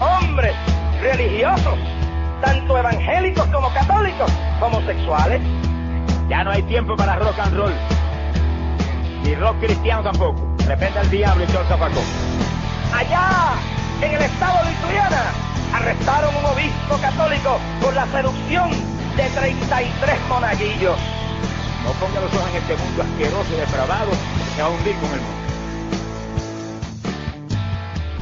hombres religiosos, tanto evangélicos como católicos, homosexuales. Ya no hay tiempo para rock and roll. Ni rock cristiano tampoco. Repente al diablo y todo el. Allá, en el estado de Lituania, arrestaron un obispo católico por la seducción de 33 monaguillos. No ponga los ojos en este mundo asqueroso y depravado que va a hundir con el mundo.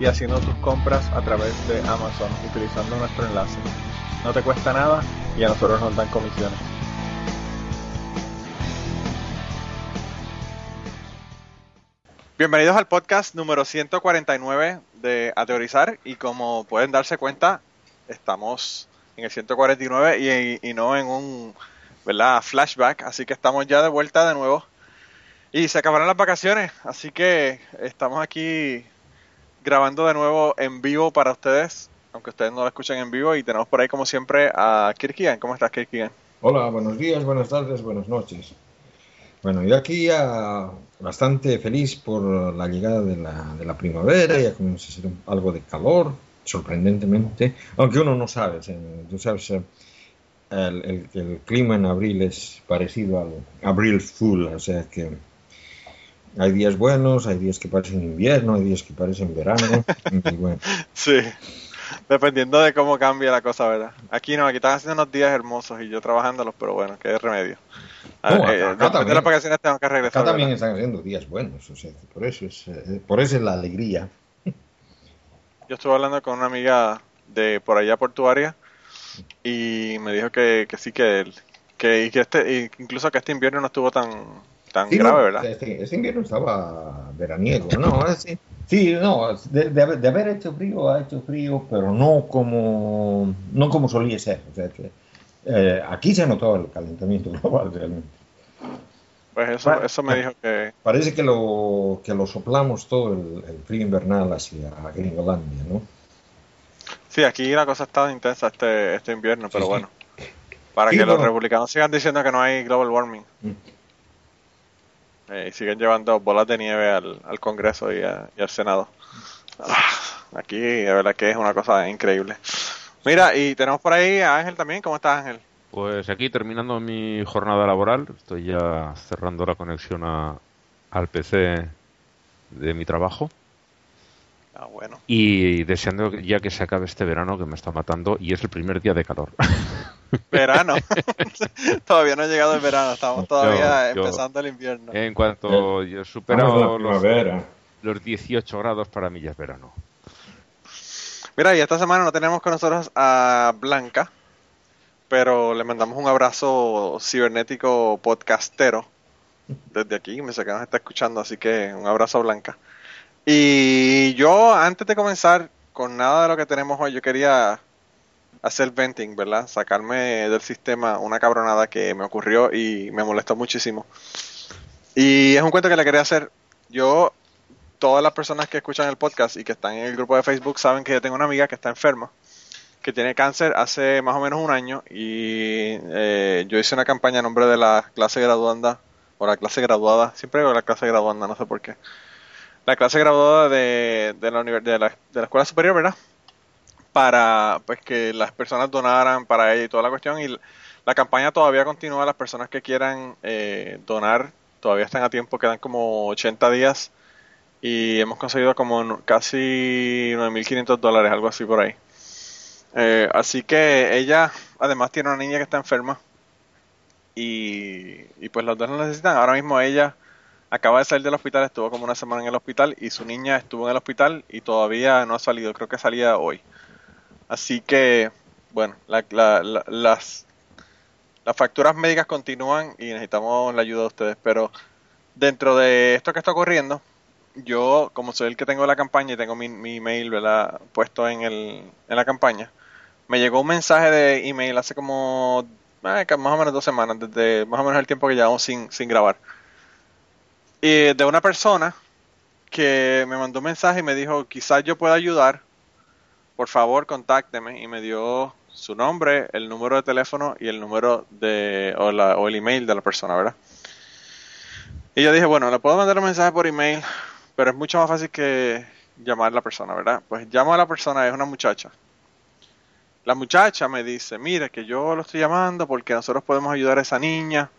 y haciendo tus compras a través de Amazon utilizando nuestro enlace. No te cuesta nada y a nosotros nos dan comisiones. Bienvenidos al podcast número 149 de Ateorizar y como pueden darse cuenta, estamos en el 149 y, y no en un ¿verdad? flashback, así que estamos ya de vuelta de nuevo. Y se acabaron las vacaciones, así que estamos aquí grabando de nuevo en vivo para ustedes, aunque ustedes no lo escuchen en vivo. Y tenemos por ahí, como siempre, a Kirkigan. ¿Cómo estás, Kirkigan? Hola, buenos días, buenas tardes, buenas noches. Bueno, yo aquí ya bastante feliz por la llegada de la, de la primavera, ya comienza a ser algo de calor, sorprendentemente, aunque uno no sabe, tú sabes, eh, el, el- el clima en abril es parecido al abril full, o sea que hay días buenos, hay días que parecen invierno, hay días que parecen verano, y bueno, Sí, dependiendo de cómo cambia la cosa, ¿verdad? Aquí no, aquí están haciendo unos días hermosos y yo trabajándolos, pero bueno, qué remedio. A No, ver, acá- eh, acá también. las vacaciones tengo que regresar. acá también ¿verdad? están haciendo días buenos, o sea, que por eso es, eh, por eso es la alegría. Yo estuve hablando con una amiga de por allá portuaria y me dijo que, que sí que, que, y que este, incluso que este invierno no estuvo tan, tan Sí, grave, ¿verdad? Este, este invierno estaba veraniego, ¿no? Sí, sí, no, de, de haber- de haber hecho frío, ha hecho frío, pero no como, no como solía ser. O sea que, eh, aquí se ha notado el calentamiento global realmente. Pues eso, Bueno, eso me dijo que, Parece que lo, que lo soplamos todo el, el frío invernal hacia Gringolandia, ¿no? sí, aquí la cosa ha estado intensa este, este invierno, pero sí. bueno, para que los republicanos sigan diciendo que no hay global warming. Eh, y siguen llevando bolas de nieve al, al Congreso y al Senado. Ah, aquí, de verdad que es una cosa increíble. Mira, y tenemos por ahí a Ángel también. ¿Cómo estás, Ángel? Pues aquí terminando mi jornada laboral, estoy ya cerrando la conexión a- al PC de mi trabajo Ah, bueno. y deseando ya que se acabe este verano que me está matando y es el primer día de calor. Verano. todavía no ha llegado el verano, estamos todavía Yo- yo- empezando el invierno. en cuanto yo supero los, los 18 grados para mí ya es verano. Mira, y esta semana no tenemos con nosotros a Blanca, pero le mandamos un abrazo cibernético podcastero desde aquí, me sé que nos está escuchando, así que un abrazo a Blanca. Y yo, antes de comenzar con nada de lo que tenemos hoy, yo quería hacer venting, ¿verdad? Sacarme del sistema una cabronada que me ocurrió y me molestó muchísimo. Y es un cuento que le quería hacer. Yo, todas las personas que escuchan el podcast y que están en el grupo de Facebook saben que yo tengo una amiga que está enferma, que tiene cáncer hace más o menos un año y eh, yo hice una campaña a nombre de la clase graduanda, o la clase graduada, siempre digo la clase graduanda, no sé por qué. La clase graduada de, de, la, de, la, de la escuela superior, ¿verdad? Para pues que las personas donaran para ella y toda la cuestión. Y la, la campaña todavía continúa. Las personas que quieran eh, donar todavía están a tiempo, quedan como 80 días. Y hemos conseguido como casi 9.500 dólares, algo así por ahí. Eh, así que ella además tiene una niña que está enferma y, y pues los dos lo necesitan. Ahora mismo ella acaba de salir del hospital, estuvo como una semana en el hospital y su niña estuvo en el hospital y todavía no ha salido, creo que salía hoy. Así que, bueno, la- la- la- las, las facturas médicas continúan y necesitamos la ayuda de ustedes, pero dentro de esto que está ocurriendo, yo, como soy el que tengo la campaña y tengo mi, mi email ¿verdad? puesto en, el, en la campaña, me llegó un mensaje de email hace como eh, más o menos dos semanas, desde más o menos el tiempo que llevamos sin, sin grabar. De una persona que me mandó un mensaje y me dijo, quizás yo pueda ayudar, por favor contácteme. Y me dio su nombre, el número de teléfono y el número de, o, la, o el email de la persona, ¿verdad? Y yo dije, bueno, le puedo mandar un mensaje por email, pero es mucho más fácil que llamar a la persona, ¿verdad? Pues llamo a la persona, es una muchacha. La muchacha me dice, mire, que yo lo estoy llamando porque nosotros podemos ayudar a esa niña.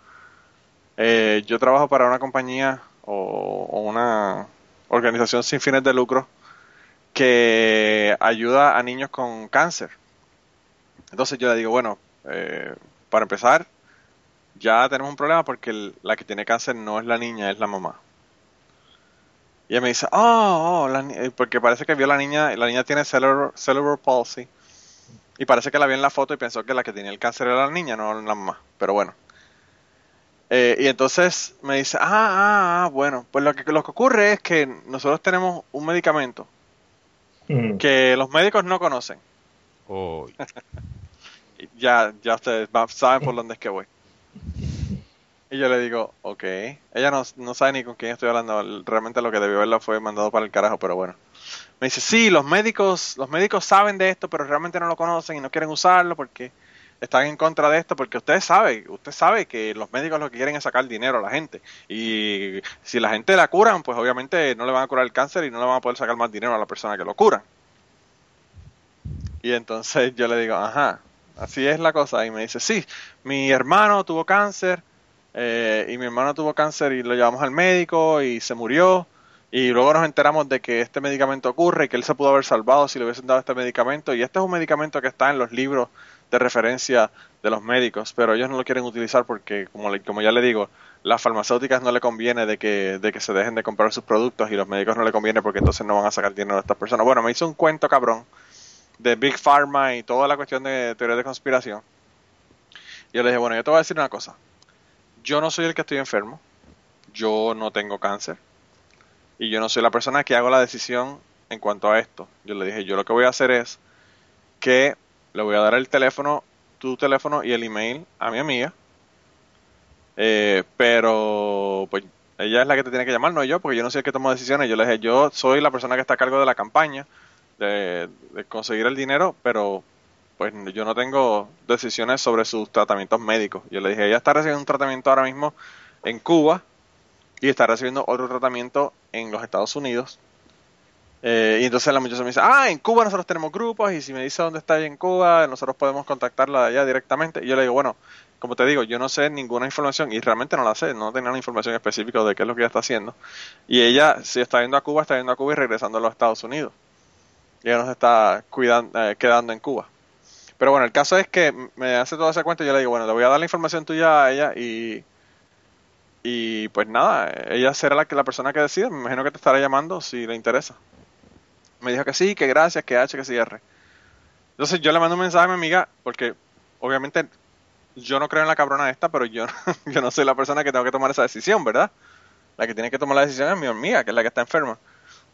Eh, yo trabajo para una compañía o, una organización sin fines de lucro que ayuda a niños con cáncer. Entonces yo le digo, bueno, eh, para empezar, ya tenemos un problema porque la que tiene cáncer no es la niña, es la mamá. Y ella me dice, oh, oh, eh, porque parece que vio la niña, la niña tiene cerebral, cerebral palsy. Y parece que la vio en la foto y pensó que la que tenía el cáncer era la niña, no la mamá. Pero bueno. Eh, y entonces me dice, ah, ah, ah, bueno, pues lo que, lo que ocurre es que nosotros tenemos un medicamento Mm. que los médicos no conocen. Oh, Ya, ya ustedes saben por dónde es que voy. Y yo le digo, ok. Ella no, no sabe ni con quién estoy hablando. Realmente lo que debió verla fue mandado para el carajo, pero bueno. Me dice, sí, los médicos, los médicos saben de esto, pero realmente no lo conocen y no quieren usarlo porque están en contra de esto, porque usted sabe, usted sabe que los médicos lo que quieren es sacar dinero a la gente. Y si la gente la curan, pues obviamente no le van a curar el cáncer y no le van a poder sacar más dinero a la persona que lo cura. Y entonces yo le digo, ajá, así es la cosa. Y me dice, sí, mi hermano tuvo cáncer, eh, y mi hermano tuvo cáncer y lo llevamos al médico y se murió. Y luego nos enteramos de que este medicamento ocurre y que él se pudo haber salvado si le hubiesen dado este medicamento. Y este es un medicamento que está en los libros de referencia de los médicos, pero ellos no lo quieren utilizar porque, como, le- como ya le digo, las farmacéuticas no le conviene de que, de que se dejen de comprar sus productos y los médicos no le conviene porque entonces no van a sacar dinero de estas personas. Bueno, me hizo un cuento cabrón de Big Pharma y toda la cuestión de teoría de conspiración. Yo le dije, bueno, yo te voy a decir una cosa. Yo no soy el que estoy enfermo. Yo no tengo cáncer. Y yo no soy la persona que hago la decisión en cuanto a esto. Yo le dije, yo lo que voy a hacer es que le voy a dar el teléfono, tu teléfono y el email a mi amiga. Eh, pero pues ella es la que te tiene que llamar, no yo, porque yo no soy el que toma decisiones. Yo le dije, yo soy la persona que está a cargo de la campaña, de, de conseguir el dinero, pero pues yo no tengo decisiones sobre sus tratamientos médicos. Yo le dije, ella está recibiendo un tratamiento ahora mismo en Cuba y está recibiendo otro tratamiento en los Estados Unidos. Eh, y entonces la muchacha me dice, ah, en Cuba nosotros tenemos grupos y si me dice dónde está ella en Cuba, nosotros podemos contactarla allá directamente. Y yo le digo, bueno, como te digo, yo no sé ninguna información y realmente no la sé, no tenía una información específica de qué es lo que ella está haciendo. Y ella, si está yendo a Cuba, está yendo a Cuba y regresando a los Estados Unidos. Y ella no se está cuidando, eh, quedando en Cuba. Pero bueno, el caso es que me hace toda esa cuenta y yo le digo, bueno, le voy a dar la información tuya a ella y, y pues nada, ella será la, que, la persona que decida. Me imagino que te estará llamando si le interesa. Me dijo que sí, que gracias, que H, que cierre. Entonces yo le mando un mensaje a mi amiga porque obviamente yo no creo en la cabrona esta, pero yo, yo no soy la persona que tengo que tomar esa decisión, ¿verdad? La que tiene que tomar la decisión es mi amiga, que es la que está enferma.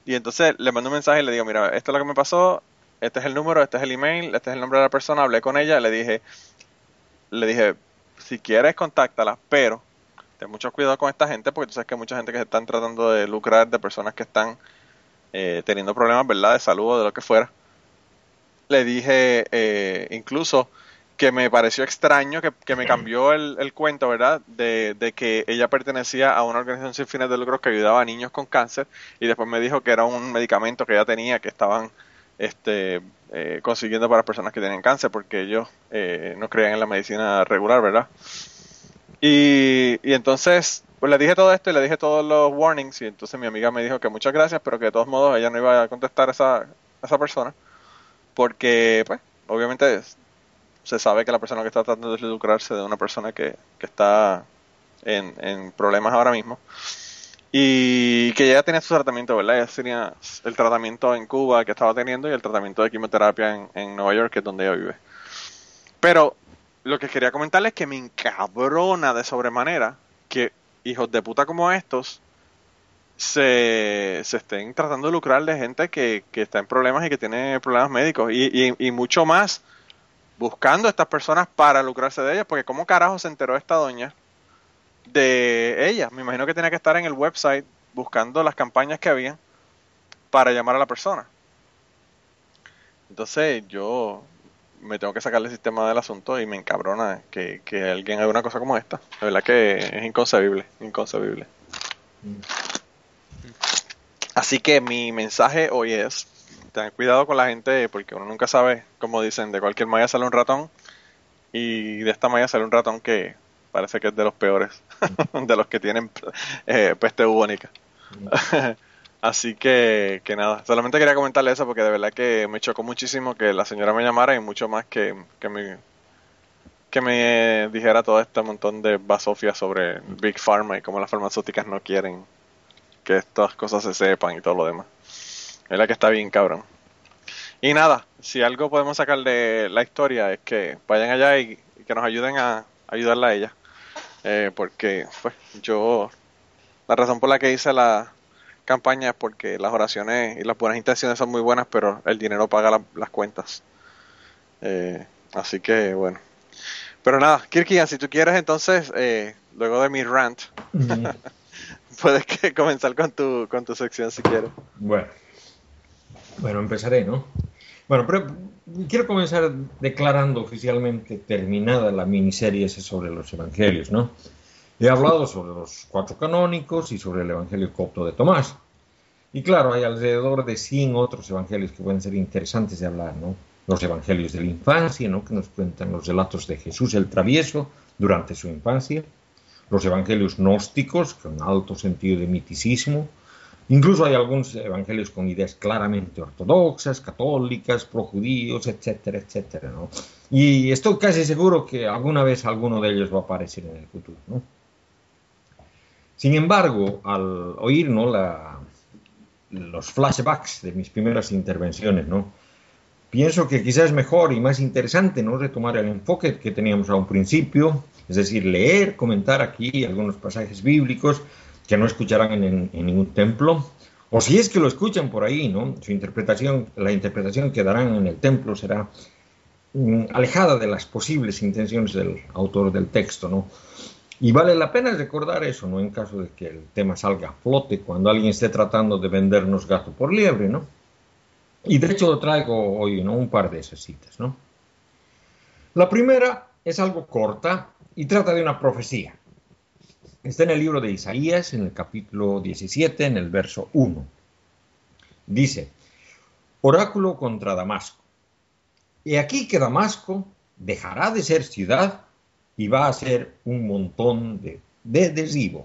Y entonces le mando un mensaje y le digo, mira, esto es lo que me pasó, este es el número, este es el email, este es el nombre de la persona, hablé con ella, le dije, le dije, si quieres contáctala, pero ten mucho cuidado con esta gente porque tú sabes que hay mucha gente que se están tratando de lucrar de personas que están eh, teniendo problemas, ¿verdad? De salud o de lo que fuera. Le dije eh, incluso que me pareció extraño, que, que me cambió el, el cuento, ¿verdad? De, de, que ella pertenecía a una organización sin fines de lucro que ayudaba a niños con cáncer y después me dijo que era un medicamento que ella tenía que estaban este, eh, consiguiendo para personas que tienen cáncer porque ellos eh, no creían en la medicina regular, ¿verdad? Y, y entonces, pues le dije todo esto y le dije todos los warnings y entonces mi amiga me dijo que muchas gracias, pero que de todos modos ella no iba a contestar a esa, esa persona porque, pues, obviamente se sabe que la persona que está tratando de lucrarse de una persona que, que está en, en problemas ahora mismo y que ya tenía su tratamiento, ¿verdad? Ya tenía el tratamiento en Cuba que estaba teniendo y el tratamiento de quimioterapia en, en Nueva York, que es donde ella vive. Pero lo que quería comentarles es que me encabrona de sobremanera que hijos de puta como estos se, se estén tratando de lucrar de gente que, que está en problemas y que tiene problemas médicos y, y, y mucho más buscando a estas personas para lucrarse de ellas, porque ¿cómo carajo se enteró esta doña de ella? Me imagino que tenía que estar en el website buscando las campañas que había para llamar a la persona. Entonces yo me tengo que sacar el sistema del asunto y me encabrona que, que alguien haga una cosa como esta. La verdad que es inconcebible, inconcebible. Así que mi mensaje hoy es, ten cuidado con la gente porque uno nunca sabe, como dicen, de cualquier malla sale un ratón y de esta malla sale un ratón que parece que es de los peores, de los que tienen eh, peste bubónica. Así que, que nada, solamente quería comentarle eso porque de verdad que me chocó muchísimo que la señora me llamara y mucho más que, que me que me dijera todo este montón de basofia sobre Big Pharma y cómo las farmacéuticas no quieren que estas cosas se sepan y todo lo demás. Es la que está bien cabrón. Y nada, si algo podemos sacar de la historia es que vayan allá y, y que nos ayuden a ayudarla a ella. Eh, porque pues yo, la razón por la que hice la campaña es porque las oraciones y las buenas intenciones son muy buenas, pero el dinero paga la- las cuentas. Eh, así que bueno. Pero nada, Kirkian, si tú quieres entonces, eh, luego de mi rant, Mm, puedes que comenzar con tu, con tu sección si quieres. Bueno, bueno, empezaré, ¿no? Bueno, pero quiero comenzar declarando oficialmente terminada la miniserie sobre los evangelios, ¿no? He hablado sobre los cuatro canónicos y sobre el evangelio copto de Tomás. Y claro, hay alrededor de 100 otros evangelios que pueden ser interesantes de hablar, ¿no? Los evangelios de la infancia, ¿no? Que nos cuentan los relatos de Jesús el travieso durante su infancia. Los evangelios gnósticos, con alto sentido de miticismo, Incluso hay algunos evangelios con ideas claramente ortodoxas, católicas, projudíos, etcétera, etcétera, ¿no? Y estoy casi seguro que alguna vez alguno de ellos va a aparecer en el futuro, ¿no? Sin embargo, al oír ¿no? los flashbacks de mis primeras intervenciones, ¿no? pienso que quizás es mejor y más interesante ¿no? retomar el enfoque que teníamos a un principio, es decir, leer, comentar aquí algunos pasajes bíblicos que no escucharán en, en- ningún templo, o si es que lo escuchan por ahí, ¿no? Su interpretación, la interpretación que darán en el templo será mm, alejada de las posibles intenciones del autor del texto. Y vale la pena recordar eso, ¿no? En caso de que el tema salga a flote cuando alguien esté tratando de vendernos gato por liebre, ¿no? Y de hecho traigo hoy, ¿no? Un par de esas citas, ¿no? La primera es algo corta y trata de una profecía. Está en el libro de Isaías, en el capítulo 17, en el verso 1. Dice, oráculo contra Damasco. He aquí que Damasco dejará de ser ciudad y va a ser un montón de, de.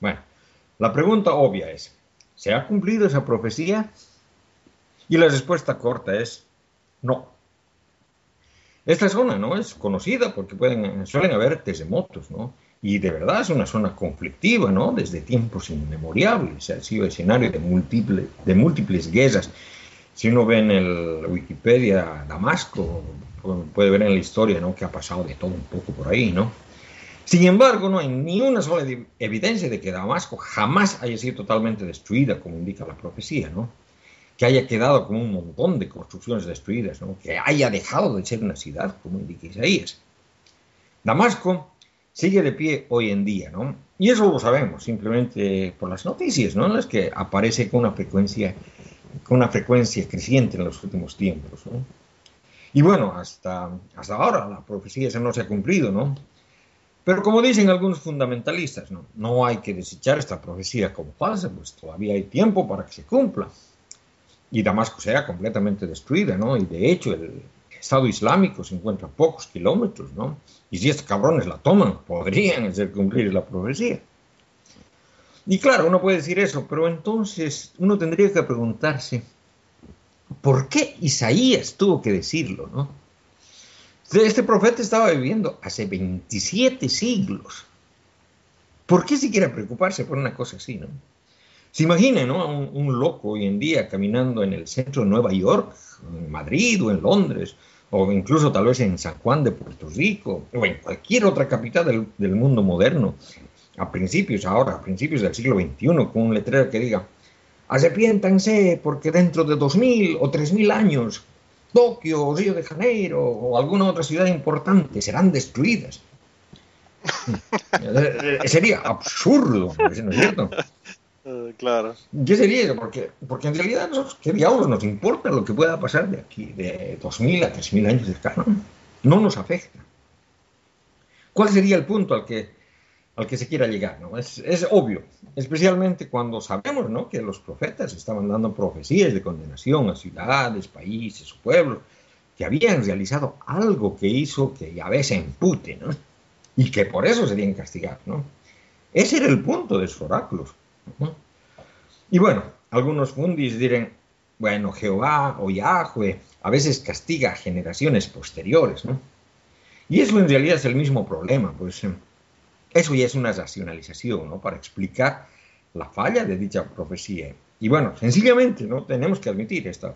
Bueno, la pregunta obvia es, ¿se ha cumplido esa profecía? Y la respuesta corta es, no. Esta zona no es conocida porque pueden, suelen haber terremotos, ¿no? Y de verdad es una zona conflictiva, ¿no? Desde tiempos inmemoriales. Ha sido escenario de, múltiple, de múltiples guerras. Si uno ve en el Wikipedia Damasco, puede ver en la historia, ¿no? Que ha pasado de todo un poco por ahí, ¿no? Sin embargo, no hay ni una sola evi- evidencia de que Damasco jamás haya sido totalmente destruida, como indica la profecía, ¿no? Que haya quedado como un montón de construcciones destruidas, ¿no? Que haya dejado de ser una ciudad, como indica Isaías. Damasco sigue de pie hoy en día, ¿no? Y eso lo sabemos simplemente por las noticias, ¿no? En las que aparece con una frecuencia, con una frecuencia creciente en los últimos tiempos. Y bueno, hasta, hasta ahora la profecía esa no se ha cumplido, ¿no? Pero como dicen algunos fundamentalistas, ¿no? no hay que desechar esta profecía como falsa, pues todavía hay tiempo para que se cumpla. Y Damasco será completamente destruida, ¿no? Y de hecho el Estado Islámico se encuentra a pocos kilómetros, ¿no? Y si estos cabrones la toman, podrían hacer cumplir la profecía. Y claro, uno puede decir eso, pero entonces uno tendría que preguntarse, ¿por qué Isaías tuvo que decirlo? ¿no? Este profeta estaba viviendo hace 27 siglos. ¿Por qué siquiera preocuparse por una cosa así? ¿no? Se imagina, ¿no? Un, loco hoy en día caminando en el centro de Nueva York, en Madrid o en Londres, o incluso tal vez en San Juan de Puerto Rico, o en cualquier otra capital del, del mundo moderno, a principios, ahora, a principios del siglo XXI, con un letrero que diga, arrepiéntanse porque dentro de 2000 o 3000 años, Tokio, o Río de Janeiro o alguna otra ciudad importante serán destruidas. Sería absurdo, ¿no es cierto? Uh, claro. ¿Qué sería eso? Porque, porque en realidad, ¿qué diablos nos importa lo que pueda pasar de aquí, de 2000 a 3000 años de escala? No nos afecta. ¿Cuál sería el punto al que, al que se quiera llegar? ¿no? Es, es obvio, especialmente cuando sabemos ¿no? que los profetas estaban dando profecías de condenación a ciudades, países pueblos que habían realizado algo que hizo que Yahvé se empute, ¿no? Y que por eso serían castigados, ¿no? Ese era el punto de sus oráculos. ¿no? Y bueno, algunos fundis dirán, bueno, Jehová o Yahweh a veces castiga a generaciones posteriores, ¿no? Y eso en realidad es el mismo problema, pues eso ya es una racionalización, ¿no? Para explicar la falla de dicha profecía. Y bueno, sencillamente, ¿no? Tenemos que admitir, esta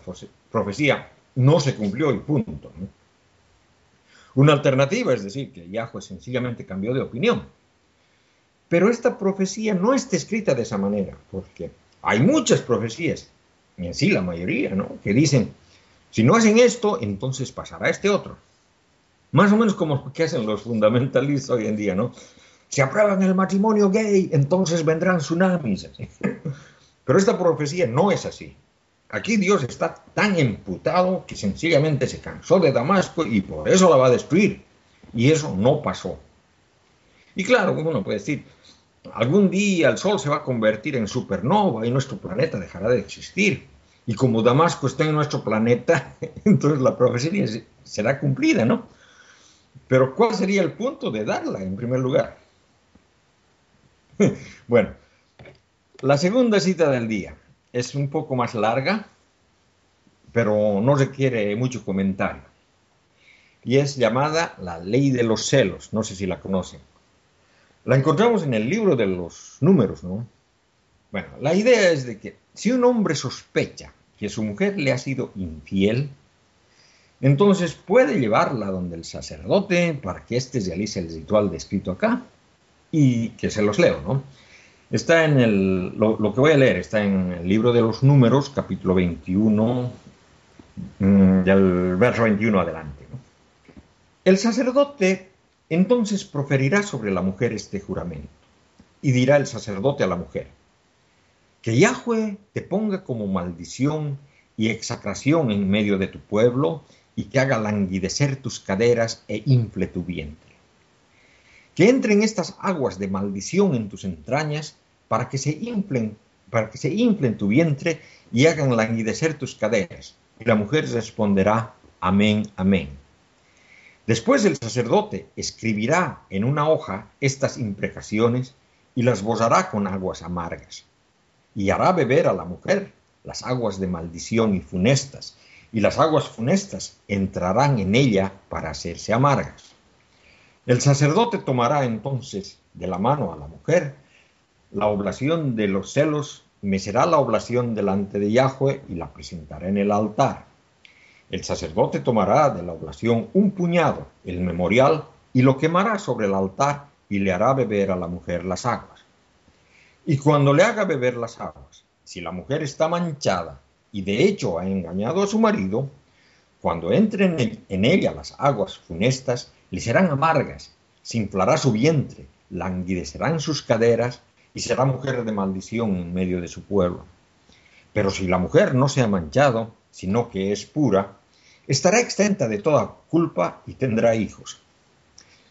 profecía no se cumplió y punto. Una alternativa es decir que Yahweh sencillamente cambió de opinión. Pero esta profecía no está escrita de esa manera, porque hay muchas profecías, y en sí la mayoría, ¿no? Que dicen, si no hacen esto, entonces pasará este otro. Más o menos como que hacen los fundamentalistas hoy en día, ¿no? Si aprueban el matrimonio gay, entonces vendrán tsunamis. Pero esta profecía no es así. Aquí Dios está tan emputado que sencillamente se cansó de Damasco y por eso la va a destruir. Y eso no pasó. Y claro, uno puede decir, algún día el Sol se va a convertir en supernova y nuestro planeta dejará de existir. Y como Damasco está en nuestro planeta, entonces la profecía será cumplida, ¿no? Pero ¿cuál sería el punto de darla en primer lugar? bueno, la segunda cita del día es un poco más larga, pero no requiere mucho comentario. Y es llamada la ley de los celos. No sé si la conocen. La encontramos en el libro de los números, ¿no? Bueno, la idea es de que si un hombre sospecha que su mujer le ha sido infiel, entonces puede llevarla donde el sacerdote para que éste realice el ritual descrito acá y que se los leo, ¿no? Está en el, lo, que voy a leer está en el libro de los números, capítulo 21, mmm, del verso 21 adelante. ¿no? El sacerdote entonces proferirá sobre la mujer este juramento, y dirá el sacerdote a la mujer, que Yahweh te ponga como maldición y execración en medio de tu pueblo, y que haga languidecer tus caderas e infle tu vientre. Que entren estas aguas de maldición en tus entrañas para que se inflen, para que se inflen tu vientre y hagan languidecer tus caderas. Y la mujer responderá, amén, amén. Después el sacerdote escribirá en una hoja estas imprecaciones y las bozará con aguas amargas. Y hará beber a la mujer las aguas de maldición y funestas, y las aguas funestas entrarán en ella para hacerse amargas. El sacerdote tomará entonces de la mano a la mujer la oblación de los celos, me será la oblación delante de Yahweh y la presentará en el altar. El sacerdote tomará de la oblación un puñado, el memorial, y lo quemará sobre el altar y le hará beber a la mujer las aguas. Y cuando le haga beber las aguas, si la mujer está manchada y de hecho ha engañado a su marido, cuando entren en ella las aguas funestas, le serán amargas, se inflará su vientre, languidecerán sus caderas y será mujer de maldición en medio de su pueblo. Pero si la mujer no se ha manchado, sino que es pura, estará exenta de toda culpa y tendrá hijos.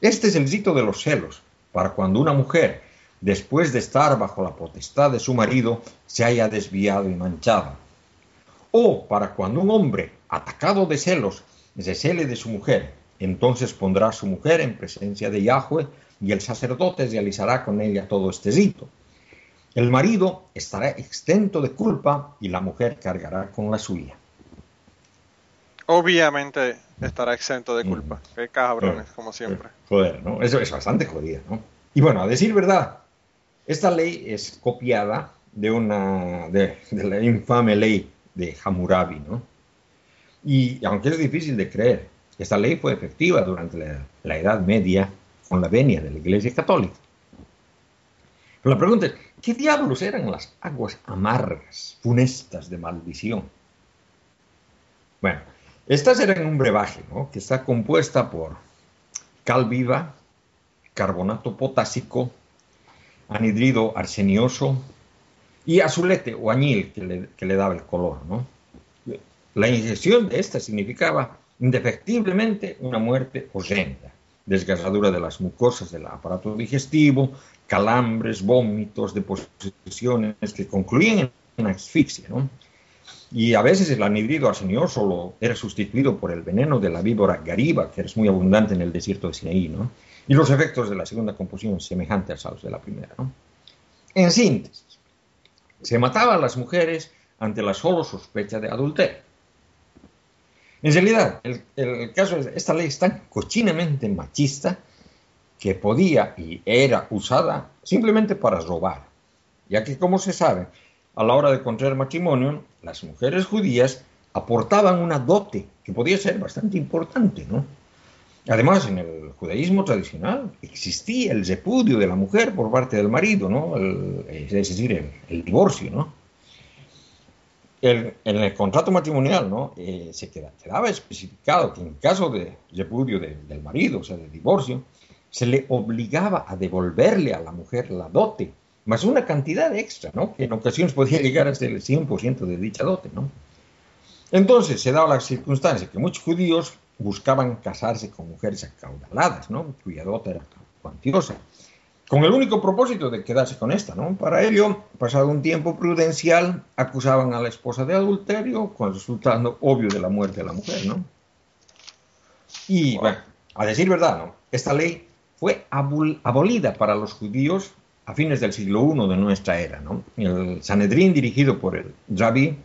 Este es el rito de los celos, para cuando una mujer, después de estar bajo la potestad de su marido, se haya desviado y manchado. O para cuando un hombre, atacado de celos, se cele de su mujer, entonces pondrá a su mujer en presencia de Yahweh y el sacerdote realizará con ella todo este rito. El marido estará exento de culpa y la mujer cargará con la suya. Obviamente estará exento de culpa. Mm. Qué cabrones, como siempre. Joder, ¿no? Eso es bastante jodida, ¿no? Y bueno, a decir verdad, esta ley es copiada de una de, de la infame ley de Hammurabi, ¿no? Y aunque es difícil de creer, esta ley fue efectiva durante la, Edad Media con la venia de la Iglesia Católica. Pero la pregunta es, ¿qué diablos eran las aguas amargas, funestas de maldición? Bueno, estas eran un brebaje, ¿no? Que está compuesta por cal viva, carbonato potásico, anhidrido arsenioso y azulete o añil que le, que le daba el color, ¿no? La ingestión de esta significaba indefectiblemente una muerte horrenda, desgarradura de las mucosas del aparato digestivo, calambres, vómitos, deposiciones que concluían en asfixia, ¿no? Y a veces el anhidrido arsenioso era sustituido por el veneno de la víbora gariba, que es muy abundante en el desierto de Sinaí, ¿no? Y los efectos de la segunda composición semejantes a los de la primera, ¿no? En síntesis, se mataba a las mujeres ante la solo sospecha de adulterio. En realidad, el, caso es, esta ley es tan cochinamente machista que podía y era usada simplemente para robar, ya que, como se sabe, a la hora de contraer matrimonio, las mujeres judías aportaban una dote que podía ser bastante importante, ¿no? Además, en el judaísmo tradicional existía el repudio de la mujer por parte del marido, ¿no? Es decir, el, el divorcio, ¿no? El- en el contrato matrimonial, ¿no? Eh, se queda- quedaba especificado que en caso de repudio de- del marido, o sea, de divorcio, se le obligaba a devolverle a la mujer la dote, más una cantidad extra, ¿no? Que en ocasiones podía llegar hasta el 100% de dicha dote, ¿no? Entonces se daba la circunstancia que muchos judíos buscaban casarse con mujeres acaudaladas, ¿no? Cuya dote era cuantiosa, con el único propósito de quedarse con esta, ¿no? Para ello, pasado un tiempo prudencial, acusaban a la esposa de adulterio, con el resultado obvio de la muerte de la mujer, ¿no? Y bueno, a decir verdad, ¿no? Esta ley fue abol- abolida para los judíos a fines del siglo I de nuestra era, ¿no? El Sanedrín, dirigido por el Rabbi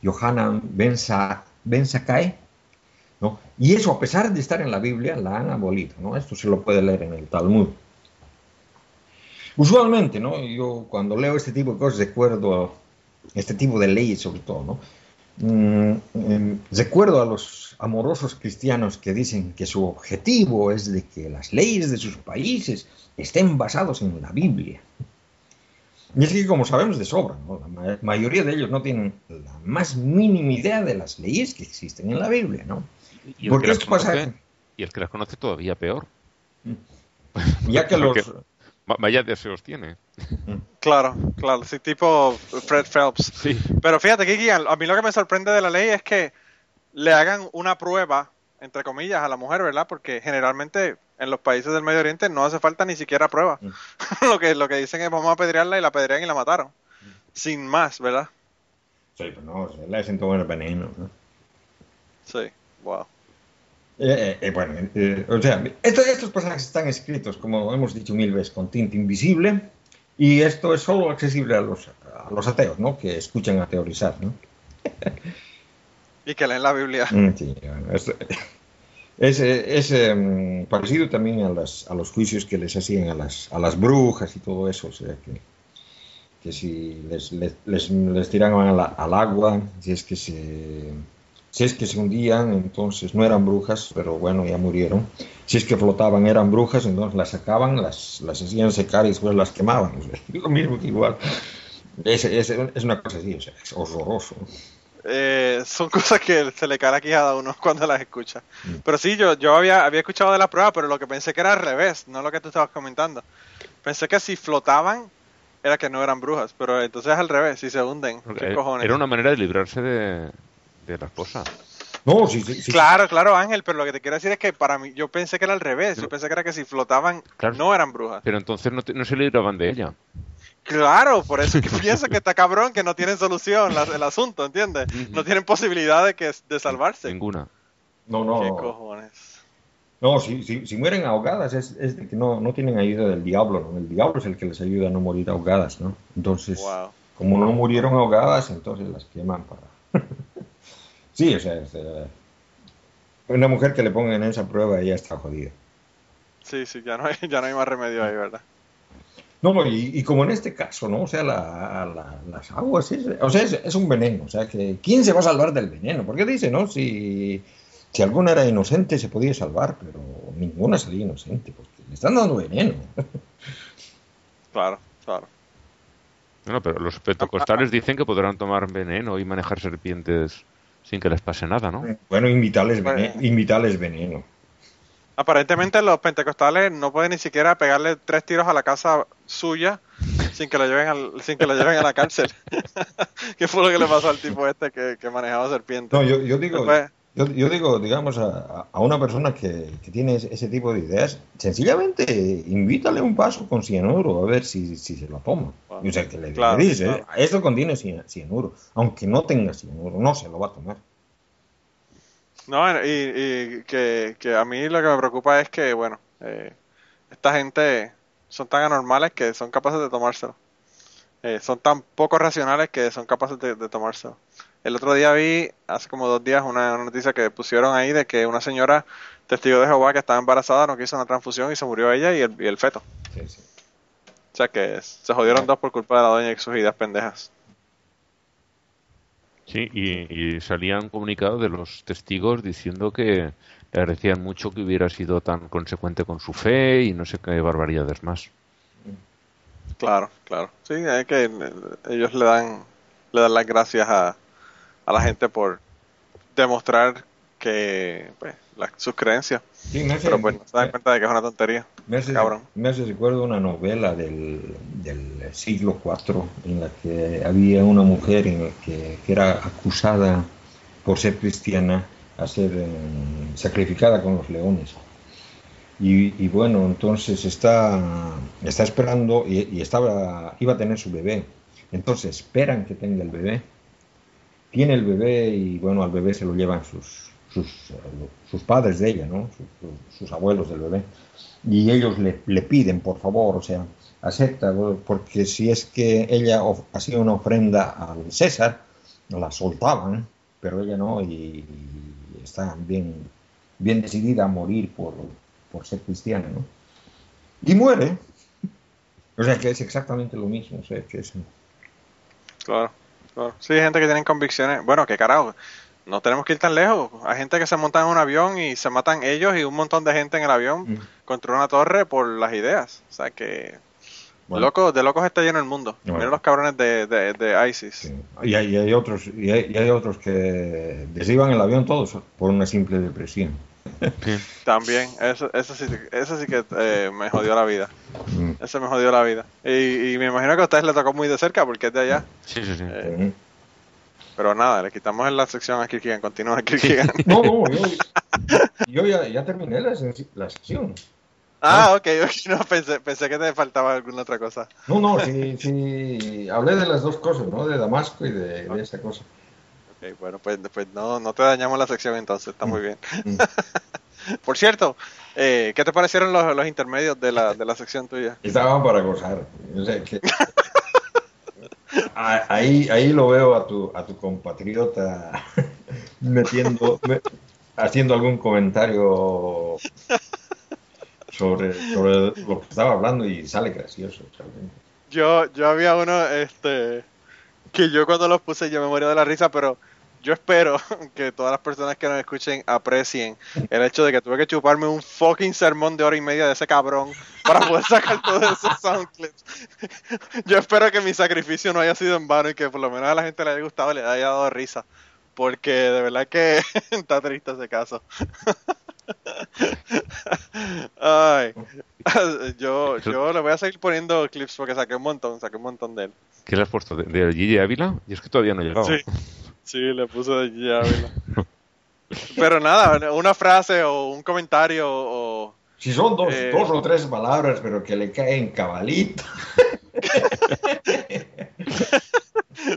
Yohanan Ben, Sa- Ben Zakkai, ¿no? Y eso, a pesar de estar en la Biblia, la han abolido, ¿no? Esto se lo puede leer en el Talmud. Usualmente, ¿no? Yo cuando leo este tipo de cosas recuerdo este tipo de leyes sobre todo, ¿no? Mm, em, recuerdo a los amorosos cristianos que dicen que su objetivo es de que las leyes de sus países estén basados en la Biblia. Y es que, como sabemos de sobra, ¿no? la ma- mayoría de ellos no tienen la más mínima idea de las leyes que existen en la Biblia, ¿no? Y el, Porque que las pasa- y el que las conoce todavía peor. Ya que los... Vaya deseos tiene. Claro, claro, sí, tipo Fred Phelps. Sí. Pero fíjate, Kiki, a mí lo que me sorprende de la ley es que le hagan una prueba, entre comillas, a la mujer, ¿verdad? Porque generalmente en los países del Medio Oriente no hace falta ni siquiera prueba. lo, que, lo que dicen es vamos a apedrearla y la apedrean y la mataron. Sin más, ¿verdad? Sí, pero no, se le hacen tomar veneno, ¿no? Sí, wow. Eh, eh, eh, bueno, eh, o sea, estos, estos pasajes están escritos, como hemos dicho mil veces, con tinta invisible, y esto es solo accesible a los, a los ateos, ¿no? Que escuchan a teorizar, ¿no? Y que leen la Biblia. Mm, sí, bueno, es, es, eh, es, em, parecido también a, las, a los juicios que les hacían a las, a las brujas y todo eso, o sea, que, que si les, les, les, les tiraban a la- al agua, si es que se... Si es que se hundían, entonces no eran brujas, pero bueno, ya murieron. Si es que flotaban, eran brujas, entonces las sacaban, las, las hacían secar y después las quemaban. O sea, lo mismo que igual. Es, es, es una cosa así, o sea, es horroroso. Eh, son cosas que se le cae la quijada a uno cuando las escucha. Pero sí, yo, yo había, había escuchado de la prueba, pero lo que pensé que era al revés, no lo que tú estabas comentando. Pensé que si flotaban, era que no eran brujas, pero entonces es al revés, si se hunden. ¿Qué cojones? Era una manera de librarse de, de la esposa. No, sí, sí, sí. Claro, claro, Ángel, pero lo que te quiero decir es que para mí, yo pensé que era al revés, yo pensé que era que si flotaban, Claro. no eran brujas. Pero entonces no, te- no se libraban de ella. Claro, por eso es que pienso que está cabrón, que no tienen solución la- el asunto, ¿entiendes? No tienen posibilidad de, que, de salvarse. Ninguna. No, ¿Qué no. cojones? No, si, si, si mueren ahogadas es, es de que no, no tienen ayuda del diablo, ¿no? El diablo es el que les ayuda a no morir ahogadas, ¿no? Entonces, Wow. como no murieron ahogadas, entonces las queman para... sí, o sea, es, eh, Una mujer que le pongan en esa prueba ya está jodida. Sí, sí, ya no hay, ya no hay más remedio ahí, ¿verdad? No, y, y como en este caso, ¿no? O sea, la- la- las aguas, es, o sea, es, es un veneno. O sea, que ¿quién se va a salvar del veneno? Porque dice, ¿no? Si, si alguna era inocente se podía salvar, pero ninguna salía inocente, porque le están dando veneno. Claro, claro. Bueno, pero los pentecostales dicen que podrán tomar veneno y manejar serpientes sin que les pase nada, ¿no? Bueno, invitarles Bueno. veneno. Invitarles veneno. Aparentemente los pentecostales no pueden ni siquiera pegarle tres tiros a la casa suya sin que lo lleven al, sin que lo lleven a la cárcel. ¿Qué fue lo que le pasó al tipo este que, que manejaba serpientes? No, yo, yo digo, Después- yo, yo digo, digamos, a, a una persona que, que tiene ese, tipo de ideas, sencillamente invítale un vaso con cianuro a ver si, si se lo toma. O sea, que le, le Claro, dice, claro. esto contiene cianuro, aunque no tenga cianuro, no se lo va a tomar. No, y, y que, que a mí lo que me preocupa es que, bueno, eh, esta gente son tan anormales que son capaces de tomárselo. Eh, son tan poco racionales que son capaces de, de tomárselo. El otro día vi, hace como dos días, una, una noticia que pusieron ahí de que una señora testigo de Jehová que estaba embarazada no quiso una transfusión y se murió ella y el, y el feto. Sí, sí. O sea que se jodieron dos por culpa de la doña y sus ideas pendejas. Sí, y, y salían comunicados de los testigos diciendo que le agradecían mucho que hubiera sido tan consecuente con su fe y no sé qué barbaridades más. Claro, claro. Sí, es que ellos le dan, le dan las gracias a, a la gente por demostrar que pues, sus creencias. Sí, me hace, Pero pues no se dan cuenta de que es una tontería. me hace- cabrón. me hace recuerdo una novela del, del siglo IV en la que había una mujer en la que, que era acusada por ser cristiana a ser eh, sacrificada con los leones. Y, y bueno, entonces está, está esperando y, y estaba, iba a tener su bebé. Entonces esperan que tenga el bebé. Tiene el bebé y bueno, al bebé se lo llevan sus, sus, padres de ella, ¿no? Sus, abuelos del bebé. Y ellos le, le piden, por favor, o sea, acepta, porque si es que ella hacía una ofrenda al César, la soltaban, pero ella no, y, está bien, bien decidida a morir por, por ser cristiana, ¿no? Y muere. O sea que es exactamente lo mismo, o. Claro, claro. Sí, hay gente que tienen convicciones. Bueno, qué carajo. No tenemos que ir tan lejos. Hay gente que se monta en un avión y se matan ellos y un montón de gente en el avión Mm. contra una torre por las ideas. O sea que Bueno. loco, de locos está lleno el mundo. Bueno. Miren los cabrones de, de, de ISIS. Sí. Y, hay, y hay otros y hay, y hay otros que desliban el avión todos por una simple depresión. También, eso, eso sí, eso sí que eh, me jodió la vida. Mm. Eso me jodió la vida. Y, y me imagino que a ustedes les tocó muy de cerca porque es de allá. Sí, sí, sí. Eh, Mm. pero nada, le quitamos en la sección a Kirkigan. Continúa Kirkigan. No, no, yo, yo ya, ya terminé la, sección. ah, ok, ok. No, pensé, pensé que te faltaba alguna otra cosa. No, no, sí, sí, hablé de las dos cosas, ¿no? De Damasco y de, de esa cosa. Ok, bueno, pues, pues no, no te dañamos la sección entonces, está muy bien. Mm. Por cierto, eh, ¿qué te parecieron los, los intermedios de la, de la sección tuya? Estaban para gozar. O sea, que- A- ahí, ahí lo veo a tu, a tu compatriota metiendo, me- haciendo algún comentario sobre, sobre lo que estaba hablando y sale gracioso. realmente. Yo, yo había uno, este, que yo cuando los puse yo me moría de la risa, pero yo espero que todas las personas que nos escuchen aprecien el hecho de que tuve que chuparme un fucking sermón de hora y media de ese cabrón para poder sacar todos esos sound clips. Yo espero que mi sacrificio no haya sido en vano y que por lo menos a la gente le haya gustado y le haya dado risa. Porque de verdad que está triste ese caso. Ay, yo, yo le voy a seguir poniendo clips porque saqué un montón, saqué un montón de él. ¿Qué le has puesto? ¿De, de Gigi Ávila? Y es que todavía no he llegado. Sí, sí, le puse de Gigi Ávila. Pero nada, una frase o un comentario o... Si son dos, Eh. dos o tres palabras, pero que le caen cabalito.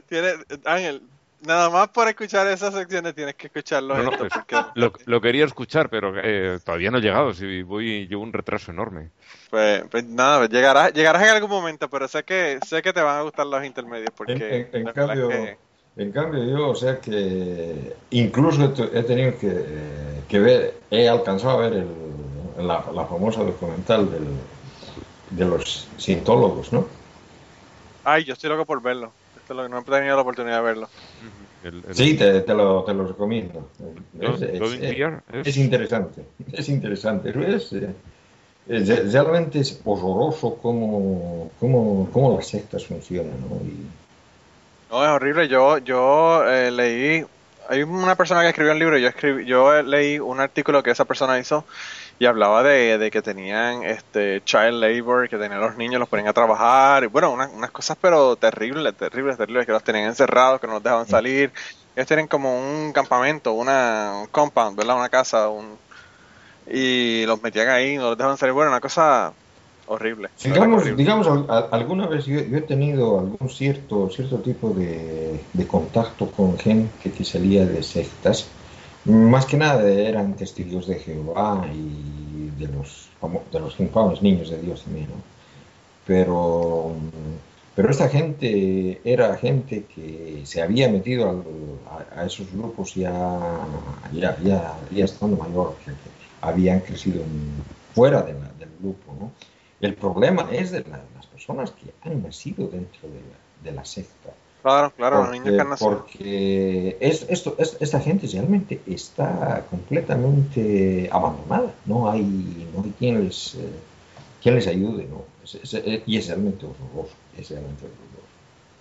Tiene, Ángel, nada más por escuchar esas secciones tienes que escucharlo No, no, esto, pues, porque Lo, lo quería escuchar, pero eh, todavía no he llegado. Si voy, llevo un retraso enorme. pues, pues nada, pues llegarás, llegarás en algún momento, pero sé que sé que te van a gustar los intermedios porque En- cambio, que- En cambio yo, o sea que incluso he tenido que, que ver, he alcanzado a ver el, la, la, famosa documental del, de los cientólogos, ¿no? Ay, yo estoy loco por verlo. Esto es lo que no he tenido la oportunidad de verlo. El, el... Sí, te, te, lo, te, lo, recomiendo. Es, es, es, es, interesante. Es interesante. Es, realmente es horroroso cómo, cómo, cómo las sectas funcionan. ¿no? Y... no, es horrible. Yo, yo eh, leí. Hay una persona que escribió un libro. Yo, escribí, yo leí un artículo que esa persona hizo y hablaba de, de, que tenían este child labor, que tenían los niños, los ponían a trabajar, y bueno, unas, unas cosas pero terribles, terribles, terribles, que los tenían encerrados, que no los dejaban salir. Ellos tienen como un campamento, una un compound, ¿verdad? Una casa, un, y los metían ahí, no los dejaban salir. Bueno, una cosa horrible. Digamos, horrible. digamos alguna vez yo, yo, he tenido algún cierto, cierto tipo de, de contacto con gente que salía de sectas más que nada eran testigos de Jehová y de los, de los infames niños de Dios también, ¿no? Pero, pero esta gente era gente que se había metido al, a, a, esos grupos ya, ya, ya, ya estando mayor, que habían crecido en, fuera de la, del grupo, ¿no? El problema es de la, las personas que han nacido dentro de la, de la secta Claro, claro, porque, los niños que han nacido. Porque es, esto, es, esta gente realmente está completamente abandonada. No hay, no hay quien, les, eh, quien les ayude. ¿no? Es, es, y es realmente horroroso. Es realmente horroroso.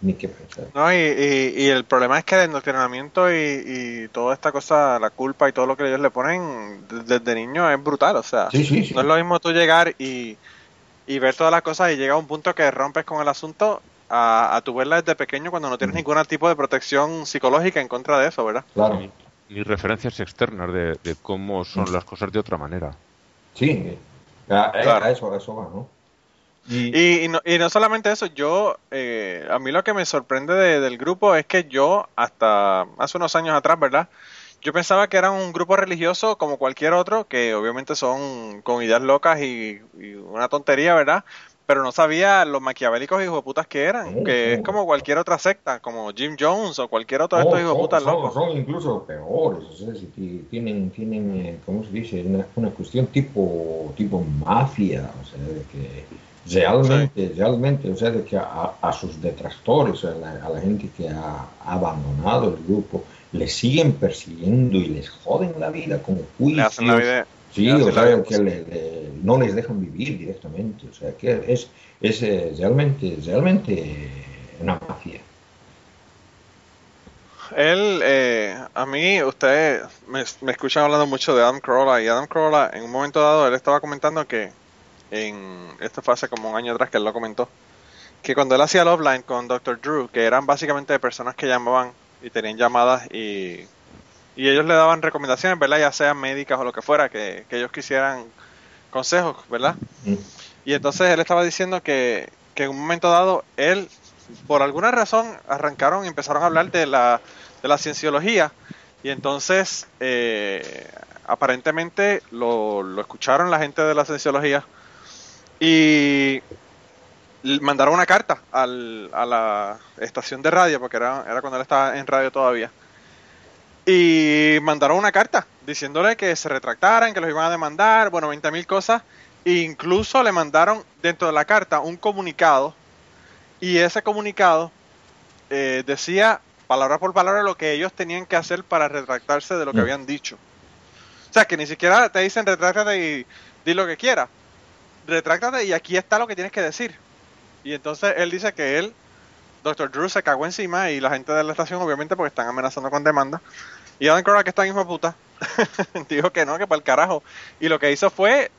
Ni qué pensar. No, y, y, y, el problema es que el entrenamiento y, y, toda esta cosa, la culpa y todo lo que ellos le ponen desde niño es brutal. O sea, sí, sí, sí. no es lo mismo tú llegar y, y ver todas las cosas y llega a un punto que rompes con el asunto a, a tu verla desde pequeño cuando no tienes ningún tipo de protección psicológica en contra de eso, ¿verdad? Claro. Ni, ni referencias externas de, de, cómo son las cosas de otra manera. Sí, a, claro. a eso, a eso va, ¿no? Y, y, y, no, y, no, solamente eso, yo, eh, a mí lo que me sorprende de, del grupo es que yo, hasta hace unos años atrás, ¿verdad? Yo pensaba que eran un grupo religioso como cualquier otro, que obviamente son con ideas locas y, y una tontería, ¿verdad? pero no sabía los maquiavélicos hijos de putas que eran, oh, que oh. es como cualquier otra secta, como Jim Jones o cualquier otro de estos oh, hijos de putas son, locos. Son incluso peores, o sea, si tienen, tienen eh, ¿cómo se dice? Una, una, cuestión tipo, tipo mafia, o sea, de que realmente, sí. realmente, o sea, de que a, a sus detractores, a la, a la, gente que ha abandonado el grupo, les siguen persiguiendo y les joden la vida con juicios. Le hacen la vida Sí, o sea, que le, le, no les dejan vivir directamente. O sea, que es, es eh, realmente, realmente una mafia. Él, eh, a mí, ustedes me, me, escuchan hablando mucho de Adam Carolla y Adam Carolla en un momento dado él estaba comentando que en esto fue hace como un año atrás que él lo comentó que cuando él hacía Love Line con Dr. Drew que eran básicamente personas que llamaban y tenían llamadas y y ellos le daban recomendaciones, ¿verdad? Ya sean médicas o lo que fuera, que, que ellos quisieran consejos, ¿verdad? Mm. Y entonces él estaba diciendo que, que, en un momento dado, él, por alguna razón, arrancaron y empezaron a hablar de la, de la cienciología. Y entonces, eh, aparentemente, lo, lo escucharon la gente de la cienciología y mandaron una carta al, a la estación de radio, porque era, era cuando él estaba en radio todavía y mandaron una carta diciéndole que se retractaran, que los iban a demandar, bueno, 20 mil cosas. E incluso le mandaron dentro de la carta un comunicado y ese comunicado eh, decía palabra por palabra lo que ellos tenían que hacer para retractarse de lo que mm. habían dicho. O sea, que ni siquiera te dicen retráctate y di lo que quieras. Retráctate y aquí está lo que tienes que decir. Y entonces él dice que él, Dr. Drew, se cagó encima y la gente de la estación, obviamente, porque están amenazando con demanda, y Adam Cora, que está de puta, dijo que no, que para el carajo. Y lo que hizo fue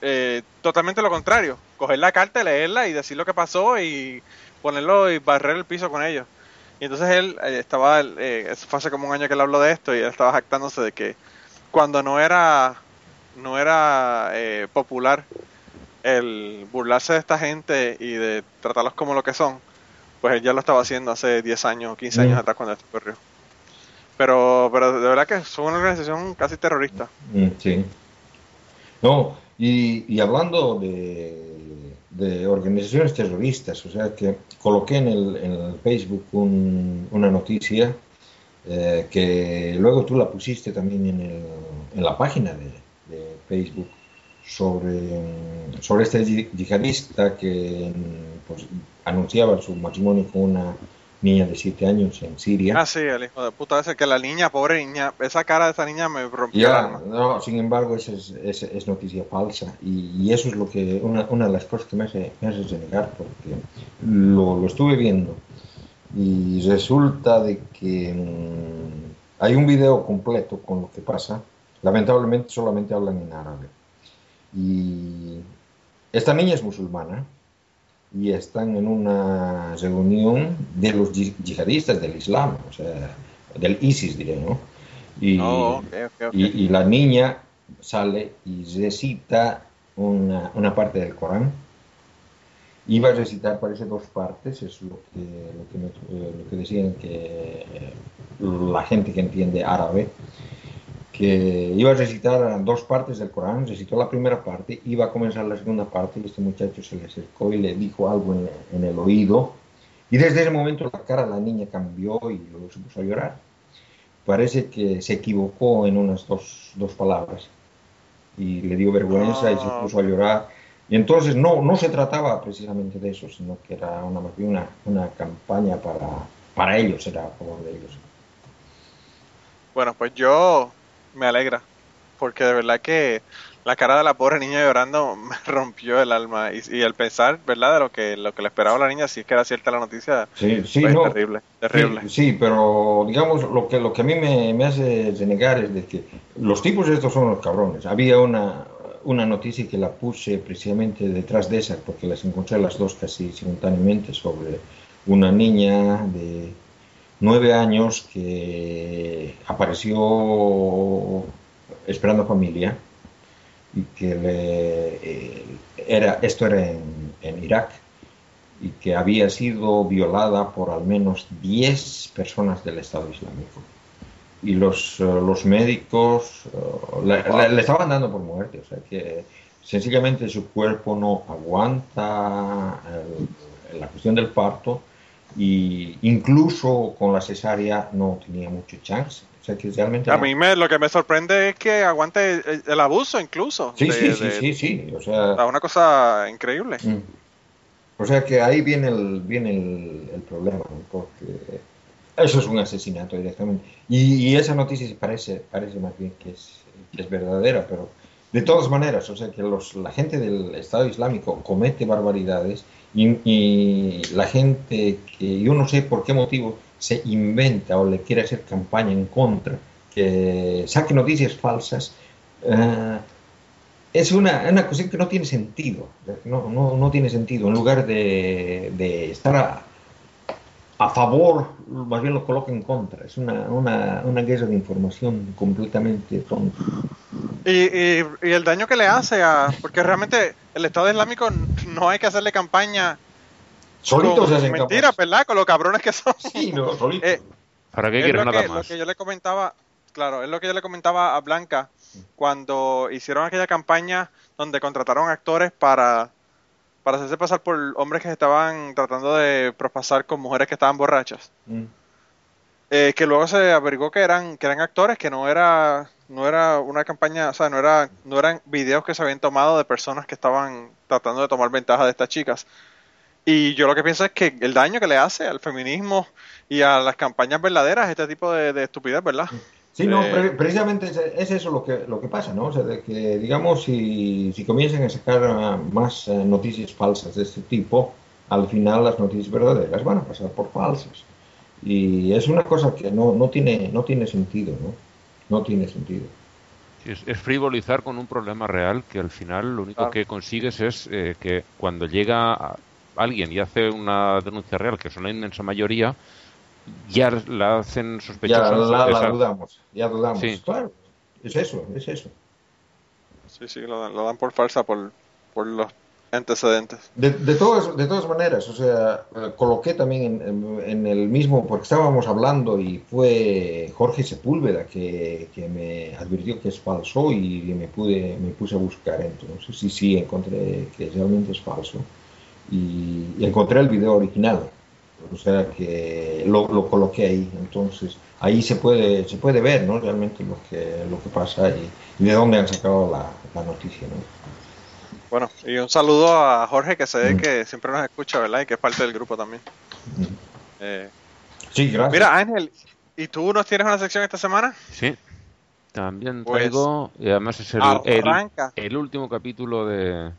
eh, totalmente lo contrario: coger la carta, leerla y decir lo que pasó y ponerlo y barrer el piso con ellos. Y entonces él eh, estaba, eh, fue hace como un año que él habló de esto y él estaba jactándose de que cuando no era, no era eh, popular el burlarse de esta gente y de tratarlos como lo que son, pues él ya lo estaba haciendo hace 10 años o 15 años mm. atrás cuando esto ocurrió. Pero, pero de verdad que son una organización casi terrorista. Mm, sí. No, y, y hablando de, de, organizaciones terroristas, o sea que coloqué en el, en el Facebook un, una noticia eh, que luego tú la pusiste también en, el, en la página de, de Facebook sobre, sobre este yi- yihadista que pues, anunciaba su matrimonio con una niña de 7 años en Siria. Ah, sí, el hijo de puta ese que la niña, pobre niña, esa cara de esa niña me rompió el Ya, alma. no, sin embargo, es, es, es noticia falsa y, y eso es lo que una, una de las cosas que me hace, me hace renegar porque lo, lo estuve viendo y resulta de que mm, hay un video completo con lo que pasa. Lamentablemente solamente hablan en árabe. Y esta niña es musulmana y están en una reunión de los yi- yihadistas del Islam, o sea, del ISIS, diré, ¿no? Y, Oh, y, y la niña sale y recita una, una parte del Corán. Iba a recitar, parece, dos partes, es lo que, lo que, me- eh, lo que decían que la gente que entiende árabe, que iba a recitar dos partes del Corán, recitó la primera parte, iba a comenzar la segunda parte y este muchacho se le acercó y le dijo algo en, en el oído y desde ese momento la cara de la niña cambió y luego se puso a llorar. Parece que se equivocó en unas dos, dos palabras y le dio vergüenza y se Ah. puso a llorar. Y entonces no, no se trataba precisamente de eso, sino que era una, una, una campaña para, para ellos, era a favor de ellos. Bueno, pues yo me alegra, porque de verdad que la cara de la pobre niña llorando me rompió el alma y, y el pensar, ¿verdad? De lo que lo que le esperaba a la niña, si es que era cierta la noticia, Sí, sí, pues, no. terrible, terrible. Sí, sí, pero digamos, lo que, lo que a mí me, me hace renegar es de que los tipos estos son los cabrones. Había una, una noticia que la puse precisamente detrás de esa, porque las encontré las dos casi simultáneamente, sobre una niña de nueve años que apareció esperando familia y que le, eh, era, esto era en, en Irak y que había sido violada por al menos 10 personas del Estado Islámico. Y los, eh, los médicos eh, le, estaban dando por muerte, o sea que sencillamente su cuerpo no aguanta la cuestión del parto y incluso con la cesárea no tenía mucho chance. O sea que realmente... A mí me, lo que me sorprende es que aguante el, el abuso incluso. Sí, de- sí, sí, de- sí, sí, o sea... una cosa increíble. Mm. O sea que ahí viene el, viene el, el problema, ¿no? porque eso es un asesinato directamente. Y, y esa noticia parece, parece más bien que es, que es verdadera, pero de todas maneras, o sea que la gente del Estado Islámico comete barbaridades y, y la gente que yo no sé por qué motivo se inventa o le quiere hacer campaña en contra, que saque noticias falsas, eh, es una, una cuestión que no tiene sentido. No, no, no tiene sentido. En lugar de, de estar a, a favor, más bien lo coloca en contra. Es una, una, una guerra de información completamente tonta. Y, y, y el daño que le hace a... Porque realmente el Estado Islámico no hay que hacerle campaña Solitos con hacen mentiras, capas. ¿verdad? Con los cabrones que son. Sí, no, solitos. Eh, ¿Para qué lo nada que, lo más? que yo le comentaba, claro, es lo que yo le comentaba a Blanca cuando hicieron aquella campaña donde contrataron actores para, para hacerse pasar por hombres que estaban tratando de prospasar con mujeres que estaban borrachas. Mm. Eh, que luego se averiguó que eran, que eran actores, que no era, no era una campaña, o sea, no era, no eran videos que se habían tomado de personas que estaban tratando de tomar ventaja de estas chicas. Y yo lo que pienso es que el daño que le hace al feminismo y a las campañas verdaderas este tipo de, de estupidez, ¿verdad? Sí, no, Eh, pre- precisamente es, es eso lo que, lo que pasa, ¿no? O sea, de que, digamos, si, si comienzan a sacar ah, más eh, noticias falsas de este tipo, al final las noticias verdaderas van a pasar por falsas. Y es una cosa que no, no, tiene, no tiene sentido, ¿no? No tiene sentido. Sí, Es, es frivolizar con un problema real que al final lo único Claro. que consigues es eh, que cuando llega alguien y hace una denuncia real, que son la inmensa mayoría, ya la hacen Ya sospechosa. la, la esa- dudamos, ya dudamos. Sí. Claro, es eso, es eso. Sí, sí, lo, dan- lo dan por falsa por, por los antecedentes. De, de, todas, de todas maneras, o sea, eh, coloqué también en, en- en el mismo, porque estábamos hablando y fue Jorge Sepúlveda que, que me advirtió que es falso y me, pude, me puse a buscar entonces y sí, encontré que realmente es falso. Y, y encontré el video original. O sea que lo, lo coloqué ahí. Entonces, ahí se puede, se puede ver ¿no? realmente lo que, lo que pasa y, y de dónde han sacado la, la noticia. ¿no? Bueno, y un saludo a Jorge, que sé Mm. que siempre nos escucha, ¿verdad? Y que es parte del grupo también. Mm. Eh, Sí, gracias. mira, Ángel, ¿y tú nos tienes una sección esta semana? Sí. También Pues, traigo, y además es el, el, Arranca. el último capítulo de,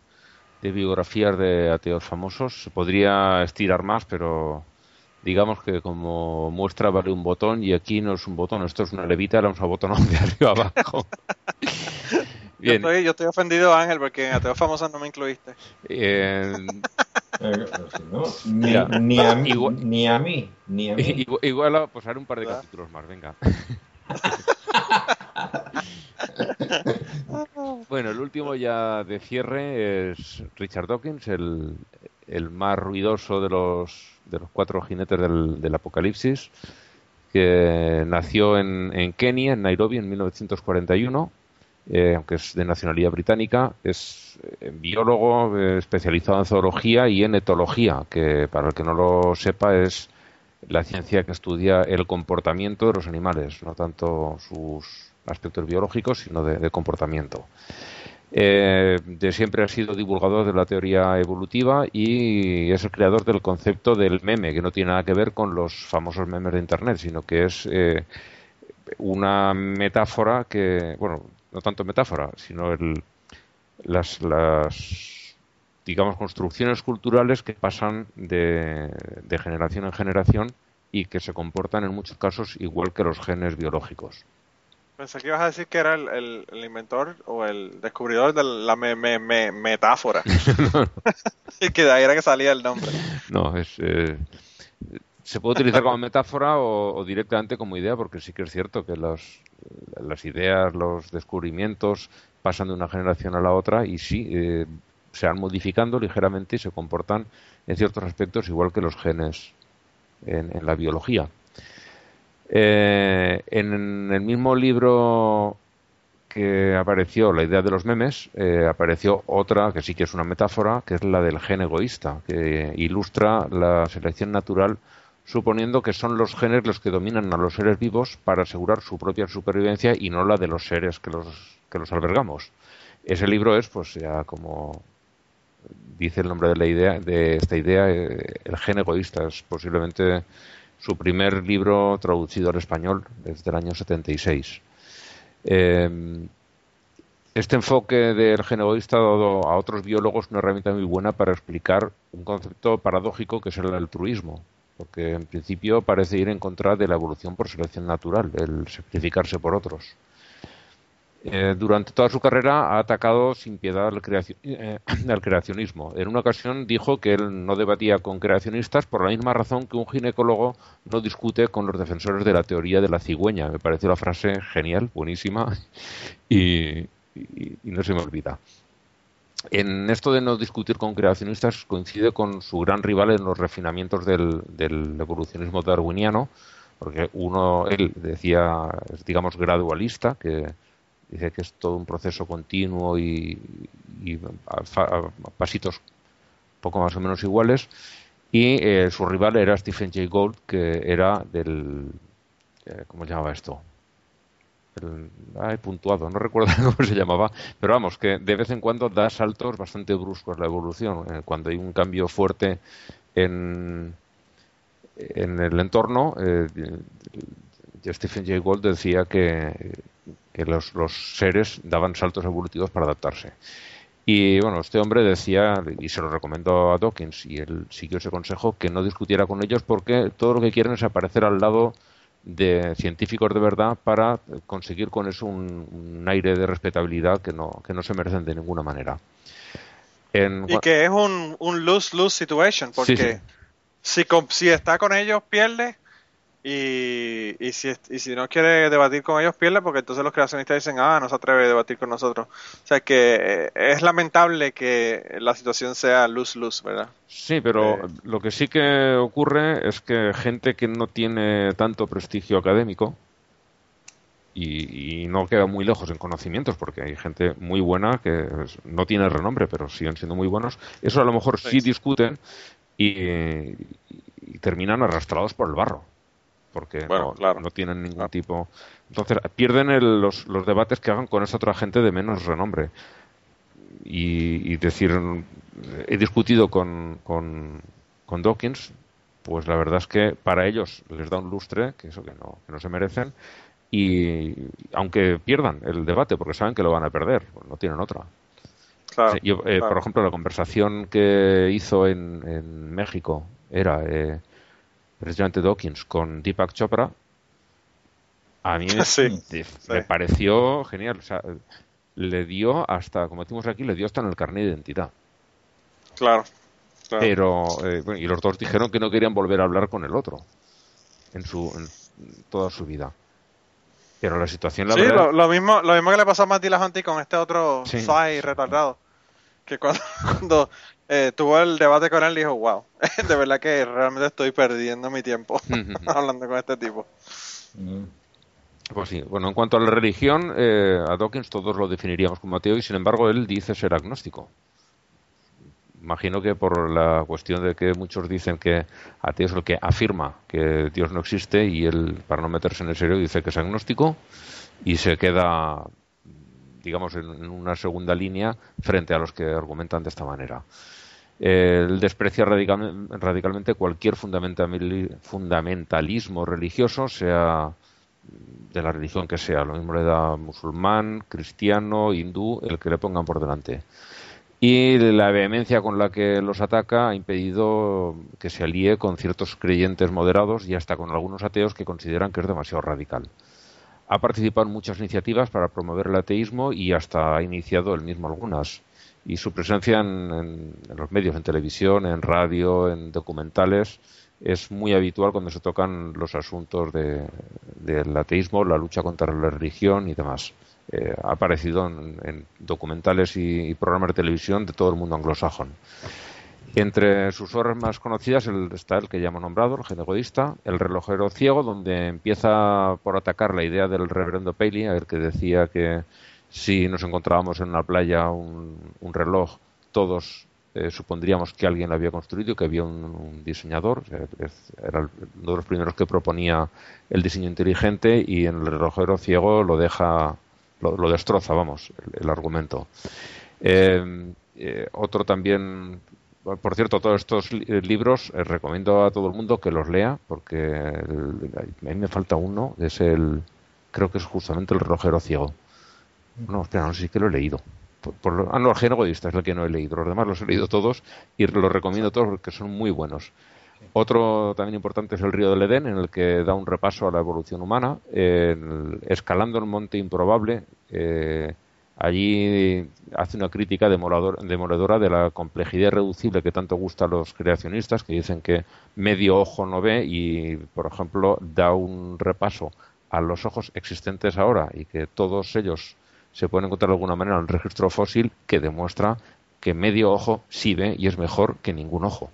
de biografías de ateos famosos. Se podría estirar más, pero digamos que como muestra vale un botón y aquí no es un botón, esto es una levita, la vamos a botonar de arriba abajo. Yo Bien, estoy, yo estoy ofendido, Ángel, porque en Ateos Famosos no me incluiste. eh, Eh, no, ni, Mira, ni a mí, igual- ni a mí, ni a mí. igual, igual pues haré un par de ¿Verdad? capítulos más, venga. Bueno, el último ya de cierre es Richard Dawkins, el, el más ruidoso de los, de los cuatro jinetes del, del apocalipsis, que nació en, en Kenia, en Nairobi, en 1941, eh, aunque es de nacionalidad británica. Es eh, biólogo eh, especializado en zoología y en etología, que para el que no lo sepa es la ciencia que estudia el comportamiento de los animales, no tanto sus aspectos biológicos, sino de, de comportamiento. Eh, de siempre ha sido divulgador de la teoría evolutiva y es el creador del concepto del meme, que no tiene nada que ver con los famosos memes de Internet, sino que es eh, una metáfora que, bueno, no tanto metáfora, sino el, las, digamos, construcciones culturales que pasan de generación en generación y que se comportan en muchos casos igual que los genes biológicos. Pensé que ibas a decir que era el, el- el inventor o el descubridor de la me- me- me- metáfora. y que de ahí era que salía el nombre. No, es, eh, se puede utilizar como metáfora o, o directamente como idea, porque sí que es cierto que los, las ideas, los descubrimientos pasan de una generación a la otra y sí, eh, se van modificando ligeramente y se comportan en ciertos aspectos igual que los genes en, en la biología. Eh, en el mismo libro que apareció la idea de los memes, eh, apareció otra que sí que es una metáfora, que es la del gen egoísta, que ilustra la selección natural suponiendo que son los genes los que dominan a los seres vivos para asegurar su propia supervivencia y no la de los seres que los, que los albergamos. Ese libro es, pues ya como dice el nombre de la idea, de esta idea, eh, el gen egoísta. Es posiblemente su primer libro traducido al español desde el año 76. Eh, este enfoque del gen egoísta ha dado a otros biólogos una herramienta muy buena para explicar un concepto paradójico que es el altruismo, porque en principio parece ir en contra de la evolución por selección natural, el sacrificarse por otros. Eh, durante toda su carrera ha atacado sin piedad al, eh, al creacionismo. En una ocasión dijo que él no debatía con creacionistas por la misma razón que un ginecólogo no discute con los defensores de la teoría de la cigüeña. Me pareció la frase genial, buenísima y, no se me olvida. En esto de no discutir con creacionistas coincide con su gran rival en los refinamientos del, del evolucionismo darwiniano, porque uno, él decía, digamos, gradualista, que dice que es todo un proceso continuo y, y a, pasitos poco más o menos iguales, y eh, su rival era Stephen Jay Gould, que era del, eh, ¿cómo se llamaba esto? El, ay, puntuado, no recuerdo cómo se llamaba, pero vamos, que de vez en cuando da saltos bastante bruscos la evolución. Eh, cuando hay un cambio fuerte en, en el entorno, Stephen Jay Gould decía que, que los, los seres daban saltos evolutivos para adaptarse. Y bueno, este hombre decía, y se lo recomendó a Dawkins, y él siguió ese consejo, que no discutiera con ellos porque todo lo que quieren es aparecer al lado de científicos de verdad para conseguir con eso un, un aire de respetabilidad que no, que no se merecen de ninguna manera. En, Y que es un, un lose-lose situation, porque Sí, sí. Si, si está con ellos, pierde. Y, y, si, y si no quiere debatir con ellos, pierde, porque entonces los creacionistas dicen, ah, no se atreve a debatir con nosotros. O sea que eh, es lamentable que la situación sea lose-lose, ¿verdad? Sí, pero Eh. lo que sí que ocurre es que gente que no tiene tanto prestigio académico y, y no queda muy lejos en conocimientos, porque hay gente muy buena que no tiene renombre, pero siguen siendo muy buenos, eso a lo mejor sí Sí. discuten y terminan arrastrados por el barro porque Bueno, no, claro. no tienen ningún tipo. Entonces, pierden el- los, los debates que hagan con esa otra gente de menos renombre. Y, y decir, he discutido con, con, con Dawkins, pues la verdad es que para ellos les da un lustre, que eso que no, que no se merecen, y aunque pierdan el debate, porque saben que lo van a perder, pues no tienen otra. Claro, yo, eh. Por ejemplo, la conversación que hizo en, en México era eh, precisamente Dawkins con Deepak Chopra. A mí me, Sí, me sí. pareció genial. O sea, le dio hasta, como decimos aquí, le dio hasta en el carnet de identidad. Claro. claro. Pero, eh, bueno, y los dos dijeron que no querían volver a hablar con el otro en su en toda su vida. Pero la situación, la sí, verdad, lo, lo mismo, lo mismo que le pasó a Matilda Hunty con este otro Sí. Retardado. Que cuando, cuando, eh, tuvo el debate con él dijo, wow, de verdad que realmente estoy perdiendo mi tiempo hablando con este tipo. Mm. Pues sí, bueno, en cuanto a la religión, eh, a Dawkins todos lo definiríamos como ateo y sin embargo él dice ser agnóstico. Imagino que por la cuestión de que muchos dicen que ateo es el que afirma que Dios no existe y él, para no meterse en el serio, dice que es agnóstico y se queda, digamos, en, una segunda línea frente a los que argumentan de esta manera. Él desprecia radical- radicalmente cualquier fundamentali- fundamentalismo religioso, sea de la religión que sea. Lo mismo le da musulmán, cristiano, hindú, el que le pongan por delante. Y la vehemencia con la que los ataca ha impedido que se alíe con ciertos creyentes moderados y hasta con algunos ateos que consideran que es demasiado radical. Ha participado en muchas iniciativas para promover el ateísmo y hasta ha iniciado él mismo algunas. Y su presencia en, en- los medios, en televisión, en radio, en documentales, es muy habitual cuando se tocan los asuntos de- del ateísmo, la lucha contra la religión y demás. Eh, ha aparecido en, en documentales y programas de televisión de todo el mundo anglosajón. Entre sus obras más conocidas está el que ya hemos nombrado, el genegodista, El relojero ciego, donde empieza por atacar la idea del reverendo Paley, el que decía que si nos encontrábamos en una playa un, un reloj, todos eh, supondríamos que alguien lo había construido, que había un, diseñador. Era uno de los primeros que proponía el diseño inteligente y en el relojero ciego lo deja, lo, destroza, vamos, el, argumento. Eh, eh, otro también, por cierto, todos estos eh, libros eh, recomiendo a todo el mundo que los lea porque a mí me falta uno, es el, creo que es justamente el relojero ciego. No, espera, no sé si que lo he leído. Por- por ah, no, el es el que no he leído. Los demás los he leído todos y los recomiendo todos porque son muy buenos. Otro también importante es el río del Edén, en el que da un repaso a la evolución humana. Escalando el monte improbable, eh, allí hace una crítica demolador- demoledora de la complejidad irreducible que tanto gusta a los creacionistas, que dicen que medio ojo no ve y, por ejemplo, da un repaso a los ojos existentes ahora y que todos ellos se pueden encontrar de alguna manera en el registro fósil que demuestra que medio ojo sí ve y es mejor que ningún ojo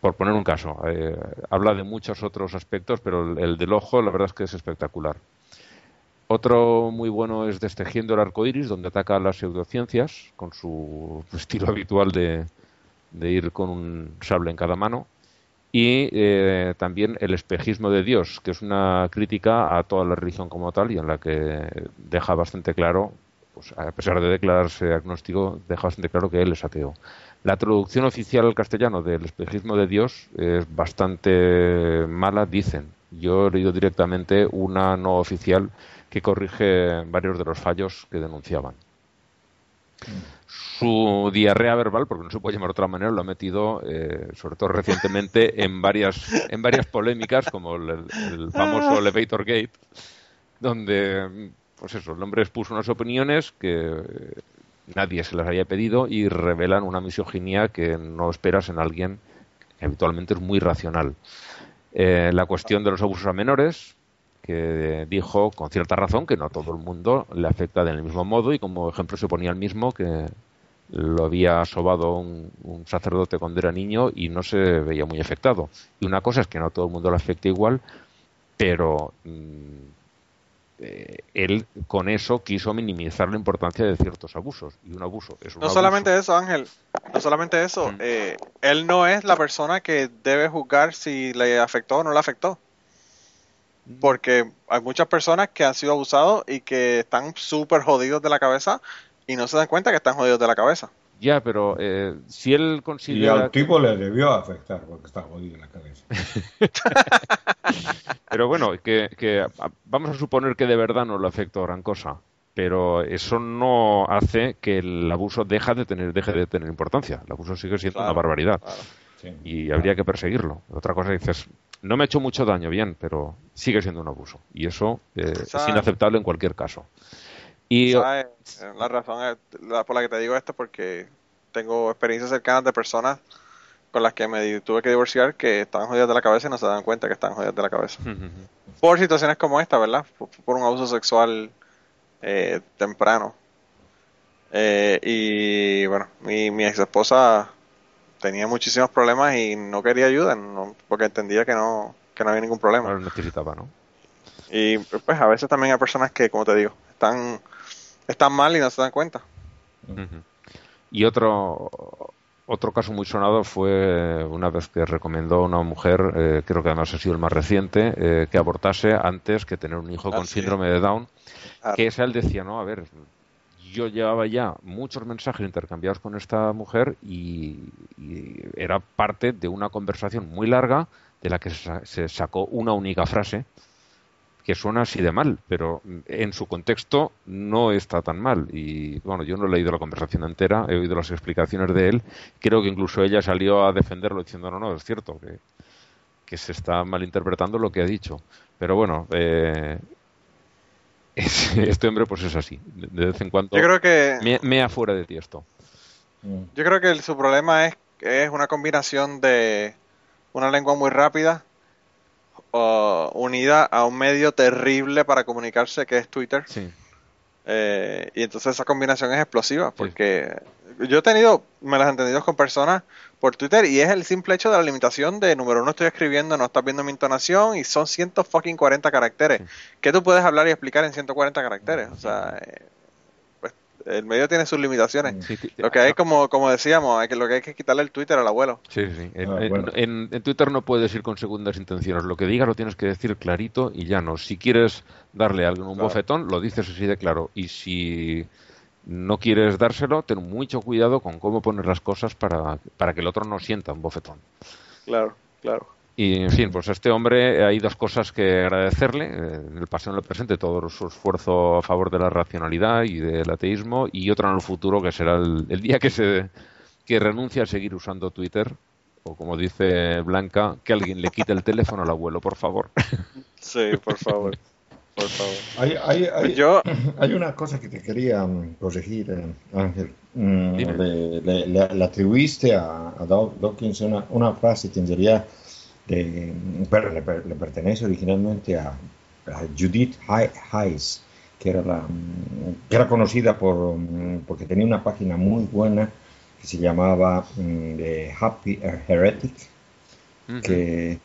por poner un caso. Eh, habla de muchos otros aspectos, pero el, el del ojo la verdad es que es espectacular. Otro muy bueno es Destejiendo el arco iris, donde ataca las pseudociencias con su estilo habitual de, de ir con un sable en cada mano. Y eh, también El espejismo de Dios, que es una crítica a toda la religión como tal y en la que deja bastante claro, pues, a pesar de declararse agnóstico, deja bastante claro que él es ateo. La traducción oficial al castellano del espejismo de Dios es bastante mala, dicen. Yo he leído directamente una no oficial que corrige varios de los fallos que denunciaban. Su diarrea verbal, porque no se puede llamar de otra manera, lo ha metido, eh, sobre todo recientemente, en varias, en varias polémicas, como el, el famoso Elevator Gate, donde, pues eso, el hombre expuso unas opiniones que nadie se las había pedido y revelan una misoginia que no esperas en alguien que habitualmente es muy racional. Eh, la cuestión de los abusos a menores, que dijo con cierta razón que no a todo el mundo le afecta del mismo modo y como ejemplo se ponía el mismo que lo había sobado un, un sacerdote cuando era niño y no se veía muy afectado. Y una cosa es que no a todo el mundo le afecta igual, pero mm, eh, él con eso quiso minimizar la importancia de ciertos abusos. Y un abuso es un No abuso. solamente eso, Ángel. No solamente eso. Mm. eh, él no es la persona que debe juzgar si le afectó o no le afectó. Porque hay muchas personas que han sido abusados y que están súper jodidos de la cabeza y no se dan cuenta que están jodidos de la cabeza. Ya, pero eh, si él Y considera... al tipo le debió afectar porque está jodido en la cabeza. Pero bueno, que, que vamos a suponer que de verdad no le afecta gran cosa. Pero eso no hace que el abuso deja de tener, deje de tener importancia. El abuso sigue siendo Claro, una barbaridad. claro. Sí. y habría que perseguirlo. Otra cosa dices, no me ha hecho mucho daño, bien, pero sigue siendo un abuso. Y eso eh, es inaceptable en cualquier caso. Y ¿Sabes? La razón es- por la que te digo esto porque tengo experiencias cercanas de personas con las que me tuve que divorciar que estaban jodidas de la cabeza y no se dan cuenta que están jodidas de la cabeza. Por situaciones como esta, ¿verdad? Por, por un abuso sexual eh, temprano. Eh, y bueno, mi, mi ex esposa tenía muchísimos problemas y no quería ayuda no- porque entendía que no, que no había ningún problema. no necesitaba, ¿no? Y pues a veces también hay personas que, como te digo, están, están mal y no se dan cuenta. Y otro otro caso muy sonado fue una vez que recomendó a una mujer, eh, creo que además ha sido el más reciente, eh, que abortase antes que tener un hijo Ah, con sí. síndrome de Down. Ah. Que esa él decía, no, a ver, yo llevaba ya muchos mensajes intercambiados con esta mujer y, y era parte de una conversación muy larga de la que se sacó una única frase que suena así de mal, pero en su contexto no está tan mal. Y bueno, yo no he leído la conversación entera, he oído las explicaciones de él. Creo que incluso ella salió a defenderlo diciendo, no, no, es cierto, que, que se está malinterpretando lo que ha dicho. Pero bueno, eh, es- este hombre pues es así. De vez en cuando Yo creo que me, mea fuera de ti esto. Yo creo que el- su problema es, es una combinación de una lengua muy rápida o unida a un medio terrible para comunicarse que es Twitter. Sí. Eh, y entonces esa combinación es explosiva porque yo he tenido me he entendido con personas por Twitter y es el simple hecho de la limitación de número uno estoy escribiendo, no estás viendo mi entonación y son 140 caracteres. Sí. ¿Qué tú puedes hablar y explicar en 140 caracteres? O sea, eh, el medio tiene sus limitaciones. Sí, Lo que hay, como, como decíamos, hay que, lo que hay que quitarle el Twitter al abuelo. Sí, sí. En, Ah, en- bueno. en- en Twitter no puedes ir con segundas intenciones. Lo que digas lo tienes que decir clarito y ya no. Si quieres darle a alguien un Claro. bofetón, lo dices así de claro. Y si no quieres dárselo, ten mucho cuidado con cómo poner las cosas para, para que el otro no sienta un bofetón. Claro, claro. Y en fin, pues a este hombre hay dos cosas que agradecerle. eh, En el pasado y en el presente, todo su esfuerzo a favor de la racionalidad y del ateísmo, y otro en el futuro, que será el, el día que se que renuncie a seguir usando Twitter, o como dice Blanca, que alguien le quite el teléfono al abuelo, por favor. Sí, por favor. por favor. Hay, hay, hay, yo, hay una cosa que te quería mm, corregir, eh, Ángel. Mm, le, le- le- le atribuiste a, a Dawkins una, una frase que en realidad pero le, le pertenece originalmente a, a Judith Hay- Hayes, que era, la, mm, que era conocida por, mm, porque tenía una página muy buena que se llamaba mm, The Happy Heretic, que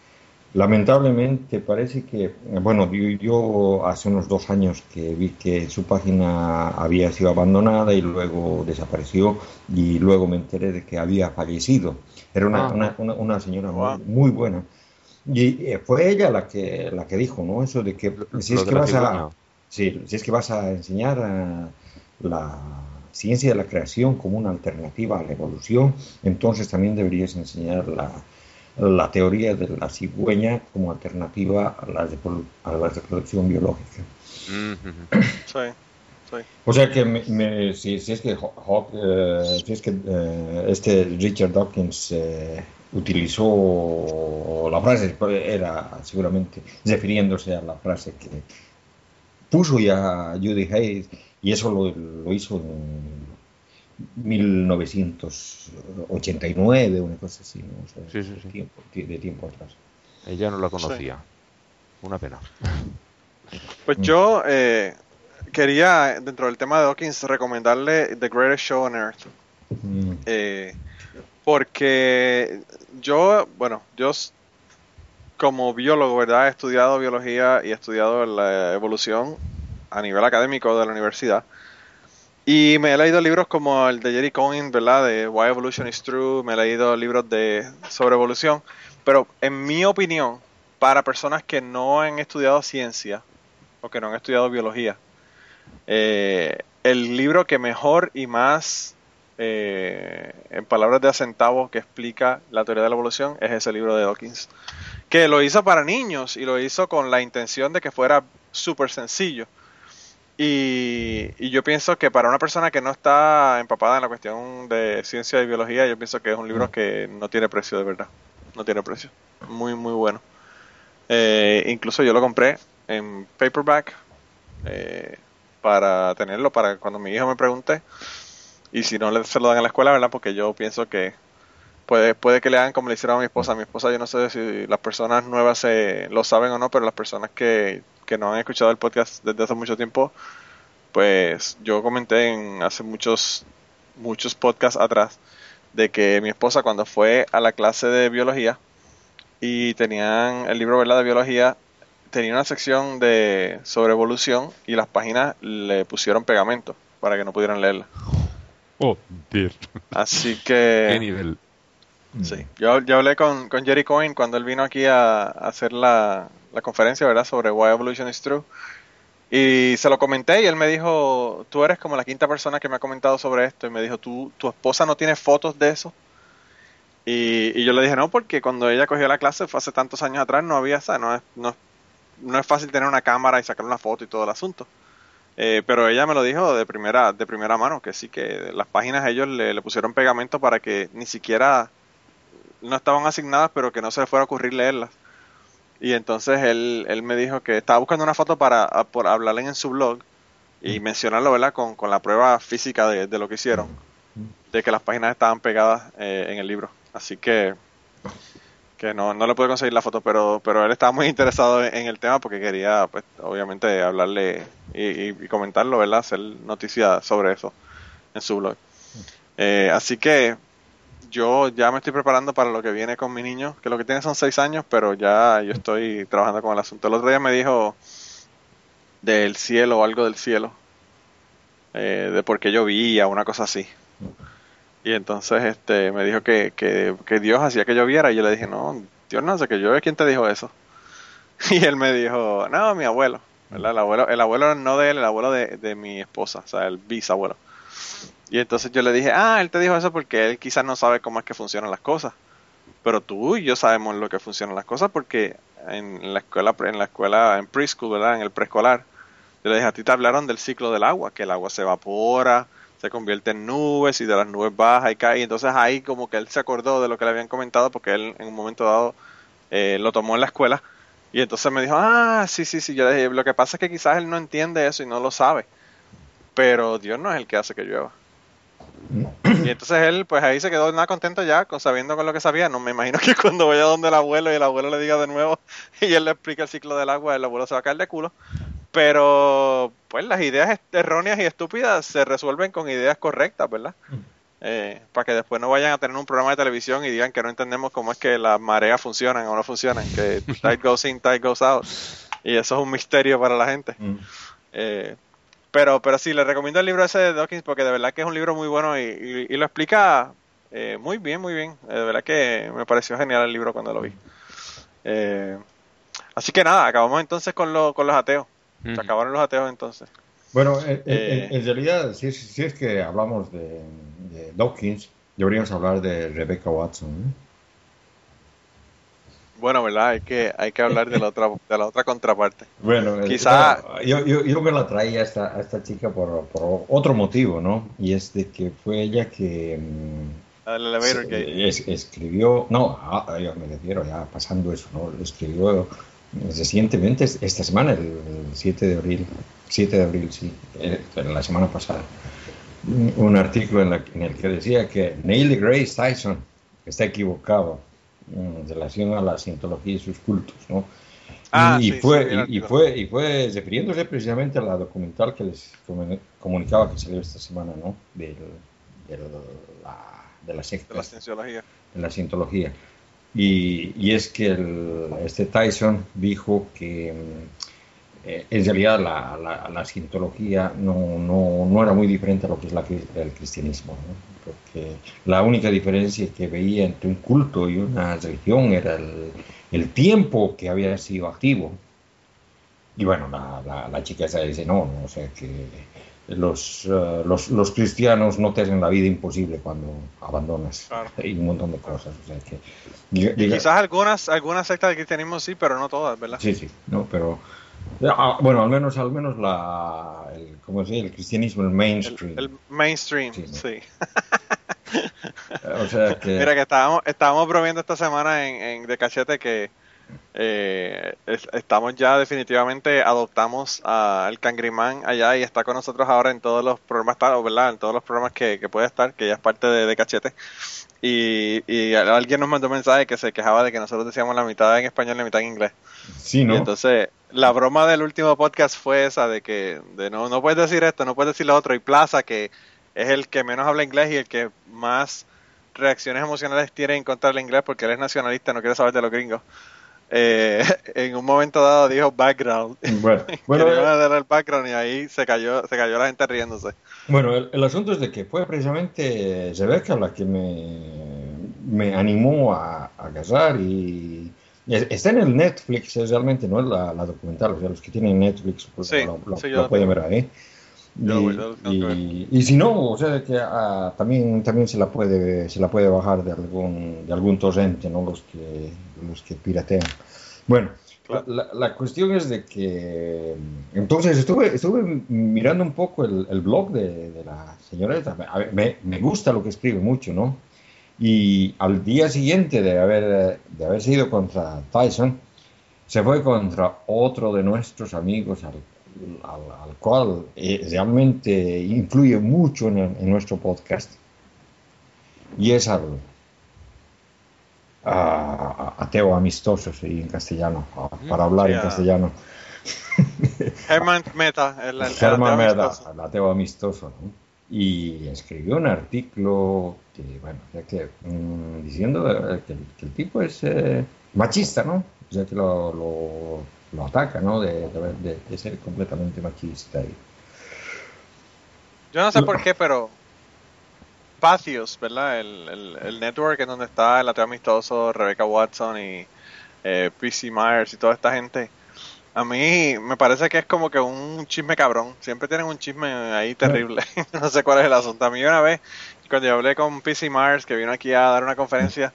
lamentablemente parece que, bueno, yo, yo hace unos dos años que vi que su página había sido abandonada y luego desapareció y luego me enteré de que había fallecido. Era una, Ah. una, una, una señora muy buena. Y eh, fue ella la que, la que dijo, ¿no? Eso de que si es que vas a. Sí, si es que vas a enseñar a la ciencia de la creación como una alternativa a la evolución, entonces también deberías enseñar la, la teoría de la cigüeña como alternativa a la, repro- a la reproducción biológica. Ujú. sí, sí. O sea que me- me- si, si es que, Haw- Haw- eh, si es que eh, este Richard Dawkins eh, utilizó la frase, era seguramente refiriéndose a la frase que puso ya Judy Hayes y eso lo, lo hizo en 1989, una cosa así, ¿no? O sea, Sí, sí, sí. Tiempo, de tiempo atrás. Ella no la conocía. Una pena. Pues yo eh, quería, dentro del tema de Dawkins, recomendarle The Greatest Show on Earth. Mm, Eh, porque yo, bueno, yo como biólogo, ¿verdad? He estudiado biología y he estudiado la evolución a nivel académico de la universidad. Y me he leído libros como el de Jerry Cohen, ¿verdad? De Why Evolution is True. Me he leído libros de sobre evolución. Pero en mi opinión, para personas que no han estudiado ciencia o que no han estudiado biología, eh, el libro que mejor y más, eh, en palabras de acentavo, que explica la teoría de la evolución es ese libro de Dawkins. Que lo hizo para niños y lo hizo con la intención de que fuera súper sencillo. Y, yo pienso que para una persona que no está empapada en la cuestión de ciencia y biología, yo pienso que es un libro que no tiene precio de verdad. No tiene precio. Muy, muy bueno. Eh, incluso yo lo compré en paperback eh, para tenerlo para cuando mi hijo me pregunte. Y si no, se lo dan en la escuela, ¿verdad? Porque yo pienso que puede, puede que le hagan como le hicieron a mi esposa. A mi esposa, yo no sé si las personas nuevas se, lo saben o no, pero las personas que que no han escuchado el podcast desde hace mucho tiempo, pues yo comenté en hace muchos muchos podcasts atrás de que mi esposa cuando fue a la clase de biología y tenían el libro ¿verdad? de biología tenía una sección de sobre evolución y las páginas le pusieron pegamento para que no pudieran leerla. Oh, dear. Así que ¿Qué nivel? Sí, yo, yo hablé con, con Jerry Cohen cuando él vino aquí a, a hacer la, la conferencia, ¿verdad? Sobre Why Evolution is True. Y se lo comenté y él me dijo, tú eres como la quinta persona que me ha comentado sobre esto. Y me dijo, ¿tú, tu esposa no tiene fotos de eso? Y, yo le dije, no, porque cuando ella cogió la clase fue hace tantos años atrás, no había, esa, no es, no, no es fácil tener una cámara y sacar una foto y todo el asunto. Eh, pero ella me lo dijo de primera, de primera mano, que sí, que las páginas ellos le, le pusieron pegamento para que ni siquiera no estaban asignadas, pero que no se le fuera a ocurrir leerlas. Y entonces él, él me dijo que estaba buscando una foto para por hablarle en su blog y mencionarlo, ¿verdad? Con, con la prueba física de, lo que hicieron, de que las páginas estaban pegadas eh, en el libro. Así que que no, no le pude conseguir la foto, pero, pero él estaba muy interesado en, el tema porque quería, pues, obviamente, hablarle y, comentarlo, ¿verdad? Hacer noticia sobre eso en su blog. Eh, así que yo ya me estoy preparando para lo que viene con mi niño, que lo que tiene son seis años, pero ya yo estoy trabajando con el asunto. El otro día me dijo del cielo o algo del cielo, eh, de por qué llovía, una cosa así. Y entonces este me dijo que, que, que Dios hacía que lloviera y yo le dije, no, Dios no hace que llueve, ¿quién te dijo eso? Y él me dijo, no, mi abuelo, ¿verdad? El abuelo, el abuelo no de él, el abuelo de, de mi esposa, o sea, el bisabuelo. Y entonces yo le dije, ah, él te dijo eso porque él quizás no sabe cómo es que funcionan las cosas. Pero tú y yo sabemos lo que funcionan las cosas porque en la escuela, en la escuela, en preschool, ¿verdad? En el preescolar, yo le dije, a ti te hablaron del ciclo del agua, que el agua se evapora, se convierte en nubes y de las nubes baja y cae. Y entonces ahí como que él se acordó de lo que le habían comentado porque él en un momento dado eh, lo tomó en la escuela. Y entonces me dijo, ah, sí, sí, sí. Yo le dije, lo que pasa es que quizás él no entiende eso y no lo sabe. Pero Dios no es el que hace que llueva. Y entonces él, pues ahí se quedó nada contento ya, con, sabiendo con lo que sabía. No me imagino que cuando vaya donde el abuelo y el abuelo le diga de nuevo y él le explica el ciclo del agua, el abuelo se va a caer de culo. Pero, pues las ideas erróneas y estúpidas se resuelven con ideas correctas, ¿verdad? Eh, para que después no vayan a tener un programa de televisión y digan que no entendemos cómo es que las mareas funcionan o no funcionan, que tide goes in, tide goes out. Y eso es un misterio para la gente. Eh, pero, pero sí, le recomiendo el libro ese de Dawkins porque de verdad que es un libro muy bueno y, lo explica eh, muy bien, muy bien. Eh, de verdad que me pareció genial el libro cuando lo vi. Eh, así que nada, acabamos entonces con, lo, con los ateos. Se acabaron los ateos entonces. Bueno, en, realidad, si, si, es que hablamos de, de Dawkins, deberíamos hablar de Rebecca Watson. Bueno, ¿verdad? Hay que, hay que hablar de la otra, de la otra contraparte. Bueno, eh, quizá... yo, yo, yo, me la traía a esta, a esta chica por, por, otro motivo, ¿no? Y es de que fue ella que... El elevator escribió, no, ah, yo me refiero ya pasando eso, ¿no? Escribió recientemente, esta semana, el 7 de abril, 7 de abril, sí, eh, la semana pasada, un artículo en, en el que decía que Neil Grace Tyson está equivocado en relación a la cientología y sus cultos, ¿no? Ah, y, fue, y, fue, y fue refiriéndose precisamente a la documental que les comunicaba que salió esta semana, ¿no? De, la, de la secta. De la cienciología. De la cientología. Y, es que este Tyson dijo que eh, en realidad la, la, la cientología no, no, no, era muy diferente a lo que es la, el cristianismo, ¿no? porque la única diferencia que veía entre un culto y una religión era el, el tiempo que había sido activo. Y bueno, la, la chica esa dice, no, no, o sea que los, uh, los, los, cristianos no te hacen la vida imposible cuando abandonas claro. y un montón de cosas. O sea que, y quizás algunas, algunas sectas de cristianismo sí, pero no todas, ¿verdad? Sí, sí, no, pero ah, bueno, al menos, al menos la, el, ¿cómo se el cristianismo, el mainstream. El, el mainstream, sí. sí. o sea que... Mira que estábamos, estábamos bromeando esta semana en, en De Cachete que eh, estamos ya definitivamente adoptamos al Cangrimán allá y está con nosotros ahora en todos los programas, ¿verdad? En todos los programas que, que puede estar, que ya es parte de, de Cachete. Y, y, alguien nos mandó un mensaje que se quejaba de que nosotros decíamos la mitad en español y la mitad en inglés. Sí, ¿no? Y entonces, la broma del último podcast fue esa de que de no, no puedes decir esto, no puedes decir lo otro. Y Plaza, que es el que menos habla inglés y el que más reacciones emocionales tiene en contra del inglés porque él es nacionalista, no quiere saber de los gringos eh, en un momento dado dijo background. Bueno, bueno el background y ahí se cayó, se cayó la gente riéndose. Bueno, el, el asunto es de que fue precisamente Rebecca la que me, me animó a, a casar y, y, está en el Netflix, es realmente no es la, la, documental, o sea, los que tienen Netflix pues, sí, lo, lo, sí, lo pueden ver ahí. Yo, y, tengo y, y, si no, o sea, que ah, también, también se la puede se la puede bajar de algún de algún torrente, ¿no? Los que los que piratean. Bueno, Claro. la, la cuestión es de que entonces estuve estuve mirando un poco el, el blog de, de, la señora. A ver, me, me gusta lo que escribe mucho, ¿no? Y al día siguiente de haber de haberse ido contra Tyson, se fue contra otro de nuestros amigos al al, al, cual eh, realmente influye mucho en, el, en, nuestro podcast y es al a, ateo amistoso sí, en castellano a, para hablar yeah. en castellano Herman Meta el, el, Herman el Meta el ateo amistoso ¿no? y escribió un artículo que, bueno, que, mmm, diciendo que, que, el tipo es eh, machista ¿no? sea que lo, lo lo ataca, ¿no? De, de, de, ser completamente machista. Y... Yo no sé por qué, pero Pacios, ¿verdad? El, el, el, network en donde está el ateo amistoso, Rebecca Watson y eh, PC Myers y toda esta gente, a mí me parece que es como que un chisme cabrón. Siempre tienen un chisme ahí terrible. no sé cuál es el asunto. A mí una vez, cuando yo hablé con PC Myers, que vino aquí a dar una conferencia,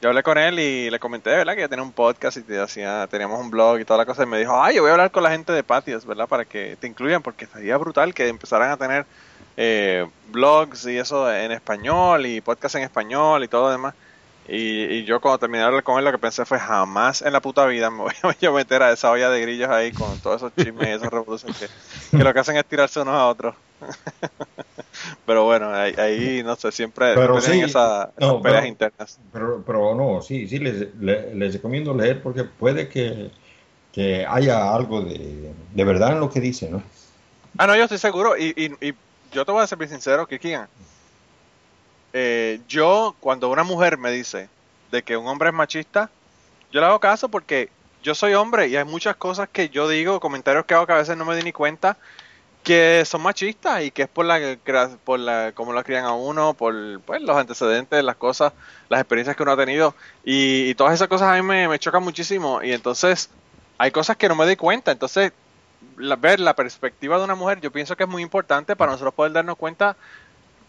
yo hablé con él y le comenté, ¿verdad? Que ya tenía un podcast y te hacía, teníamos un blog y toda la cosa. Y me dijo, ay, yo voy a hablar con la gente de Patios, ¿verdad? Para que te incluyan, porque sería brutal que empezaran a tener eh, blogs y eso en español y podcast en español y todo lo demás. Y, y, yo cuando terminé de hablar con él lo que pensé fue jamás en la puta vida me voy a meter a esa olla de grillos ahí con todos esos chismes y esas revoluciones que, que lo que hacen es tirarse unos a otros. pero bueno, ahí, ahí, no sé, siempre, pero siempre sí, esa, esas peleas pero, internas. Pero, pero no, sí, sí, les, les, les, recomiendo leer porque puede que, que haya algo de, de, verdad en lo que dice, ¿no? Ah, no, yo estoy seguro y, y, y yo te voy a ser bien sincero, Kikian. Eh, yo, cuando una mujer me dice de que un hombre es machista, yo le hago caso porque yo soy hombre y hay muchas cosas que yo digo, comentarios que hago que a veces no me di ni cuenta que son machistas y que es por la por la cómo lo crían a uno, por pues, los antecedentes, las cosas, las experiencias que uno ha tenido. Y, y todas esas cosas a mí me, chocan muchísimo. Y entonces hay cosas que no me doy cuenta, entonces la, ver la perspectiva de una mujer yo pienso que es muy importante para nosotros poder darnos cuenta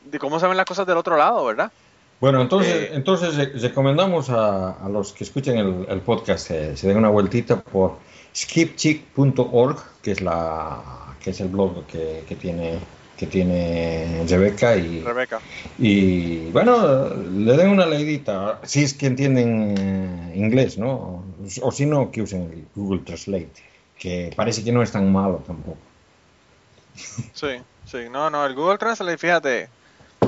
de cómo se ven las cosas del otro lado, ¿verdad? Bueno, entonces, eh, entonces recomendamos a, a, los que escuchen el, el podcast que se den una vueltita por skipchick.org, que es la que es el blog que, que tiene que tiene Rebeca y Rebeca. y bueno le den una leidita si es que entienden eh, inglés no o, o si no que usen el Google Translate que parece que no es tan malo tampoco sí sí no no el Google Translate fíjate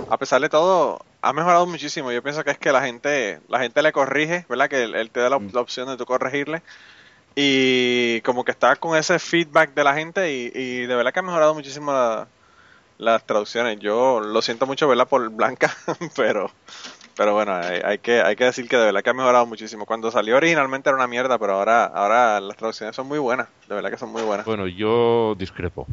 a pesar de todo ha mejorado muchísimo yo pienso que es que la gente la gente le corrige verdad que él, él te da la, la opción de tú corregirle y como que está con ese feedback de la gente y, y de verdad que ha mejorado muchísimo la, las traducciones. Yo lo siento mucho, ¿verdad? Por Blanca, pero, Pero bueno, hay, hay que, hay que decir que de verdad que ha mejorado muchísimo. Cuando salió originalmente era una mierda, pero ahora, ahora las traducciones son muy buenas. De verdad que son muy buenas. Bueno, yo discrepo.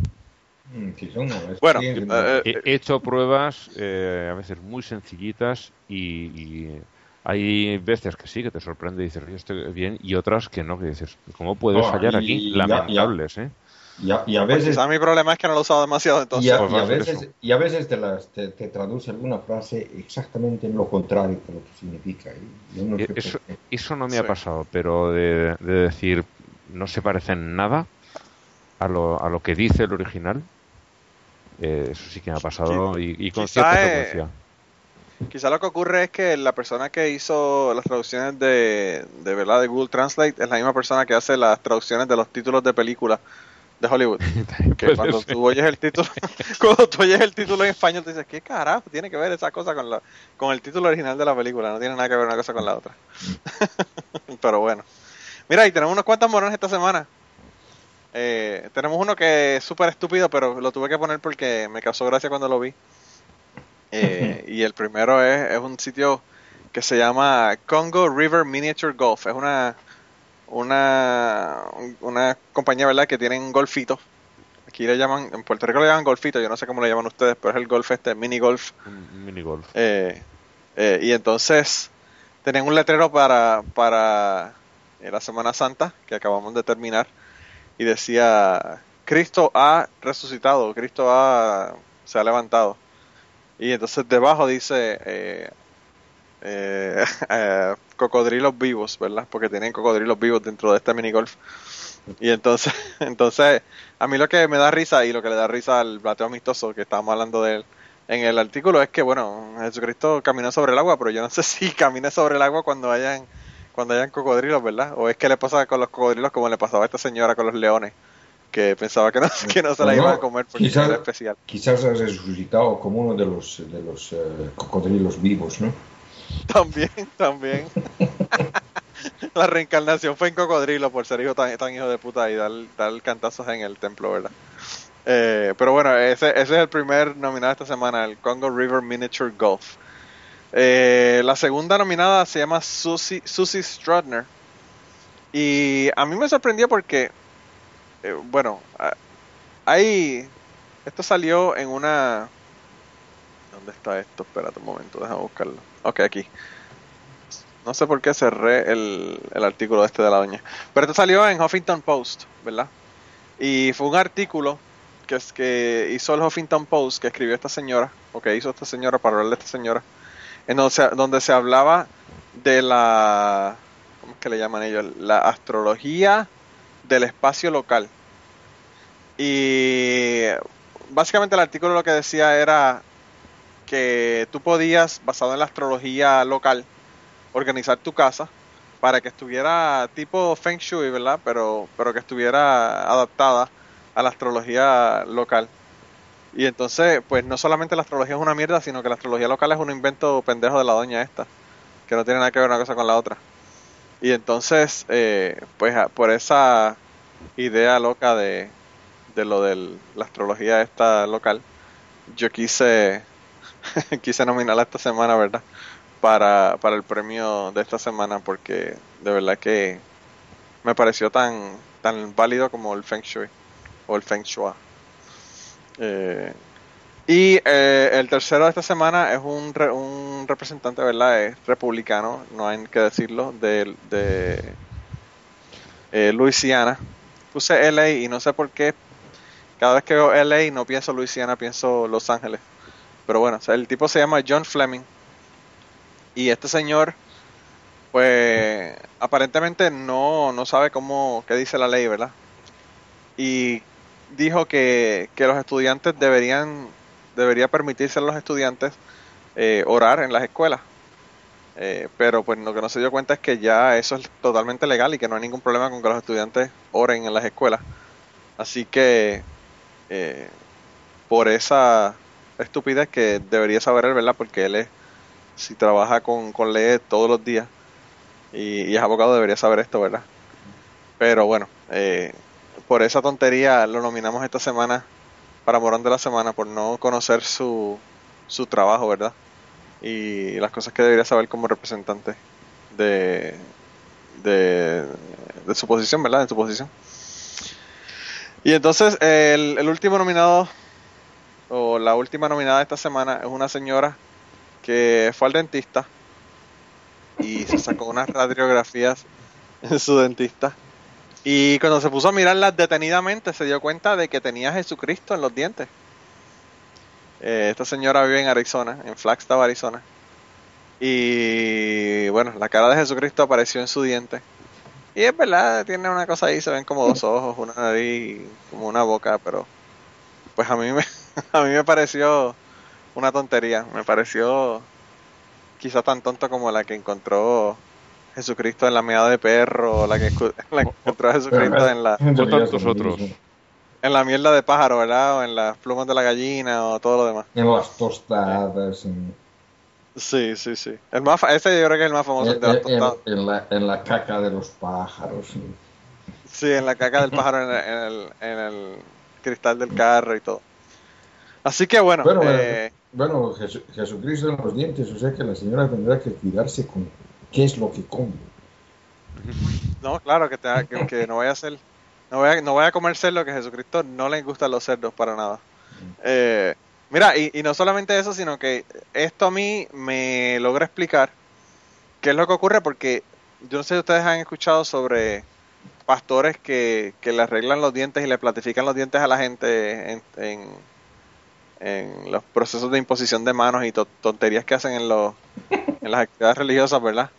Bueno, sí, eh, eh, He he hecho pruebas eh, a veces muy sencillitas y, y hay veces que sí, que te sorprende y dices, "Oye, estoy bien, y otras que no, que dices, ¿cómo puedes No, fallar y- aquí? y ya- Lamentables, ¿eh? y, a, y a pues veces, quizá mi problema es que no lo he usado demasiado, y entonces. a, pues y a veces, y a veces te, las, te, te traduce alguna frase exactamente en lo contrario de lo que significa. Y yo no Eh, sé Eso, eso no me Sí. ha pasado, pero de, de decir no se parece en nada a lo, a lo que dice el original, eh, eso sí que me ha pasado y, y con quizá, cierta eh, frecuencia. Quizá lo que ocurre es que la persona que hizo las traducciones de, de verdad de Google Translate es la misma persona que hace las traducciones de los títulos de películas de Hollywood. Que cuando tú oyes el título, cuando tú oyes el título en español, te dices, ¿qué carajo tiene que ver esa cosa con la, con el título original de la película? No tiene nada que ver una cosa con la otra. Pero bueno. Mira, y tenemos unos cuantos morones esta semana. Eh, tenemos uno que es súper estúpido, pero lo tuve que poner porque me causó gracia cuando lo vi. Eh, y el primero es, es un sitio que se llama Congo River Miniature Golf. Es una una una compañía, ¿verdad? Que tienen golfitos. Aquí le llaman, en Puerto Rico le llaman golfito, yo no sé cómo le llaman ustedes, pero es el golf este, mini golf. Mini golf. Eh, eh, y entonces tenían un letrero para, para la Semana Santa que acabamos de terminar y decía Cristo ha resucitado, Cristo ha, se ha levantado. Y entonces debajo dice eh, eh, eh, cocodrilos vivos, ¿verdad? Porque tienen cocodrilos vivos dentro de este mini golf. Y entonces, entonces, a mí lo que me da risa y lo que le da risa al plateo amistoso que estábamos hablando de él en el artículo es que, bueno, Jesucristo caminó sobre el agua, pero yo no sé si camine sobre el agua cuando hayan, cuando hayan cocodrilos, ¿verdad? O es que le pasa con los cocodrilos como le pasaba a esta señora con los leones, que pensaba que no, que no se la No, iban a comer porque quizás- era especial. Quizás ha resucitado como uno de los, de los eh, cocodrilos vivos, ¿no? También, también. La reencarnación fue en cocodrilo por ser hijo tan, tan hijo de puta y dar, dar cantazos en el templo, ¿verdad? Eh, pero bueno, ese, ese es el primer nominado esta semana, el Congo River Miniature Golf. Eh, la segunda nominada se llama Susie, Susie Strudner. Y a mí me sorprendió porque, eh, bueno, hay... Esto salió en una... ¿Dónde está esto? Espérate un momento, déjame buscarlo. Ok, aquí. No sé por qué cerré el, el artículo este de la doña. Pero esto salió en Huffington Post, ¿verdad? Y fue un artículo que es que hizo el Huffington Post, que escribió esta señora, o que hizo esta señora para hablar de esta señora, en donde se, donde se hablaba de la, ¿cómo es que le llaman ellos? La astrología del espacio local. Y básicamente el artículo lo que decía era que tú podías, basado en la astrología local, organizar tu casa para que estuviera tipo Feng Shui, ¿verdad? Pero, pero que estuviera adaptada a la astrología local. Y entonces, pues no solamente la astrología es una mierda, sino que la astrología local es un invento pendejo de la doña esta, que no tiene nada que ver una cosa con la otra. Y entonces, eh, pues por esa idea loca de, de lo de la astrología esta local, yo quise, quise nominarla esta semana, ¿verdad? Para, para el premio de esta semana, porque de verdad que me pareció tan, tan válido como el Feng Shui o el Feng Shui. Eh, y eh, el tercero de esta semana es un, re- un representante, ¿verdad? Es republicano, no hay que decirlo, de, de eh, Luisiana. Puse LA y no sé por qué. Cada vez que veo LA no pienso Luisiana, pienso Los Ángeles. Pero bueno, el tipo se llama John Fleming. Y este señor, pues aparentemente no, no sabe cómo, qué dice la ley, ¿verdad? Y dijo que, que los estudiantes deberían, debería permitirse a los estudiantes eh, orar en las escuelas. Eh, pero pues lo que no se dio cuenta es que ya eso es totalmente legal y que no hay ningún problema con que los estudiantes oren en las escuelas. Así que eh, por esa estupidez que debería saber él, ¿verdad? Porque él es, si trabaja con, con leyes todos los días y, y es abogado, debería saber esto, ¿verdad? Pero bueno, eh, por esa tontería lo nominamos esta semana para Morón de la Semana, por no conocer su, su trabajo, ¿verdad? y las cosas que debería saber como representante de, de, de su posición, ¿verdad? De su posición. Y entonces el, el último nominado, o la última nominada esta semana, es una señora que fue al dentista y se sacó unas radiografías en su dentista. Y cuando se puso a mirarlas detenidamente se dio cuenta de que tenía Jesucristo en los dientes. Eh, esta señora vive en Arizona, en Flagstaff, Arizona. Y bueno, la cara de Jesucristo apareció en su diente. Y es verdad, tiene una cosa ahí, se ven como dos ojos, una nariz, como una boca, pero pues a mí me, a mí me pareció una tontería, me pareció quizá tan tonto como la que encontró Jesucristo en la meada de perro, o la que, la que encontró Jesucristo en la, En tantos otros. en la mierda de pájaro, ¿verdad? O en las plumas de la gallina o todo lo demás. En las tostadas, en, Sí, sí, sí. El más, fa- ese yo creo que es el más famoso el de las en- en- tostadas. en la, en la caca de los pájaros. en- Sí, en la caca del pájaro en el, en el, en el cristal del carro y todo. Así que bueno, Bueno, eh, bueno, Jesu- Jesucristo en los dientes, o sea que la señora tendrá que cuidarse con qué es lo que come. no, claro que, te- que, que no vaya a ser, no voy a, no voy a comer cerdo, que Jesucristo no le gustan los cerdos para nada. Eh, mira, y, no solamente eso, sino que esto a mí me logra explicar qué es lo que ocurre, porque yo no sé si ustedes han escuchado sobre pastores que, que le arreglan los dientes y le platifican los dientes a la gente en, en, en los procesos de imposición de manos y to- tonterías que hacen en, los, en las actividades religiosas, ¿verdad?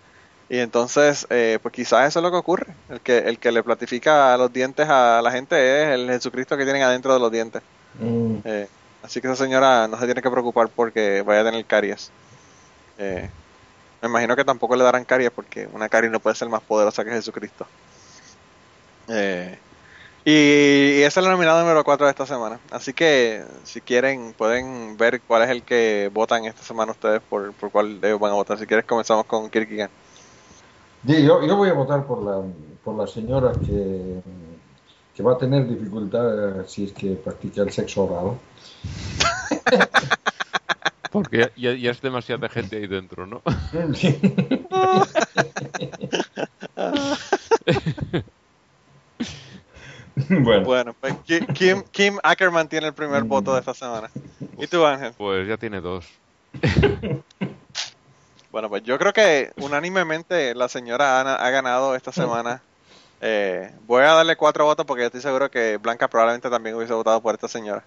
Y entonces, eh, pues quizás eso es lo que ocurre. El que, el que le platifica los dientes a la gente es el Jesucristo que tienen adentro de los dientes. Mm, Eh, así que esa señora no se tiene que preocupar porque vaya a tener caries. Eh, me imagino que tampoco le darán caries porque una caries no puede ser más poderosa que Jesucristo. Eh, y, esa es la nominada número 4 de esta semana. Así que si quieren pueden ver cuál es el que votan esta semana ustedes por, por cuál ellos van a votar. Si quieres comenzamos con Kierkegaard. Sí, yo, yo voy a votar por la, por la señora que, que va a tener dificultad si es que practica el sexo oral. Porque ya, ya es demasiada gente ahí dentro, ¿no? bueno, Bueno, pues Ki- Kim, Kim Ackerman tiene el primer voto de esta semana. ¿Y tú, Ángel? Pues ya tiene dos. Bueno, pues yo creo que unánimemente la señora Ana ha ganado esta semana. Eh, voy a darle cuatro votos porque estoy seguro que Blanca probablemente también hubiese votado por esta señora.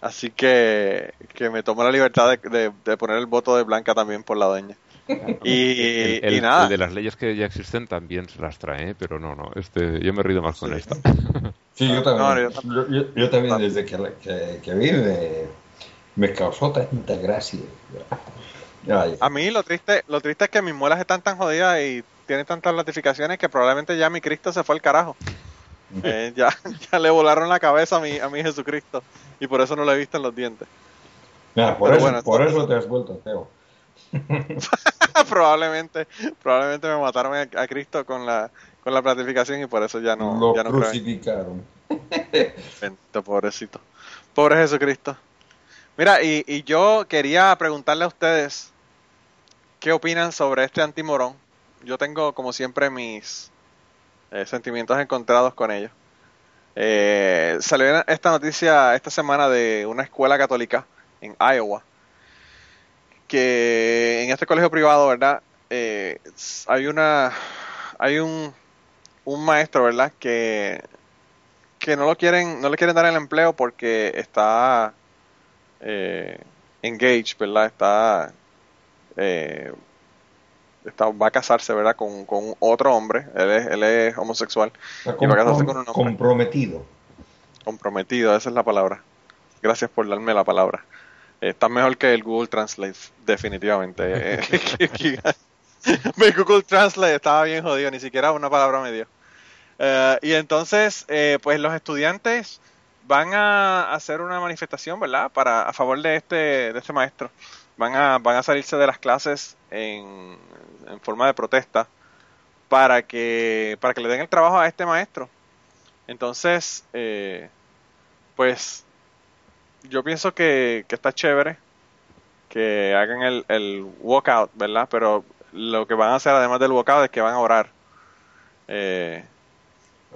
Así que, que me tomo la libertad de, de- de poner el voto de Blanca también por la dueña. Y, el, el- y nada, el de las leyes que ya existen también se las trae, ¿eh? pero no, no. Este, yo me rido más con esta. sí, yo también, No, yo yo, yo- yo también desde que, que, que vi me, me causó tanta gracia. Ay, a mí lo triste, lo triste es que mis muelas están tan jodidas y tienen tantas notificaciones que probablemente ya mi Cristo se fue al carajo. Eh, ya, ya le volaron la cabeza a mi, a mi Jesucristo y por eso no lo he visto en los dientes. mira, por, eso, bueno, por entonces- eso te has vuelto ateo. probablemente, probablemente me mataron a, a Cristo con la, con la platificación y por eso ya no, Lo ya no crucificaron. Pobrecito. Pobre Jesucristo. Mira, y, y yo quería preguntarle a ustedes qué opinan sobre este antimorón. Yo tengo, como siempre, mis eh, sentimientos encontrados con ellos. Eh, salió esta noticia esta semana de una escuela católica en Iowa, que en este colegio privado, ¿verdad? Eh, hay una, hay un, un maestro, ¿verdad? Que que no lo quieren, no le quieren dar el empleo porque está eh, engaged, ¿verdad? Está, eh, está, va a casarse, ¿verdad? Con, con otro hombre. Él es, él es homosexual, Y va a casarse con un hombre. comprometido. comprometido, esa es la palabra. Gracias por darme la palabra. Está mejor que el Google Translate, definitivamente. Eh, Mi Google Translate estaba bien jodido, ni siquiera una palabra me dio. Eh, y entonces, eh, pues los estudiantes van a hacer una manifestación, ¿verdad? Para a favor de este de este maestro. Van a van a salirse de las clases en, en forma de protesta para que para que le den el trabajo a este maestro. Entonces, eh, pues yo pienso que, que está chévere que hagan el, el walkout, ¿verdad? Pero lo que van a hacer además del walkout es que van a orar. Eh,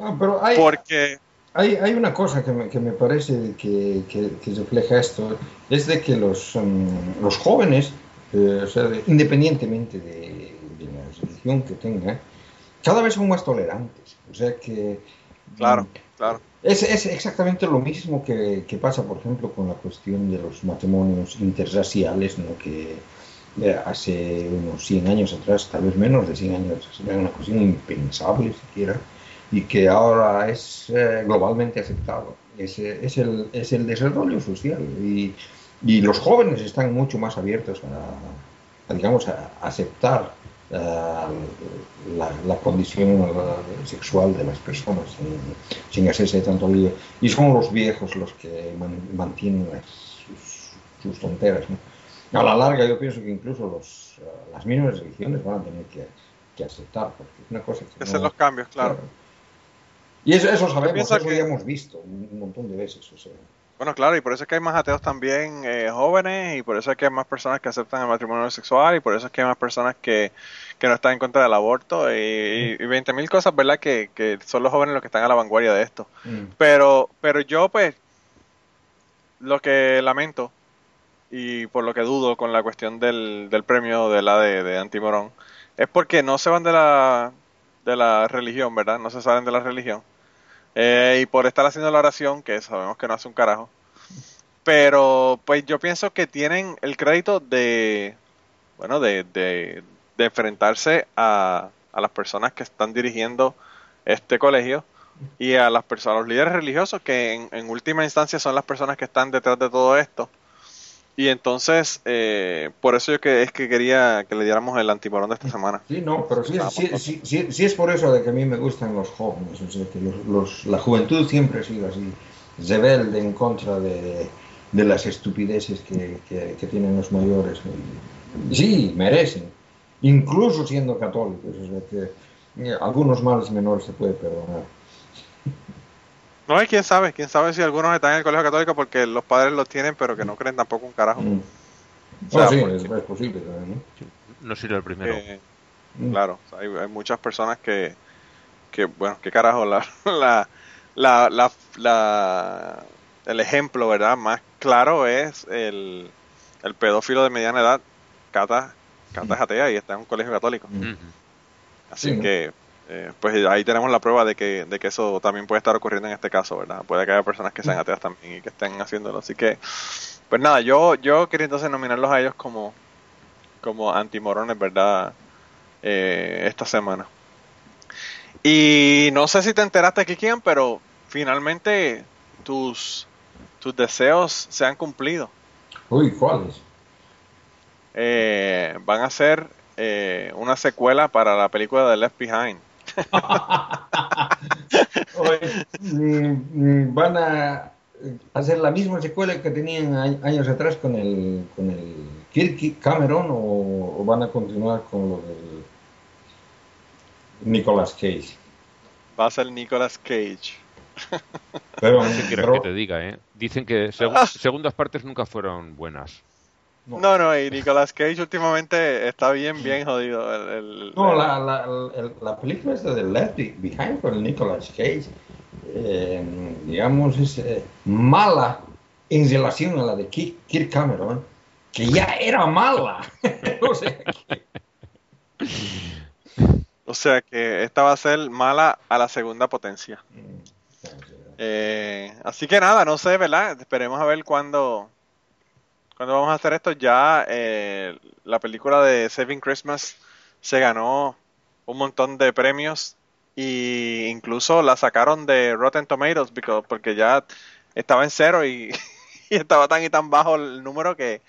Ah, pero hay, porque, hay, hay una cosa que me, que me parece que, que- que refleja esto, es de que los, mm, los jóvenes, eh, o sea, de- independientemente de, de la religión que tengan, cada vez son más tolerantes. O sea que... claro, mm, claro. Es, es exactamente lo mismo que, pasa, por ejemplo, con la cuestión de los matrimonios interraciales, ¿no? que eh, hace unos 100 años atrás, tal vez menos de 100 años era una cuestión impensable siquiera, y que ahora es eh, globalmente aceptado. Es, eh, es, el, es el desarrollo social y, y los jóvenes están mucho más abiertos a, a, digamos, a aceptar eh, la, la condición eh, sexual de las personas sin, sin hacerse tanto lío. Y son los viejos los que man- mantienen las- sus, sus tonteras. ¿no? A la larga yo pienso que incluso los, las mismas religiones van a tener que, que aceptar, porque es una cosa que... Hacer no- los cambios, claro. Y eso, eso sabemos, eso que- ya hemos visto un montón de veces. O sea. Bueno, claro, y por eso es que hay más ateos también eh, jóvenes, y por eso es que hay más personas que aceptan el matrimonio sexual, y por eso es que hay más personas que, que no están en contra del aborto, y, y 20.000 cosas, ¿verdad? Que, que son los jóvenes los que están a la vanguardia de esto. Mm. Pero, pero yo, pues, lo que lamento, y por lo que dudo con la cuestión del, del premio de la de, de Antimorón, es porque no se van de la, de la religión, ¿verdad? No se salen de la religión. Eh, y por estar haciendo la oración, que sabemos que no hace un carajo. Pero, pues yo pienso que tienen el crédito de, bueno, de, de, enfrentarse a, a las personas que están dirigiendo este colegio y a las personas, a los líderes religiosos que en última instancia son las personas que están detrás de todo esto. Y entonces, eh, por eso yo que es que quería que le diéramos el antimorón de esta semana. Sí, no, pero sí, sí, sí, sí- sí es por eso de que a mí me gustan los jóvenes, o sea, que los, los- la juventud siempre ha sido así, rebelde en contra de, de las estupideces que, que- que tienen los mayores. Sí, merecen, incluso siendo católicos, o sea, que eh, algunos males menores se puede perdonar. No, y quién sabe, quién sabe si algunos están en el colegio católico porque los padres los tienen, pero que no creen tampoco un carajo. Mm. O sea, No, sí, porque- es, es posible también, ¿no? No sería el primero. que- Mm. Claro, o sea, hay, hay muchas personas que, que bueno, qué carajo, la, la, la, la, la- el ejemplo, ¿verdad? Más claro es el, el pedófilo de mediana edad, Cata, Cata es atea y está en un colegio católico. Mm. Así Sí, ¿no? Eh, pues ahí tenemos la prueba de que, de que eso también puede estar ocurriendo en este caso, ¿verdad? Puede que haya personas que sean ateas también y que estén haciéndolo. Así que, pues nada, yo, yo quería entonces nominarlos a ellos como, como antimorones, ¿verdad? Eh, esta semana. Y no sé si te enteraste, Kikian, pero finalmente tus, tus deseos se han cumplido. Uy, ¿cuáles? Eh, van a ser eh, una secuela para la película de Left Behind. Van a hacer la misma secuela que tenían años atrás con el, con el Kirk Cameron o, o van a continuar con lo del Nicolas Cage. Va a ser Nicolas Cage. Pero, ¿Qué quieres pero- que te diga, eh? Dicen que segu- segundas partes nunca fueron buenas. No, No, no, y Nicolas Cage últimamente está bien, bien jodido. El, el- no, el- la, la, la película esta de Left Behind con Nicolas Cage, eh, digamos, es eh, mala en relación a la de Kirk Kirk Cameron, que ya era mala. o sea, que- O sea que esta va a ser mala a la segunda potencia. Mm, Eh, así que nada, no sé, ¿verdad? Esperemos a ver cuándo, cuándo vamos a hacer esto. Ya eh, la película de Saving Christmas se ganó un montón de premios y incluso la sacaron de Rotten Tomatoes because- porque ya estaba en cero y, y estaba tan y tan bajo el número que,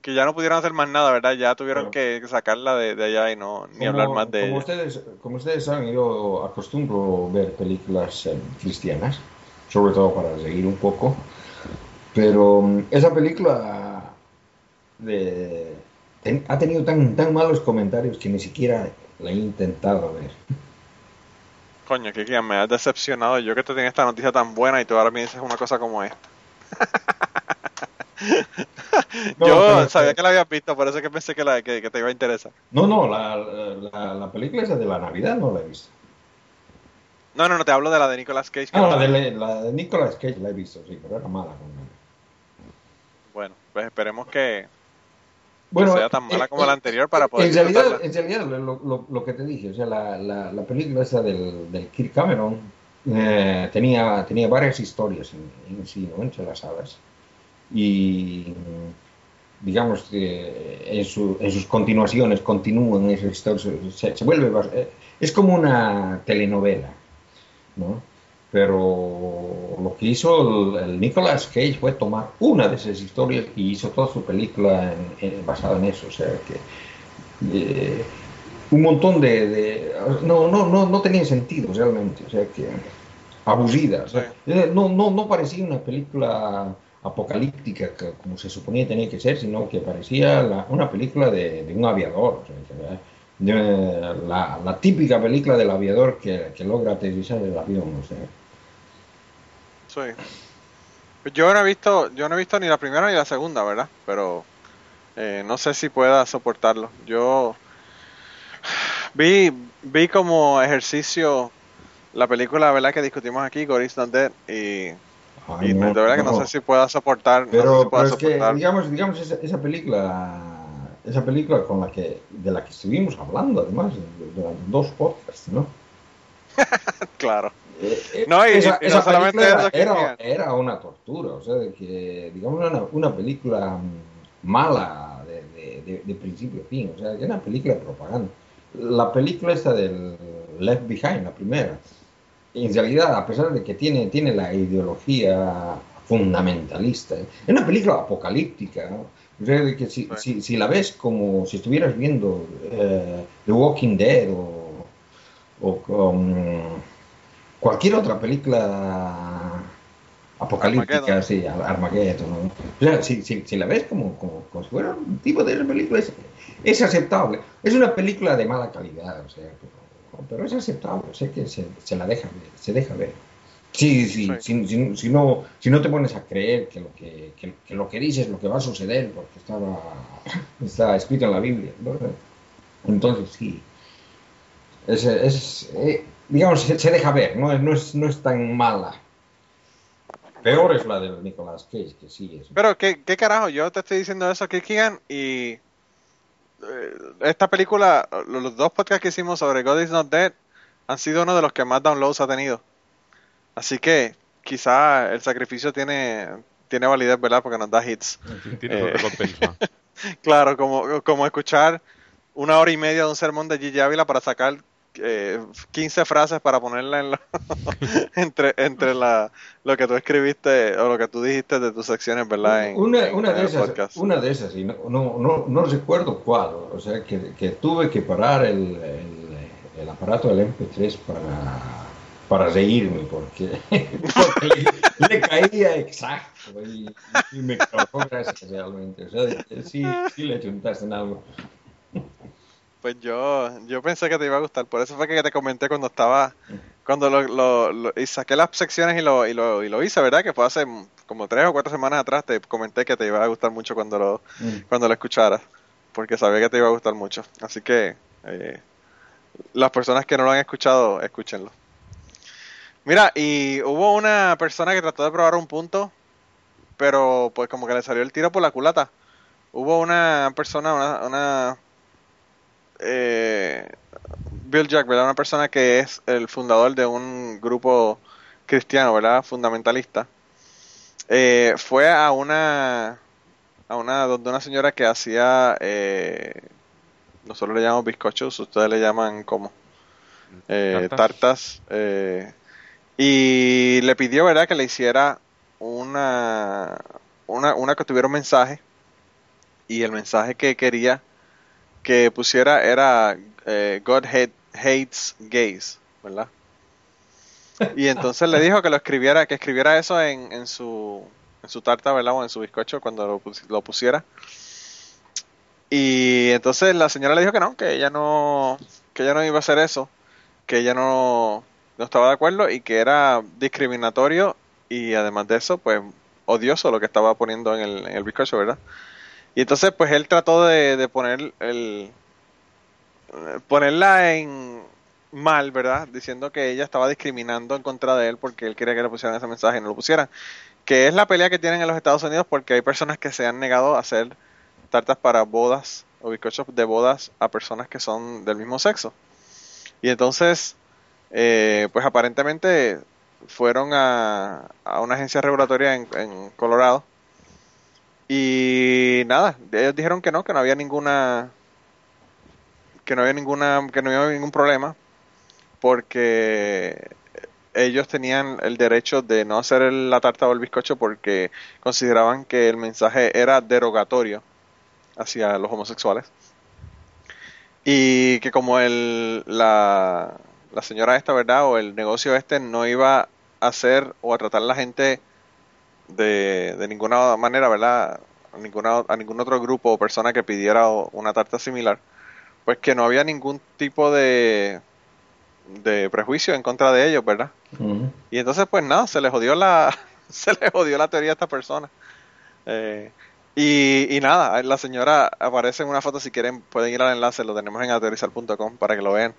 que ya no pudieron hacer más nada, ¿verdad? Ya tuvieron que sacarla de, de allá y no ni Como- hablar más de como ella. ustedes, como ustedes saben, yo acostumbro ver películas eh, cristianas, sobre todo para seguir un poco, pero mm, esa película de- ten- ha tenido tan, tan malos comentarios que ni siquiera la he intentado ver. Coño, que me has decepcionado. Yo que te tenía esta noticia tan buena y tú ahora me dices una cosa como esta. No, Yo pero- sabía que la habías visto, por eso es que pensé que, la, que, que te iba a interesar. No, no, la, la, la película esa de la Navidad no la he visto. No, no, no, te hablo de la de Nicolas Cage. que Ah, no- la de, la de Nicolas Cage la he visto, sí, pero era mala. Bueno, pues esperemos que, Bueno, sea tan mala eh, como la eh, anterior para poder En realidad, en realidad lo, lo- lo que te dije, o sea, la, la, la película esa del, del Kirk Cameron eh, tenía, tenía varias historias en, en sí, ¿no? Entre las salas. Y digamos que en, su- en sus continuaciones continúan esas historias, se, se vuelve, eh, es como una telenovela, ¿no? Pero lo que hizo el, el Nicolas Cage fue tomar una de esas historias y hizo toda su película en- en- basada en eso. O sea que eh, un montón de, de- no, no, no, no tenía sentido realmente. O sea que aburrida. o sea, eh, no, no, no parecía una película apocalíptica como se suponía tenía que ser, sino que parecía la- una película de, de un aviador. o sea, de- la, la típica película del aviador que, que logra aterrizar el avión. O sea. Sí. Yo no he visto, yo no he visto ni la primera ni la segunda, ¿verdad? Pero eh, no sé si pueda soportarlo. Yo vi, vi como ejercicio la película, ¿verdad? Que discutimos aquí, God is Not Dead, y, Ay, y no, de verdad que no no. sé si pueda soportar, no sé Pero, si pueda pero es que, digamos, digamos esa, esa película, esa película con la que, de la que estuvimos hablando, además, durante dos podcasts, ¿no? Claro. Eh, eh, No, y- esa, y no esa solamente que era, era, una tortura, o sea, de que, digamos, una, una película mala de, de- de- de principio a fin, o sea, era una película de propaganda. La película esta del Left Behind, la primera, en realidad, a pesar de que tiene, tiene la ideología fundamentalista, es una película apocalíptica, ¿no? O sea, de que si, si, si la ves como si estuvieras viendo eh, The Walking Dead o, o cualquier otra película apocalíptica, Armageddon. sí, Ar- Armageddon. ¿no? O sea, si, si- si la ves como, como, como si fuera un tipo de película, es, es aceptable. Es una película de mala calidad, o sea, pero, pero es aceptable, sé que se, se la deja ver, se deja ver. Sí, sí, Sí. Si, si- si no, si no te pones a creer que lo que, que, que lo que dices es lo que va a suceder, porque estaba, está escrito en la Biblia, ¿no? entonces sí, es, es, eh, digamos, se, se deja ver, ¿no? es- No, es, no es tan mala. Peor es la de Nicolas Cage, que sí es. Pero, ¿qué, qué carajo? Yo te estoy diciendo eso, Kirk Keegan, y eh, esta película, los dos podcasts que hicimos sobre God is Not Dead han sido uno de los que más downloads ha tenido. Así que quizá el sacrificio tiene, tiene validez, ¿verdad? Porque nos da hits. Tiene Eh. recompensa. Claro, como, como escuchar una hora y media de un sermón de Gigi Ávila para sacar eh, 15 frases para ponerla en la- entre, entre la, lo que tú escribiste o lo que tú dijiste de tus secciones, ¿verdad? En- una, en- una en de esas, podcast. una de esas, y no, no, no, no recuerdo cuál, o sea, que, que tuve que parar el, el, el aparato del MP3 para, para reírme, porque, porque le, le caía exacto y, y me causó gracia realmente. O sea, sí, sí le chuntaste en algo. Pues yo, yo pensé que te iba a gustar, por eso fue que te comenté cuando estaba, cuando lo, lo- lo- y saqué las secciones y lo, y lo, y lo hice, ¿verdad? Que fue hace como tres o cuatro semanas atrás, te comenté que te iba a gustar mucho cuando lo, Mm. cuando lo escucharas, porque sabía que te iba a gustar mucho. Así que eh, las personas que no lo han escuchado, escúchenlo. Mira, y hubo una persona que trató de probar un punto, pero pues como que le salió el tiro por la culata. Hubo una persona, una, una eh, Bill Jack, ¿verdad? Una persona que es el fundador de un grupo cristiano, ¿verdad? Fundamentalista. Eh, fue a una a una donde una señora que hacía eh, nosotros le llamamos bizcochos, ustedes le llaman como eh, Tartas. tartas y le pidió, ¿verdad? Que le hiciera una una una que tuviera un mensaje y el mensaje que quería que pusiera era eh, God hate- hates gays, ¿verdad? Y entonces le dijo que lo escribiera, que escribiera eso en, en su en su tarta, ¿verdad? O en su bizcocho cuando lo, pus- lo pusiera. Y entonces la señora le dijo que no, que ella no, que ella no iba a hacer eso, que ella no, no estaba de acuerdo y que era discriminatorio y además de eso, pues odioso lo que estaba poniendo en el, en el bizcocho, ¿verdad? Y entonces, pues él trató de, de poner el, ponerla en mal, ¿verdad? Diciendo que ella estaba discriminando en contra de él porque él quería que le pusieran ese mensaje y no lo pusieran. Que es la pelea que tienen en los Estados Unidos porque hay personas que se han negado a hacer tartas para bodas o bizcochos de bodas a personas que son del mismo sexo. Y entonces, eh, pues aparentemente fueron a, a una agencia regulatoria en, en Colorado y nada, ellos dijeron que no, que no había ninguna que no había ninguna que no había ningún problema porque ellos tenían el derecho de no hacer la tarta o el bizcocho porque consideraban que el mensaje era derogatorio hacia los homosexuales. Y que como el la, la señora esta verdad o el negocio este no iba a hacer o a tratar a la gente de, de ninguna manera verdad a, ninguna, a ningún otro grupo o persona que pidiera una tarta similar pues que no había ningún tipo de, de prejuicio en contra de ellos, ¿verdad? Y entonces, pues nada, se les jodió la, se les jodió la teoría a esta persona. Eh, y, y, nada, la señora aparece en una foto, si quieren pueden ir al enlace, lo tenemos en aterrizar.com para que lo vean,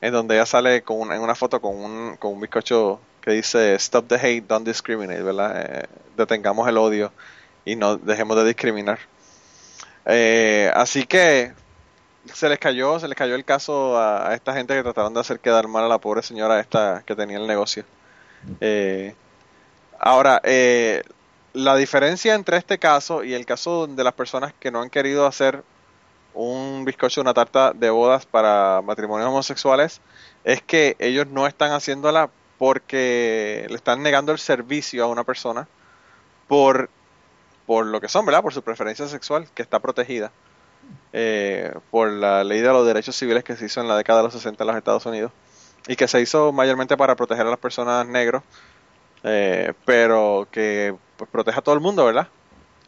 en donde ella sale con en una foto con un, con un bizcocho que dice Stop the hate, don't discriminate, ¿verdad? Eh, detengamos el odio y no dejemos de discriminar. Eh, así que se les cayó, se les cayó el caso a, esta gente que trataron de hacer quedar mal a la pobre señora esta que tenía el negocio. Eh, ahora, eh, la diferencia entre este caso y el caso de las personas que no han querido hacer un bizcocho, una tarta de bodas para matrimonios homosexuales, es que ellos no están haciéndola porque le están negando el servicio a una persona por, por lo que son, ¿verdad? Por su preferencia sexual, que está protegida eh, por la ley de los derechos civiles que se hizo en la década de los 60 en los Estados Unidos y que se hizo mayormente para proteger a las personas negros, eh, pero que pues, protege a todo el mundo, ¿verdad?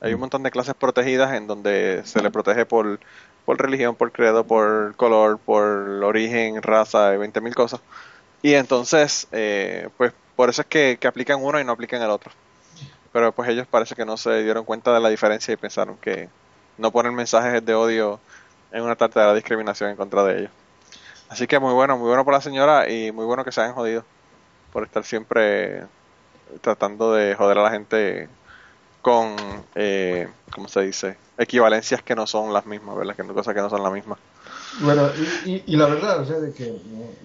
Hay un montón de clases protegidas en donde se le protege por, por religión, por credo, por color, por origen, raza y 20.000 cosas. Y entonces, eh, pues por eso es que, que aplican uno y no aplican el otro. Pero pues ellos parece que no se dieron cuenta de la diferencia y pensaron que, no poner mensajes de odio en una tarta de la discriminación en contra de ellos. Así que muy bueno, muy bueno por la señora y muy bueno que se hayan jodido por estar siempre tratando de joder a la gente con, eh, ¿cómo se dice? Equivalencias que no son las mismas, ¿verdad? Que cosas que no son las mismas. Bueno, y, la verdad, o sea, de que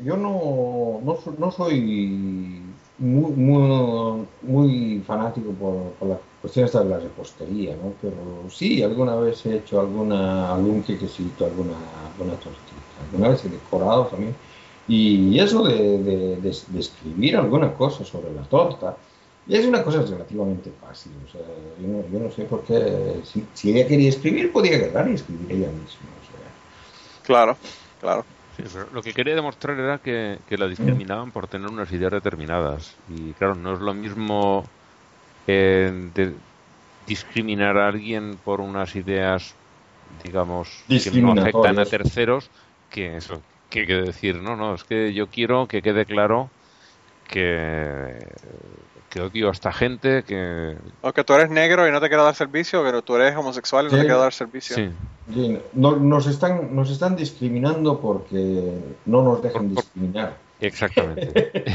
yo no, no, no soy muy, muy, muy fanático por, por las cuestiones de la repostería, ¿no? Pero sí, alguna vez he hecho alguna, algún quequecito, alguna, alguna tortita, alguna vez he decorado también. Y eso de, de, escribir alguna cosa sobre la torta, es una cosa relativamente fácil. O sea, yo, no, yo no sé por qué, si, ella quería escribir, podía agarrar y escribir ella misma. Claro, claro. Lo que quería demostrar era que, la discriminaban por tener unas ideas determinadas. Y claro, no es lo mismo eh, de discriminar a alguien por unas ideas, digamos, que no afectan a terceros, que eso, que, que decir, no, no, es que yo quiero que quede claro que que odio a esta gente, que... O que tú eres negro y no te quiero dar servicio, pero tú eres homosexual y no te quiero dar servicio. Sí. nos, están, nos están discriminando porque no nos dejan discriminar. Exactamente.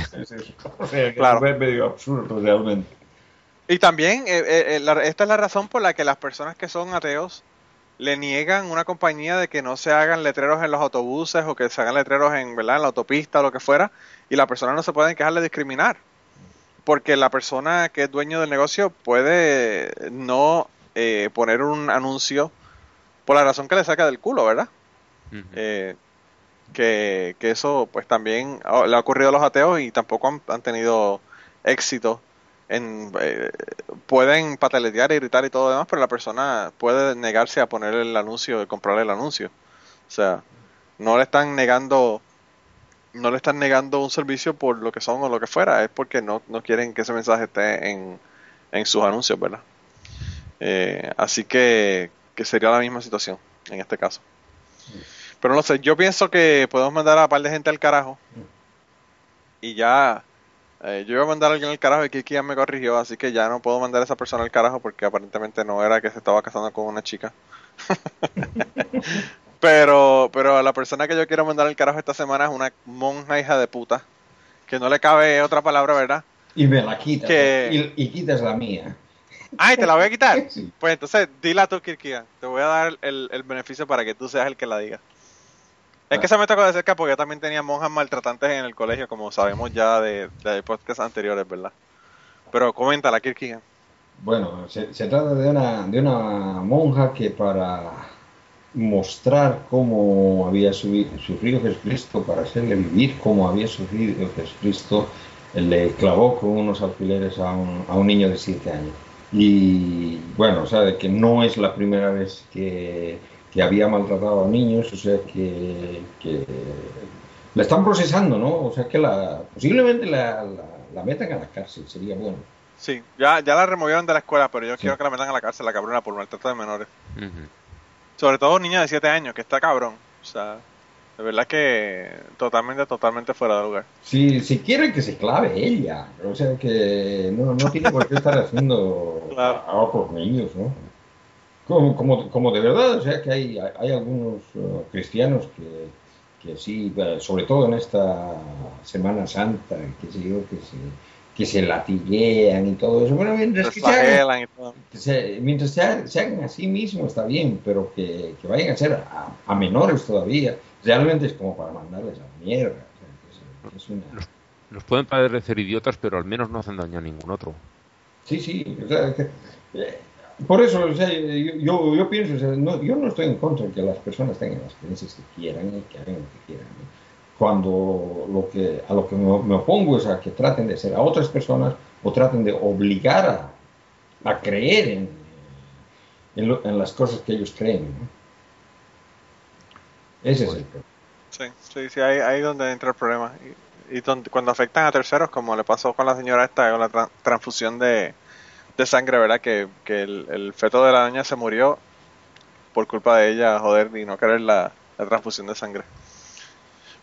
es claro. medio absurdo realmente. Y también, eh, eh, eh, esta es la razón por la que las personas que son ateos le niegan una compañía de que no se hagan letreros en los autobuses o que se hagan letreros en, ¿verdad? en la autopista o lo que fuera, y las personas no se pueden quejar de discriminar porque la persona que es dueño del negocio puede no eh, poner un anuncio por la razón que le saca del culo, ¿verdad? Eh, que, eso pues también le ha ocurrido a los ateos y tampoco han, tenido éxito en eh, pueden pataletear, irritar y todo lo demás, pero la persona puede negarse a poner el anuncio, comprar el anuncio. O sea, no le están negando no le están negando un servicio por lo que son o lo que fuera, es porque no, no quieren que ese mensaje esté en, en sus anuncios, ¿verdad? Eh, así que, que sería la misma situación en este caso. Pero no sé, yo pienso que podemos mandar a par de gente al carajo. Y ya, eh, yo iba a mandar a alguien al carajo y Kiki ya me corrigió, así que ya no puedo mandar a esa persona al carajo porque aparentemente no era que se estaba casando con una chica. pero, pero la persona que yo quiero mandar al carajo esta semana es una monja hija de puta. Que no le cabe otra palabra, ¿verdad? Y me la quitas. Que- Y, y quitas la mía. Ay, ¿te la voy a quitar? Sí. Pues entonces, dila tú, Kirkian. Te voy a dar el, el beneficio para que tú seas el que la diga. Es que Ah. se me tocó de cerca porque yo también tenía monjas maltratantes en el colegio, como sabemos ya de, de podcasts anteriores, ¿verdad? Pero coméntala, Kirkian. Bueno, se, se trata de una, de una monja que para mostrar cómo había sufrido Jesucristo, para hacerle vivir cómo había sufrido Jesucristo, le clavó con unos alfileres a un, a un niño de 7 años. Y bueno, o sea, de que no es la primera vez que, que había maltratado a niños, o sea, que, que la están procesando, ¿no? O sea, que la, posiblemente la, la, la metan a la cárcel, sería bueno. Sí, ya, ya la removieron de la escuela, pero yo quiero que la metan a la cárcel, la cabrona, por maltrato de menores. Ujú. Sobre todo un niño de 7 años, que está cabrón. O sea, de verdad que totalmente, totalmente fuera de lugar. Si, si quieren que se clave ella, o sea que no, no tiene por qué estar haciendo Claro. a, otros niños, ¿no? Como, como, como de verdad, o sea que hay, hay algunos eh, cristianos que, que sí, eh, sobre todo en esta Semana Santa, que sé yo, que se, que se latiguean y todo eso. Bueno, mientras Se que se hagan, flagelan y todo. que se- mientras se, ha- se hagan a sí mismos está bien, pero que, que vayan a ser a, a menores todavía, realmente es como para mandarles a la mierda. o sea, que es- una- Nos pueden parecer idiotas, pero al menos no hacen daño a ningún otro. Sí, sí, o sea, que- eh, por eso, o sea, yo, yo, yo pienso, o sea, no, yo no estoy en contra de que las personas tengan las creencias que quieran y que hagan lo que quieran. ¿no? Cuando lo que, a lo que me, opongo es a que traten de ser a otras personas o traten de obligar a, a creer en, en, lo- en las cosas que ellos creen. ¿no? Ese es el problema. Sí, sí, sí, ahí, ahí donde entra el problema. Y, y donde, cuando afectan a terceros, como le pasó con la señora esta, con la tra- transfusión de, de sangre, ¿verdad? Que, que el, el feto de la doña se murió por culpa de ella, joder, y no querer la, la transfusión de sangre.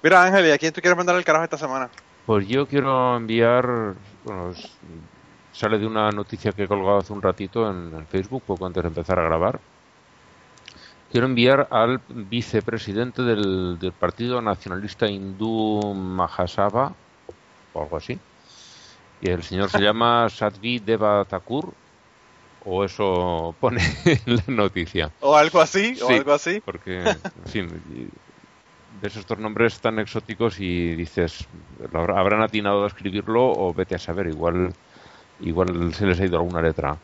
Mira, Ángel, ¿y a quién tú quieres mandar el carajo esta semana? Pues yo quiero enviar, bueno, sale de una noticia que he colgado hace un ratito en, Facebook, poco antes de empezar a grabar. Quiero enviar al vicepresidente del, del Partido Nacionalista Hindú Mahasabha, o algo así. Y el señor se llama Sadhvi Deva Thakur, o eso pone en la noticia. O algo así, o algo así. Porque, en fin, ves estos nombres tan exóticos y dices, ¿lo habrá- ¿habrán atinado a escribirlo o vete a saber? Igual, igual se les ha ido alguna letra.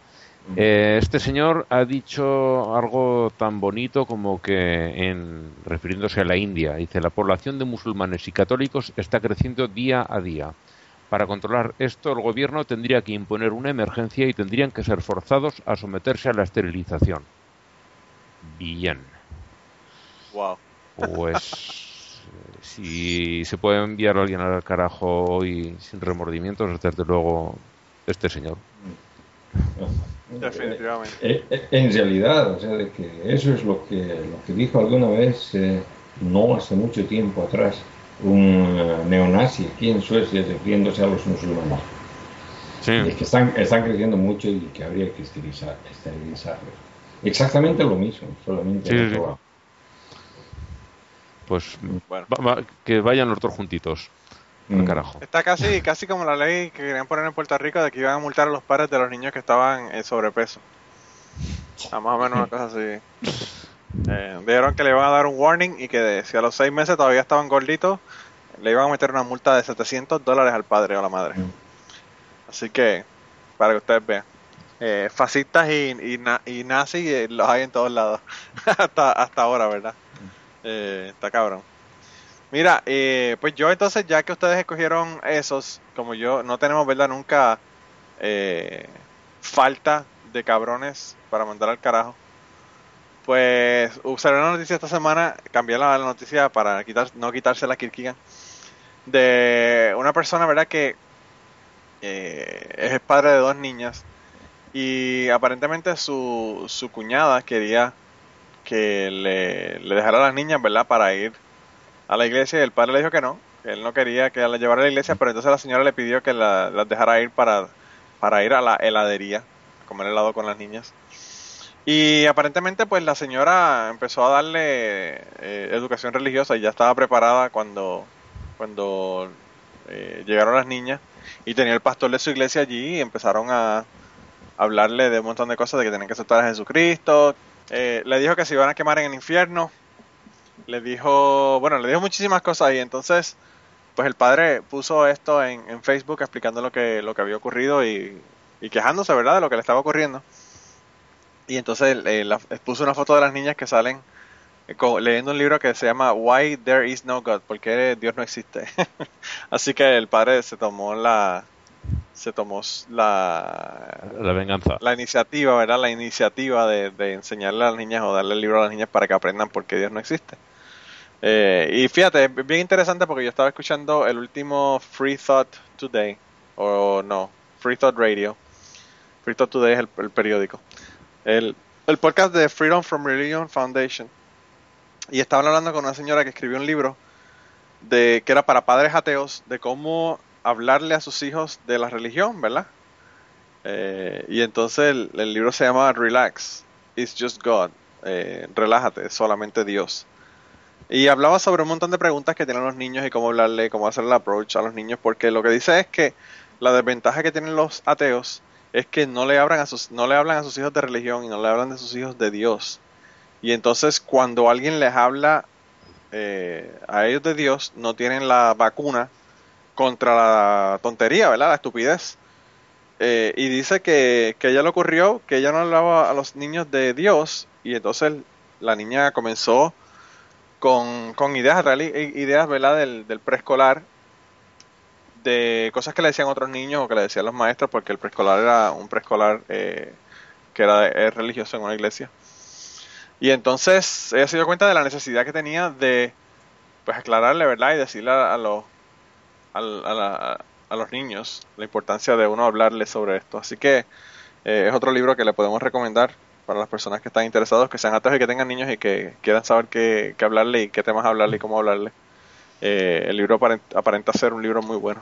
Eh, este señor ha dicho algo tan bonito como que, en, refiriéndose a la India, dice, la población de musulmanes y católicos está creciendo día a día. Para controlar esto, el gobierno tendría que imponer una emergencia y tendrían que ser forzados a someterse a la esterilización. Bien. Wow. Pues si se puede enviar a alguien al carajo hoy sin remordimientos, desde luego este señor. Definitivamente. Eh, eh, En realidad, o sea, de que eso es lo que, lo que dijo alguna vez, eh, no hace mucho tiempo atrás, un neonazi aquí en Suecia refiriéndose a los musulmanes. Sí, Es que están, están creciendo mucho y que habría que esterilizar, esterilizarlos. Exactamente lo mismo, solamente Sí, sí. Pues Bueno. va- va- que vayan los dos juntitos al Mm. carajo. Está casi, casi como la ley que querían poner en Puerto Rico de que iban a multar a los padres de los niños que estaban en sobrepeso. Ah, más o menos una cosa así. Eh, dijeron que le iban a dar un warning y que de- si a los seis meses todavía estaban gorditos, le iban a meter una multa de 700 dólares al padre o a la madre. Mm. Así que, para que ustedes vean. Eh, fascistas y, y, na- y nazis eh, los hay en todos lados. hasta, hasta ahora, ¿verdad? Eh, está cabrón. Mira, eh, pues yo entonces, ya que ustedes escogieron esos, como yo, no tenemos, ¿verdad? Nunca eh, falta de cabrones para mandar al carajo. Pues usaré una noticia esta semana, cambié la, noticia para quitar, no quitarse la Kirkigan, de una persona, ¿verdad? Que eh, es padre de dos niñas y aparentemente su, su cuñada quería que le, dejara a las niñas, ¿verdad? Para ir a la iglesia y el padre le dijo que no, que él no quería que la llevara a la iglesia, pero entonces la señora le pidió que la, las dejara ir para, para ir a la heladería, a comer helado con las niñas. Y aparentemente pues la señora empezó a darle eh, educación religiosa y ya estaba preparada cuando, cuando eh, llegaron las niñas y tenía el pastor de su iglesia allí y empezaron a hablarle de un montón de cosas, de que tenían que aceptar a Jesucristo. Eh, le dijo que se iban a quemar en el infierno. Le dijo, bueno, le dijo muchísimas cosas y entonces pues el padre puso esto en, Facebook explicando lo que, lo que había ocurrido y, y quejándose, ¿verdad?, de lo que le estaba ocurriendo. Y entonces eh, puso una foto de las niñas que salen eh, leyendo un libro que se llama Why There Is No God, porque Dios no existe. Así que el padre se tomó la se tomó la, La venganza. la iniciativa, ¿verdad? La iniciativa de, de enseñarle a las niñas o darle el libro a las niñas para que aprendan por qué Dios no existe. Eh, y fíjate, es bien interesante porque yo estaba escuchando el último Free Thought Today, o no, Free Thought Radio. Free Thought Today es el, el periódico. El, el podcast de Freedom from Religion Foundation. Y estaban hablando con una señora que escribió un libro de que era para padres ateos de cómo hablarle a sus hijos de la religión, ¿verdad? Eh, y entonces el, el libro se llama Relax, It's Just God. Eh, relájate, es solamente Dios. Y hablaba sobre un montón de preguntas que tienen los niños y cómo hablarle, cómo hacer el approach a los niños, porque lo que dice es que la desventaja que tienen los ateos es que no le hablan a sus, no le hablan a sus hijos de religión y no le hablan de sus hijos de Dios. Y entonces cuando alguien les habla eh, a ellos de Dios, no tienen la vacuna contra la tontería, ¿verdad? La estupidez. Eh, y dice que, que ella le ocurrió que ella no hablaba a los niños de Dios y entonces la niña comenzó con, con ideas, ideas ¿verdad? Del, del preescolar, de cosas que le decían otros niños o que le decían los maestros, porque el preescolar era un preescolar eh, que era es religioso en una iglesia. Y entonces ella se dio cuenta de la necesidad que tenía de pues aclararle, ¿verdad? Y decirle a, a los a, la- a los niños la importancia de uno hablarles sobre esto. Así que eh, es otro libro que le podemos recomendar para las personas que están interesados, que sean ateos y que tengan niños y que quieran saber qué, qué hablarle y qué temas hablarle y cómo hablarle. Eh, el libro aparenta, aparenta ser un libro muy bueno.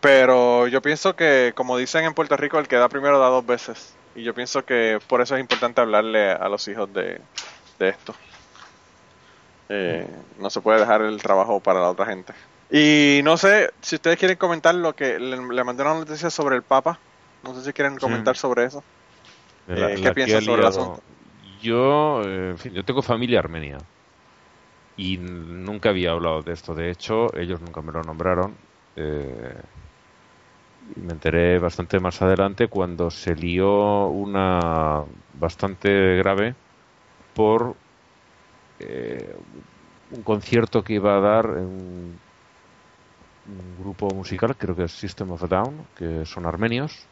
Pero yo pienso que, como dicen en Puerto Rico, el que da primero da dos veces. Y yo pienso que por eso es importante hablarle a los hijos de, de esto. Eh, no se puede dejar el trabajo para la otra gente. Y no sé si ustedes quieren comentar lo que le, le mandé una noticia sobre el Papa. No sé si quieren comentar sobre eso. La- Eh, ¿qué ha sobre el asunto? Yo, eh, en fin, yo tengo familia armenia y nunca había hablado de esto. De hecho, ellos nunca me lo nombraron. eh, y me enteré bastante más adelante cuando se lió una bastante grave por eh, un concierto que iba a dar en un, grupo musical, creo que es System of a Down, que son armenios.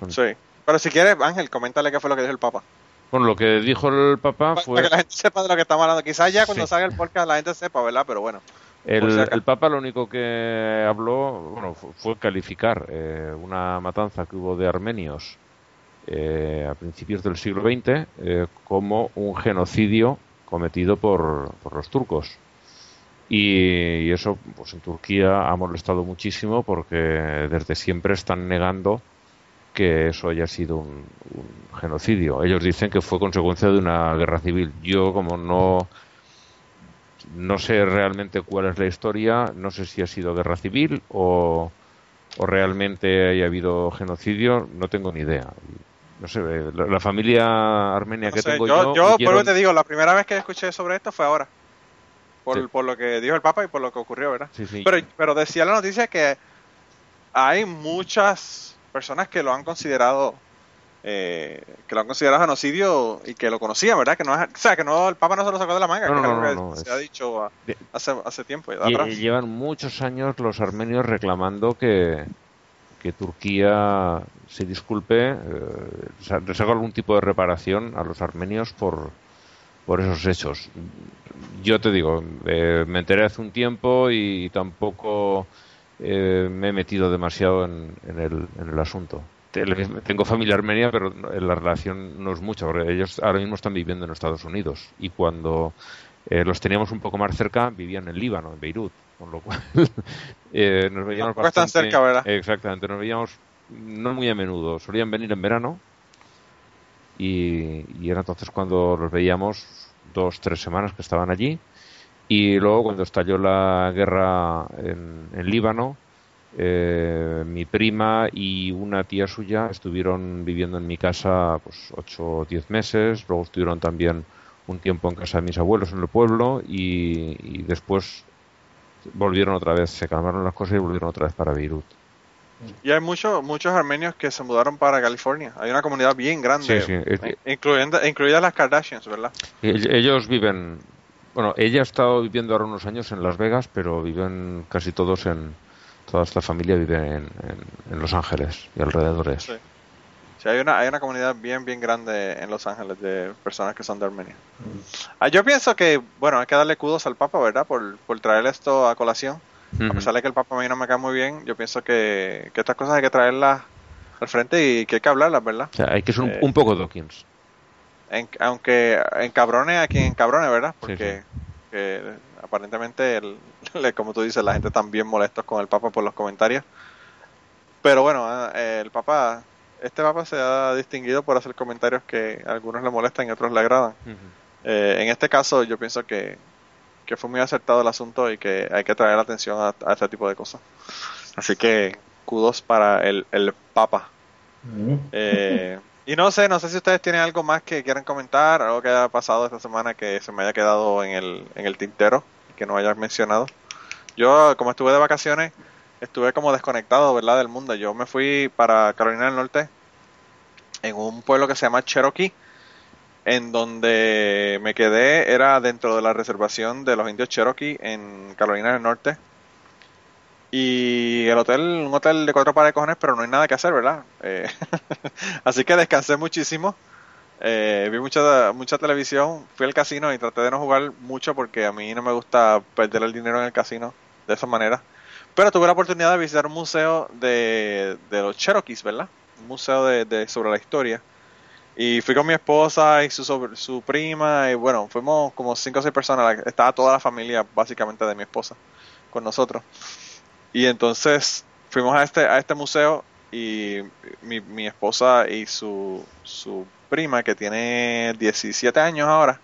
Son- Sí. Pero si quieres, Ángel, coméntale qué fue lo que dijo el Papa. Bueno, lo que dijo el Papa fue... para que la gente sepa de lo que estamos hablando. Quizás ya cuando Sí. salga el podcast la gente sepa, ¿verdad? Pero bueno. El, si Papa lo único que habló, bueno, fu- fue calificar eh, una matanza que hubo de armenios eh, a principios del siglo XX eh, como un genocidio cometido por, por los turcos. Y, y eso, pues en Turquía ha molestado muchísimo porque desde siempre están negando que eso haya sido un, un genocidio. Ellos dicen que fue consecuencia de una guerra civil. Yo, como no no sé realmente cuál es la historia, no sé si ha sido guerra civil o, o realmente haya habido genocidio, no tengo ni idea. No sé, la, la familia armenia No que sé, tengo yo, yo, yo por huyeron- eso te digo, la primera vez que escuché sobre esto fue ahora. Por, Sí. por lo que dijo el Papa y por lo que ocurrió, ¿verdad? Sí, sí. Pero, pero decía la noticia que hay muchas personas que lo han considerado eh, que lo han considerado genocidio y que lo conocían, ¿verdad? Que no es, o sea, que no el Papa no se lo sacó de la manga, No, que no, es algo no, que se es- ha dicho a- hace, hace tiempo Lle- atrás. llevan muchos años los armenios reclamando que, que Turquía se disculpe, eh, les haga algún tipo de reparación a los armenios por, por esos hechos. Yo te digo, eh, me enteré hace un tiempo y tampoco eh, me he metido demasiado en, en el, en el asunto. Te- Tengo familia armenia, pero no- la relación no es mucha, porque ellos ahora mismo están viviendo en Estados Unidos y cuando eh, los teníamos un poco más cerca, vivían en Líbano, en Beirut, con lo cual eh, nos veíamos están bastante- cerca, ¿verdad? Exactamente, nos veíamos no muy a menudo, solían venir en verano y, era entonces cuando los veíamos dos, tres semanas que estaban allí. Y luego cuando estalló la guerra en, Líbano, eh, mi prima y una tía suya estuvieron viviendo en mi casa pues ocho o diez meses, luego estuvieron también un tiempo en casa de mis abuelos en el pueblo y, y después volvieron otra vez, se calmaron las cosas y volvieron otra vez para Beirut. Y hay muchos muchos armenios que se mudaron para California. Hay una comunidad bien grande, Sí, sí, incluyendo, incluidas las Kardashians, ¿verdad? Ell- Ellos viven, bueno, ella ha estado viviendo ahora unos años en Las Vegas, pero viven casi todos en, toda esta familia vive en, en- en Los Ángeles y alrededores. Sí. Sí, hay una, hay una comunidad bien, bien grande en Los Ángeles de personas que son de Armenia. Ah, yo pienso que, bueno, hay que darle kudos al Papa, ¿verdad? Por, por traer esto a colación. A pesar de que el Papa a mí no me cae muy bien, yo pienso que, que estas cosas hay que traerlas al frente y que hay que hablarlas, ¿verdad? O sea, hay que ser un, Eh, un poco Dawkins. En- aunque encabrone a quien encabrone, ¿verdad? Sí, Porque que aparentemente, el- como tú dices, la gente está bien molestos con el Papa por los comentarios. Pero bueno, ah, eh, el Papa, este Papa se ha distinguido por hacer comentarios que a algunos le molestan y a otros le agradan. Eh, en este caso, yo pienso que, que fue muy acertado el asunto y que hay que traer atención a, a este tipo de cosas. Así que, kudos para el, el Papa. Mm. Eh, y no sé, no sé si ustedes tienen algo más que quieran comentar, algo que haya pasado esta semana que se me haya quedado en el, en el tintero, que no hayas mencionado. Yo, como estuve de vacaciones, estuve como desconectado, ¿verdad?, del mundo. Yo me fui para Carolina del Norte, en un pueblo que se llama Cherokee, en donde me quedé, era dentro de la reservación de los indios Cherokee en Carolina del Norte. Y el hotel, un hotel de cuatro pares de cojones, pero no hay nada que hacer, ¿verdad? Eh, así que descansé muchísimo. Eh, vi mucha, mucha televisión, fui al casino y traté de no jugar mucho porque a mí no me gusta perder el dinero en el casino de esa manera. Pero tuve la oportunidad de visitar un museo de, de los Cherokees, ¿verdad? Un museo de, de- sobre la historia. Y fui con mi esposa y su, su prima y bueno, fuimos como cinco o seis personas. Estaba toda la familia básicamente de mi esposa con nosotros. Y entonces fuimos a este, a este museo y mi, mi esposa y su, su prima, que tiene 17 años ahora,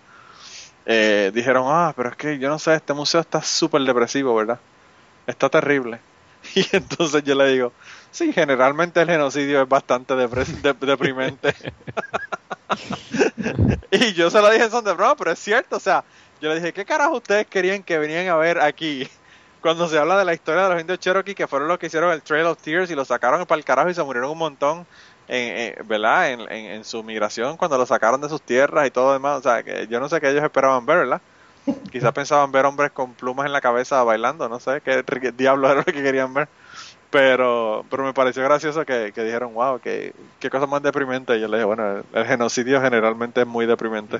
eh, dijeron, ah, pero es que yo no sé, este museo está súper depresivo, ¿verdad? Está terrible. Y entonces yo le digo, sí, generalmente el genocidio es bastante de- deprimente. y yo se lo dije en son de broma, pero es cierto, o sea, yo le dije, ¿qué carajo ustedes querían que venían a ver aquí? Cuando se habla de la historia de los indios Cherokee, que fueron los que hicieron el Trail of Tears y lo sacaron para el carajo y se murieron un montón, en, en- ¿verdad? En, en- en su migración, cuando lo sacaron de sus tierras y todo lo demás. O sea, que yo no sé qué ellos esperaban ver, ¿verdad? Quizás pensaban ver hombres con plumas en la cabeza bailando, no sé qué, qué diablo era lo que querían ver. Pero, pero me pareció gracioso que, que dijeron, wow, qué, qué cosa más deprimente. Y yo le dije, bueno, el, genocidio generalmente es muy deprimente.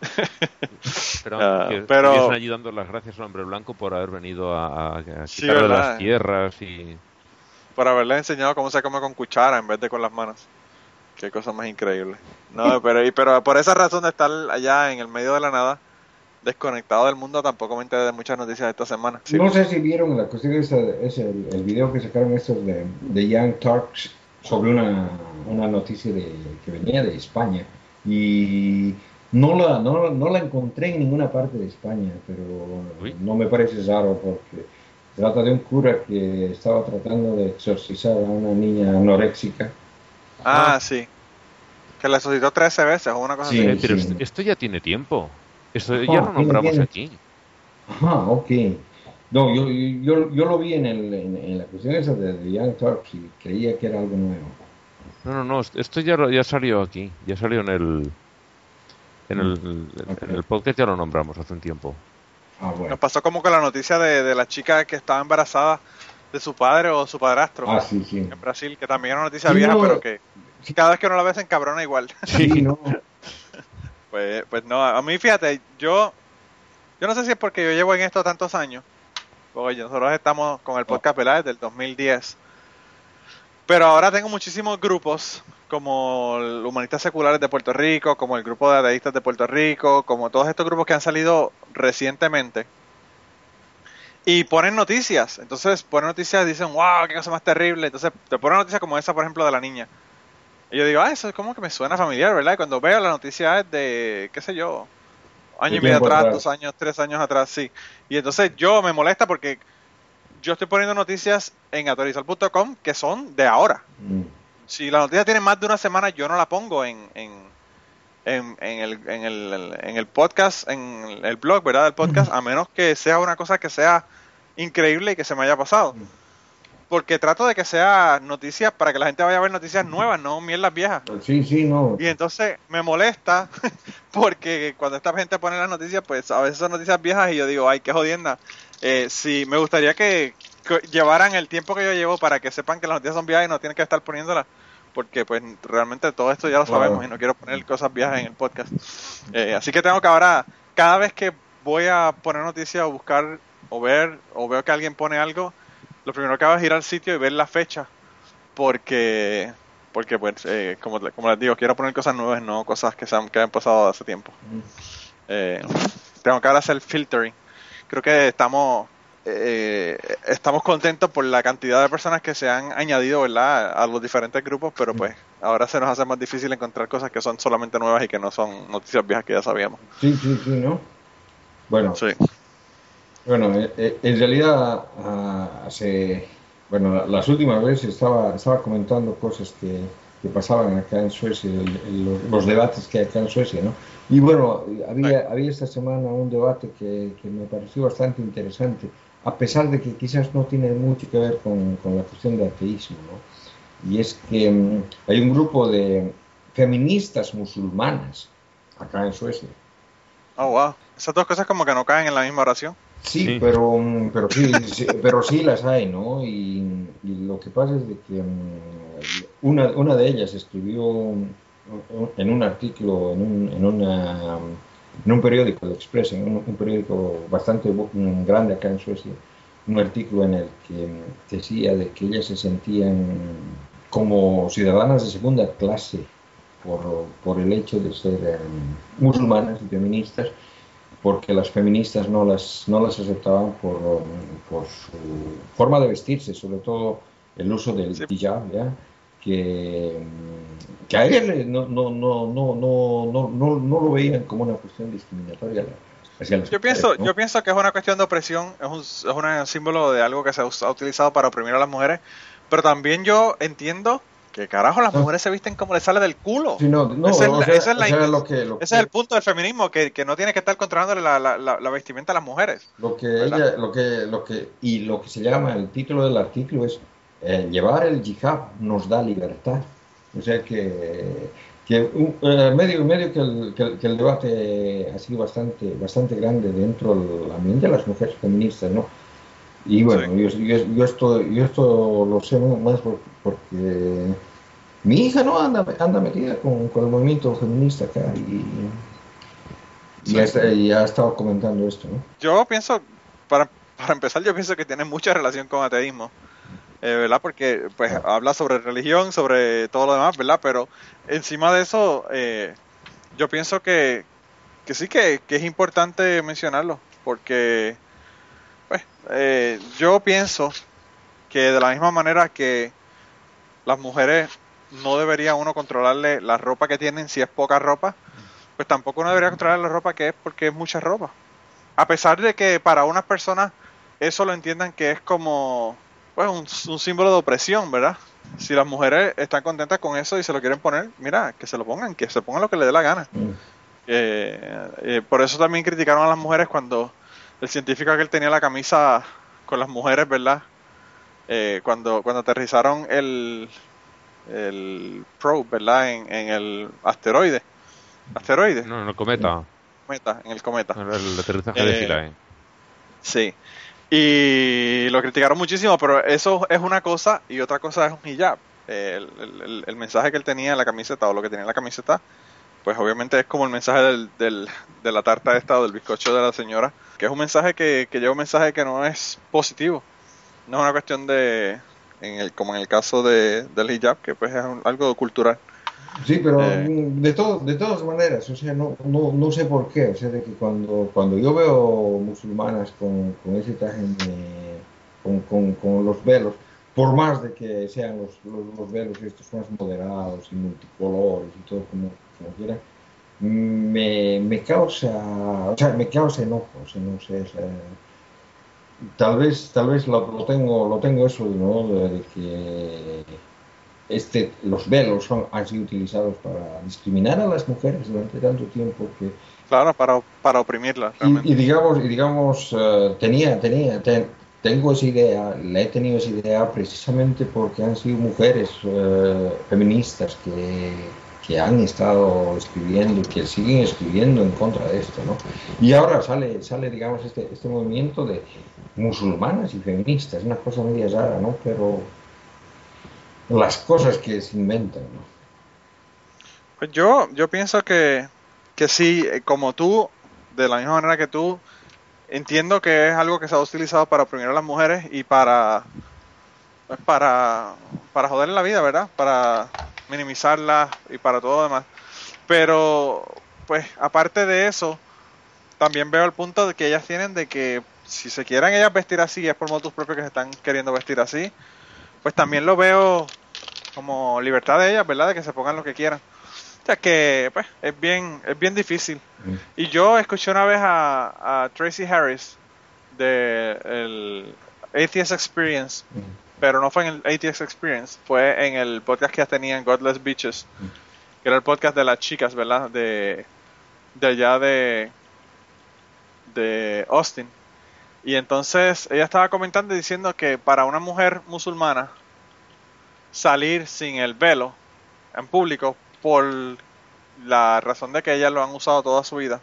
Pero, Ah, que pero- estuviesen allí dando las gracias al hombre blanco por haber venido a, a, Sí, quitarle las tierras y Por haberles enseñado cómo se come con cuchara en vez de con las manos. Qué cosa más increíble. No, pero, y- pero por esa razón de estar allá en el medio de la nada, desconectado del mundo, tampoco me enteré de muchas noticias esta semana. Sí, No sé si vieron la cuestión es el, el video que sacaron estos de, de Young Turks sobre una, una noticia de, que venía de España y no la, no, no la encontré en ninguna parte de España, pero Uy. no me parece raro porque trata de un cura que estaba tratando de exorcizar a una niña anoréxica. Ah, sí. Que le suscitó 13 veces o una cosa Sí. así. Eh, pero sí. esto ya tiene tiempo. Esto Ajá, ya lo tiene nombramos aquí. Ajá, ok. No, yo, yo, yo lo vi en, el, en, en la cuestión esa de, de Young Turks y creía que era algo nuevo. No, no, no. Esto ya, lo- ya salió aquí. Ya salió en el, en el, en podcast, ya lo nombramos hace un tiempo. Ah, bueno. Nos pasó como con la noticia de, de la chica que estaba embarazada de su padre o su padrastro Ah, sí, sí. en Brasil, que también era una noticia Sí, vieja, no. pero que cada vez que uno la ve se encabrona igual. Sí, no. Pues, pues no, a mí fíjate, yo yo no sé si es porque yo llevo en esto tantos años, porque nosotros estamos con el podcast ¿verdad? desde el 2010, pero ahora tengo muchísimos grupos como Humanistas Seculares de Puerto Rico, como el grupo de ateístas de Puerto Rico, como todos estos grupos que han salido recientemente y ponen noticias, entonces ponen noticias dicen, wow, qué cosa más terrible, entonces te ponen noticias como esa, por ejemplo, de la niña. Y yo digo, ah, eso es como que me suena familiar, ¿verdad? Y cuando veo la noticia es de, qué sé yo, año y medio atrás, atrás. dos años, tres años atrás, sí. Y entonces yo me molesta porque yo estoy poniendo noticias en actualizar.com que son de ahora. Mm. Si la noticia tiene más de una semana, yo no la pongo en, en, en, en el, en, el, en el podcast, en el blog, ¿verdad? Del podcast, a menos que sea una cosa que sea increíble y que se me haya pasado. Porque trato de que sea noticias para que la gente vaya a ver noticias nuevas, no mierdas viejas. Sí, sí, no. Y entonces me molesta porque cuando esta gente pone las noticias, pues a veces son noticias viejas y yo digo, ay, qué jodienda. Eh, sí, me gustaría que, que llevaran el tiempo que yo llevo para que sepan que las noticias son viejas y no tienen que estar poniéndolas. Porque pues realmente todo esto ya lo Wow. sabemos y no quiero poner cosas viejas en el podcast. Eh, así que tengo que ahora, cada vez que voy a poner noticias o buscar o ver o veo que alguien pone algo, lo primero que hago es ir al sitio y ver la fecha. Porque porque pues eh, como, como les digo quiero poner cosas nuevas no cosas que se han, que han pasado hace tiempo. Eh, tengo que ahora hacer filtering. Creo que estamos eh, estamos contentos por la cantidad de personas que se han añadido verdad a los diferentes grupos pero pues ahora se nos hace más difícil encontrar cosas que son solamente nuevas y que no son noticias viejas que ya sabíamos. Sí, sí, sí, ¿no? Bueno, sí Bueno, eh, eh, en realidad ah, hace, bueno, la- las últimas veces estaba, estaba comentando cosas que, que pasaban acá en Suecia, el- el- los, los debates que hay acá en Suecia, ¿no? Y bueno, había, había esta semana un debate que, que me pareció bastante interesante, a pesar de que quizás no tiene mucho que ver con, con la cuestión de ateísmo, ¿no? Y es que mm, hay un grupo de feministas musulmanas acá en Suecia. oh wow esas dos cosas como que no caen en la misma oración Sí, Sí. pero mm, pero sí, sí, pero sí las hay, ¿no? Y, y lo que pasa es de que mm, una, una de ellas escribió en un artículo, en un, en una, en un periódico, el Express, en un, un periódico bastante mm, grande acá en Suecia, un artículo en el que decía de que ellas se sentían como ciudadanas de segunda clase por, por el hecho de ser eh, musulmanas y feministas porque las feministas no las, no las aceptaban por, por su forma de vestirse, sobre todo el uso del Sí. hijab, ¿ya? Que, que a ellas no, no, no, no, no, no, no, lo veían como una cuestión discriminatoria hacia las Yo mujeres, pienso, ¿no? yo pienso que es una cuestión de opresión, es un, es un símbolo de algo que se ha utilizado para oprimir a las mujeres, pero también yo entiendo que carajo las Ah. mujeres se visten como les sale del culo. Sí, no, no, Esa es o la- sea, esa es la o sea, inten- lo que, lo Ese es el punto del feminismo, que, que no tiene que estar controlándole la, la, vestimenta a las mujeres. Lo que ¿Verdad? ella, lo que, lo que, y lo que se llama, el título del artículo es eh, llevar el yihad nos da libertad. O sea que, que un- eh, medio, medio que el, que, el, que el debate ha sido bastante, bastante grande dentro del ambiente de las mujeres feministas, ¿no? Y bueno, yo, yo, yo esto, yo esto lo sé más por- porque mi hija no anda, anda metida con, con el movimiento feminista acá y, y, ha, esta- y ha estado comentando esto, ¿no? Yo pienso, para, para empezar, yo pienso que tiene mucha relación con ateísmo, eh, ¿verdad? Porque pues habla sobre religión, sobre todo lo demás, ¿verdad? Pero encima de eso, eh, yo pienso que, que sí que, que es importante mencionarlo, porque pues, eh, yo pienso que de la misma manera que las mujeres no debería uno controlarle la ropa que tienen si es poca ropa, pues tampoco uno debería controlar la ropa que es porque es mucha ropa. A pesar de que para unas personas eso lo entiendan que es como pues un, símbolo de opresión, ¿verdad? Si las mujeres están contentas con eso y se lo quieren poner, mira, que se lo pongan, que se pongan lo que les dé la gana. Eh, eh, por eso también criticaron a las mujeres cuando el científico que él tenía la camisa con las mujeres, ¿verdad? Eh, cuando, cuando aterrizaron el, el probe, ¿verdad? En, en el asteroide. Asteroide, No, en el cometa. cometa, en el cometa. El, el aterrizaje de Eh, Philae. Sí. Y lo criticaron muchísimo, pero eso es una cosa y otra cosa es un hijab. El, el- el- mensaje que él tenía en la camiseta o lo que tenía en la camiseta, pues obviamente es como el mensaje del, del- de la tarta esta o del bizcocho de la señora, que es un mensaje que, que lleva un mensaje que no es positivo. No es una cuestión de, en el, como en el caso de, del hijab, que pues es un- algo cultural. Sí, pero Eh. de, todo, de todas maneras, o sea, no, no, no sé por qué, o sea, de que cuando, cuando yo veo musulmanas con, con ese traje, con, con, con los velos, por más de que sean los, los, los velos estos más moderados y multicolores y todo como, como quiera, me, me causa, o sea, me causa enojo, o sea, no sé, o sea, tal vez, tal vez lo, lo tengo, lo tengo eso, ¿no? De que este, los velos son, han sido utilizados para discriminar a las mujeres durante tanto tiempo que Claro, para, para oprimirlas, y, digamos, y digamos eh, tenía, tenía, ten- tengo esa idea, la he tenido esa idea precisamente porque han sido mujeres eh, feministas que, que han estado escribiendo y que siguen escribiendo en contra de esto, ¿no? Y ahora sale, sale digamos, este, este movimiento de musulmanas y feministas, una cosa media rara, ¿no? Pero las cosas que se inventan, ¿no? Pues yo, yo pienso que, que sí, eh, como tú, de la misma manera que tú, entiendo que es algo que se ha utilizado para oprimir a las mujeres y para, pues para, para joderle la vida, ¿verdad? Para minimizarlas y para todo lo demás. Pero, pues, aparte de eso, también veo el punto de que ellas tienen de que si se quieren ellas vestir así, es por motivos propios que se están queriendo vestir así, pues también lo veo como libertad de ellas, ¿verdad? De que se pongan lo que quieran. O sea que, pues, es bien, es bien difícil. Y yo escuché una vez a, a Tracy Harris de el ATS Experience, pero no fue en el ATS Experience, fue en el podcast que tenía en Godless Beaches, que era el podcast de las chicas, ¿verdad? De, de allá de, de Austin. Y entonces ella estaba comentando diciendo que para una mujer musulmana salir sin el velo en público por la razón de que ellas lo han usado toda su vida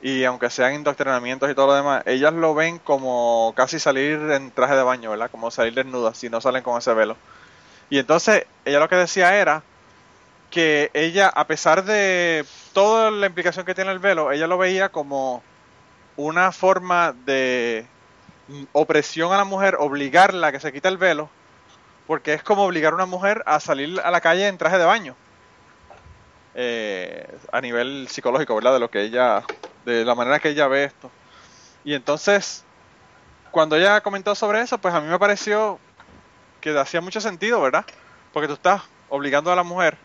y aunque sean indoctrinamientos y todo lo demás, ellas lo ven como casi salir en traje de baño, ¿verdad? Como salir desnudas si no salen con ese velo. Y entonces ella lo que decía era que ella, a pesar de toda la implicación que tiene el velo, ella lo veía como una forma de mm, opresión a la mujer, obligarla a que se quite el velo, porque es como obligar a una mujer a salir a la calle en traje de baño. Eh, a nivel psicológico, ¿verdad? De lo que ella, de la manera que ella ve esto. Y entonces, cuando ella comentó sobre eso, pues a mí me pareció que hacía mucho sentido, ¿verdad? Porque tú estás obligando a la mujer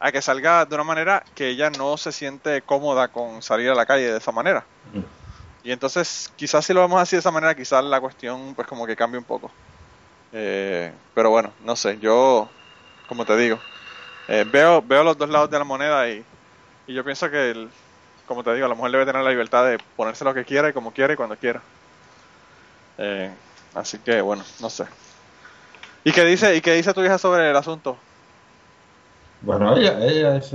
a que salga de una manera que ella no se siente cómoda con salir a la calle de esa manera. Y entonces, quizás si lo vemos así de esa manera, quizás la cuestión pues como que cambie un poco. Eh, pero bueno, no sé, yo, como te digo, eh, veo, veo los dos lados de la moneda y, y yo pienso que, el- como te digo, la mujer debe tener la libertad de ponerse lo que quiera y como quiera y cuando quiera. Eh, así que bueno, no sé. ¿Y qué dice, y qué dice tu hija sobre el asunto? Bueno, ella, ella es,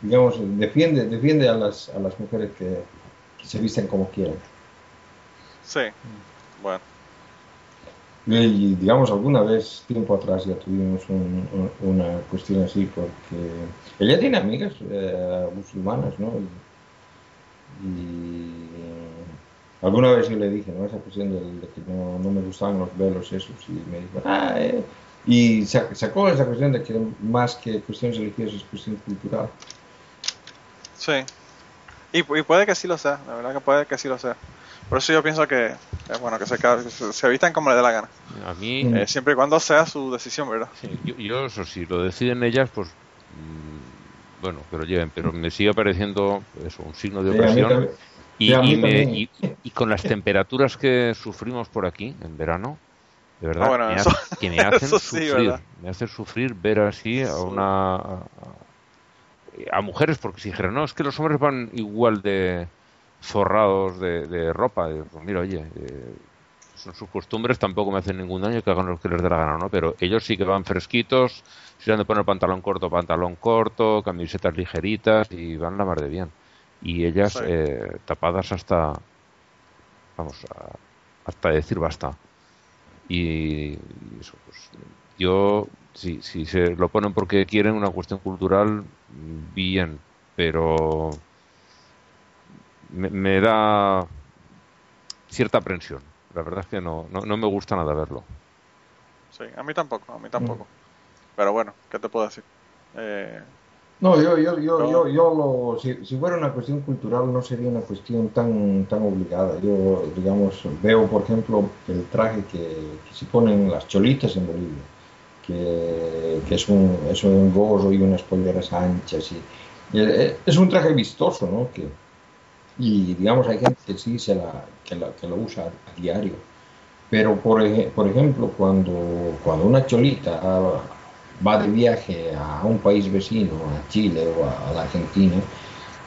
digamos, defiende, defiende a las, a las mujeres que, que se visten como quieran. Sí. Bueno, Y digamos, alguna vez, tiempo atrás, ya tuvimos un- un- una cuestión así, porque ella tiene amigas eh, musulmanas, ¿no? Y, y alguna vez yo le dije, ¿no? Esa cuestión del- de, que no, no me gustaban los velos esos, y me dijo, ah, eh", Y sa- sacó esa cuestión de que más que cuestiones religiosas es cuestión cultural. sí. Y, y puede que sí lo sea, la verdad que puede que sí lo sea. Por eso yo pienso que es bueno que se, que se, se vistan como les dé la gana. A mí, Mm. Eh, siempre y cuando sea su decisión, ¿verdad? sí, yo, yo eso sí, lo deciden ellas, pues mm, bueno, pero lleven, pero me sigue pareciendo eso, un signo de opresión. Y, Sí, mí y me- y- y con las temperaturas que sufrimos por aquí en verano, de verdad, Ah, bueno, me eso- hace- que me hacen sí, sufrir. ver así a una. A, a mujeres, porque si dijeran, no, es que los hombres van igual de forrados de, de ropa. Pues mira, oye, eh, son sus costumbres, tampoco me hacen ningún daño que hagan lo que les dé la gana, ¿no? Pero ellos sí que van fresquitos, si se han de poner pantalón corto, pantalón corto, camisetas ligeritas y van la mar de bien. Y ellas Sí. eh, tapadas hasta, vamos, a- hasta decir basta. Y, eso, pues, yo, si, si se lo ponen porque quieren una cuestión cultural, bien, pero me, me da cierta aprensión. La verdad es que no, no, no me gusta nada verlo. Sí, a mí tampoco, a mí tampoco. Pero bueno, ¿qué te puedo decir? Eh, No, yo, yo, yo, yo, yo lo, si, si, fuera una cuestión cultural no sería una cuestión tan, tan obligada. Yo, digamos, veo, por ejemplo, el traje que, que se ponen las cholitas en Bolivia, que, que es, un, es un gorro y unas polleras anchas. Y, y, eh, es un traje vistoso, ¿no? Que, y, digamos, hay gente que sí se la, que, la, que lo usa a diario. Pero, por, por ejemplo, cuando, cuando una cholita va de viaje a un país vecino, a Chile o a, la Argentina,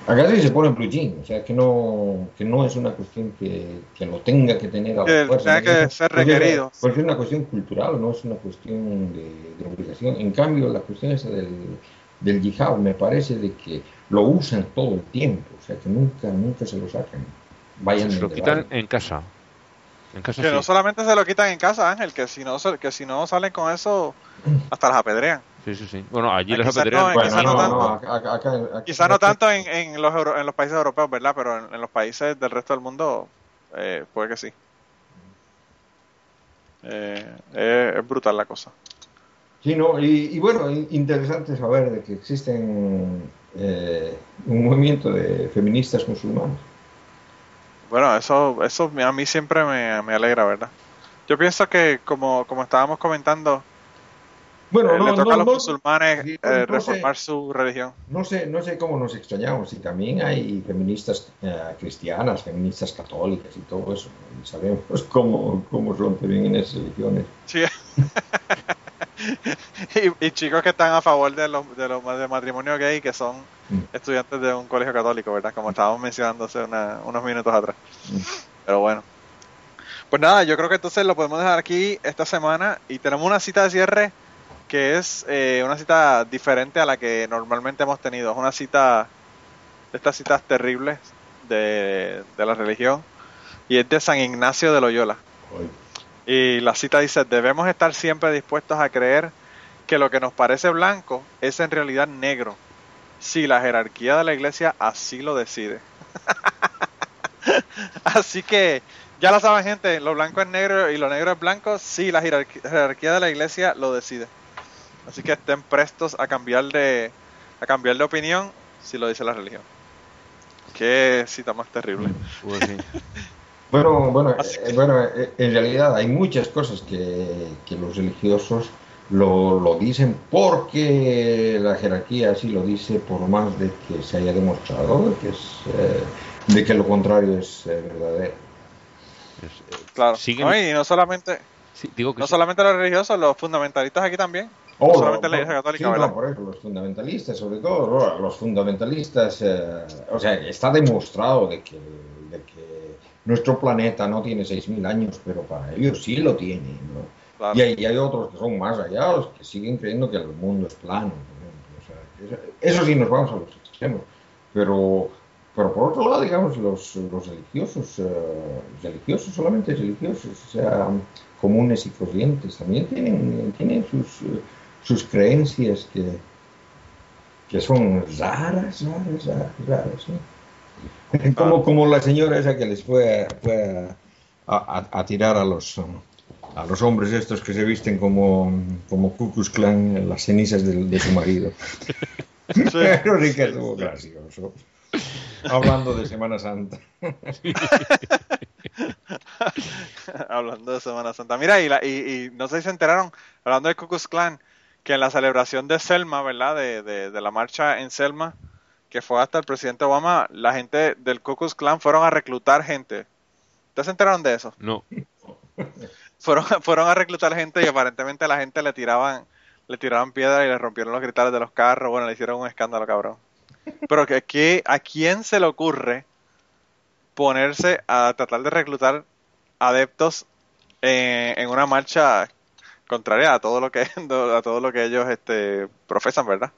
acá sí se pone blue jean, o sea que no, que no es una cuestión que, que lo tenga que tener a la fuerza. Tiene que ser requerido. Porque es una cuestión cultural, no es una cuestión de, de obligación. En cambio, la cuestión esa del, del yihad me parece de que lo usan todo el tiempo, o sea que nunca, nunca se lo sacan. Vayan se lo quitan en casa. En casa que no solamente se lo quitan en casa, Ángel, que si no, que si no salen con eso, hasta las apedrean. Sí, sí, sí. Bueno, allí les apedrean. quizás no, tanto, quizá no tanto en, en, los, en los países europeos, ¿verdad? Pero en, los países del resto del mundo, eh, puede que sí. Eh, es brutal la cosa. Sí, no, y, y, bueno, interesante saber de que existen eh, un movimiento de feministas musulmanes. Bueno, eso, eso a mí siempre me, me alegra, ¿verdad? Yo pienso que, como, como estábamos comentando, bueno, eh, no, le toca a los musulmanes eh, reformar su religión. No sé, no sé cómo nos extrañamos. Y también hay feministas eh, cristianas, feministas católicas y todo eso. Y sabemos cómo, cómo son también en esas religiones. Sí. y, chicos que están a favor de los, de los de matrimonio gay que son mm. estudiantes de un colegio católico, ¿verdad? Como estábamos mencionando hace unos minutos atrás. Mm. Pero bueno. Pues nada, yo creo que entonces lo podemos dejar aquí esta semana y tenemos una cita de cierre que es eh, una cita diferente a la que normalmente hemos tenido. Es una cita de estas citas terribles de, de la religión y es de San Ignacio de Loyola. Y la cita dice, debemos estar siempre dispuestos a creer que lo que nos parece blanco es en realidad negro, si la jerarquía de la iglesia así lo decide. así que ya lo saben gente, lo blanco es negro y lo negro es blanco si la jerarquía de la iglesia lo decide. Así que estén prestos a cambiar de a cambiar de opinión si lo dice la religión. Qué cita más terrible. Pues Bueno, bueno, eh, bueno, eh, en realidad hay muchas cosas que, los religiosos lo, lo, dicen porque la jerarquía así lo dice, por más de que se haya demostrado que es, eh, de que lo contrario es verdadero. Claro, no, y no solamente, digo que no solamente los religiosos, los fundamentalistas aquí también. no oh, solamente la Iglesia Católica, sí, por eso, los fundamentalistas, sobre todo, los fundamentalistas, o sea, está demostrado de que nuestro planeta no tiene 6.000 años, pero para ellos sí lo tiene. Y, hay, hay, otros que son más allá, los que siguen creyendo que el mundo es plano. eso, sí nos vamos a los extremos. Pero, pero por otro lado, digamos, los, los religiosos, uh, religiosos, solamente religiosos, o sea, comunes y corrientes, también tienen, tienen sus, sus creencias que, que son raras, raras, raras, raras. Como, como la señora esa que les fue, a, a, tirar a los, a los hombres estos que se visten como, como Ku Clan en las cenizas de, de su marido. Pero sí que estuvo gracioso. Hablando de Semana Santa. hablando de Semana Santa. Mira, y, la, y, y, no sé si se enteraron, hablando de Ku Clan, que en la celebración de Selma, ¿verdad? De, de, de la marcha en Selma, que fue hasta el presidente Obama, la gente del Ku Klux Klan fueron a reclutar gente. ¿Ustedes se enteraron de eso? No. fueron, fueron a reclutar gente y aparentemente a la gente le tiraban, le tiraban piedras y le rompieron los cristales de los carros. Bueno, le hicieron un escándalo, cabrón. Pero que, que a quién se le ocurre ponerse a tratar de reclutar adeptos en, en una marcha contraria a todo lo que a todo lo que ellos este profesan, ¿verdad?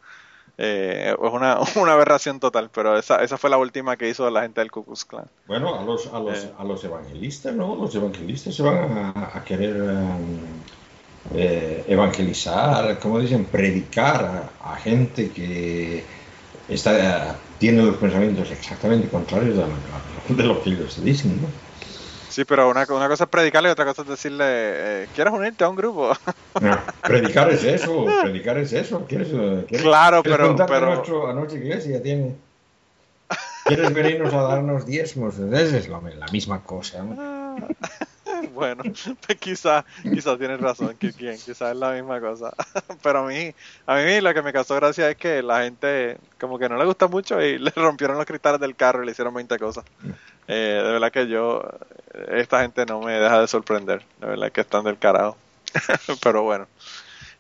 Eh, es una, una, aberración total, pero esa, esa fue la última que hizo la gente del Ku Klux Klan. Bueno, a los, a los, eh. a los evangelistas, ¿no? Los evangelistas se van a, querer um, eh, evangelizar, como dicen, predicar a, gente que está, tiene los pensamientos exactamente contrarios de, lo que ellos dicen, ¿no? Sí, pero una, una cosa es predicarle y otra cosa es decirle, eh, ¿quieres unirte a un grupo? No, predicar es eso, predicar es eso. ¿Quieres, eh, quieres- Claro, quieres pero- juntarte pero- A, nuestro- a nuestra iglesia tiene. ¿Quieres venirnos a darnos diezmos? Esa es lo- la misma cosa. ¿no? bueno, pues quizás quizá tienes razón, Kirkien, quizás es la misma cosa. Pero a mí, a mí lo que me causó gracia es que la gente como que no le gusta mucho y le rompieron los cristales del carro y le hicieron 20 cosas. Eh, de verdad que yo, esta gente no me deja de sorprender, de verdad que están del carajo. Pero bueno.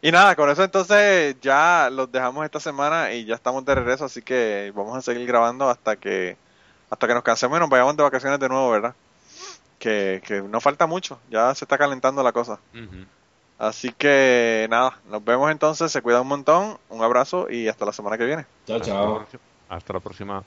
Y nada, con eso entonces ya los dejamos esta semana y ya estamos de regreso, así que vamos a seguir grabando hasta que hasta que nos cansemos y nos vayamos de vacaciones de nuevo, ¿verdad? Que, que no falta mucho, ya se está calentando la cosa. Así que nada, nos vemos entonces, se cuida un montón, un abrazo y hasta la semana que viene. Chao, chao. Hasta la próxima.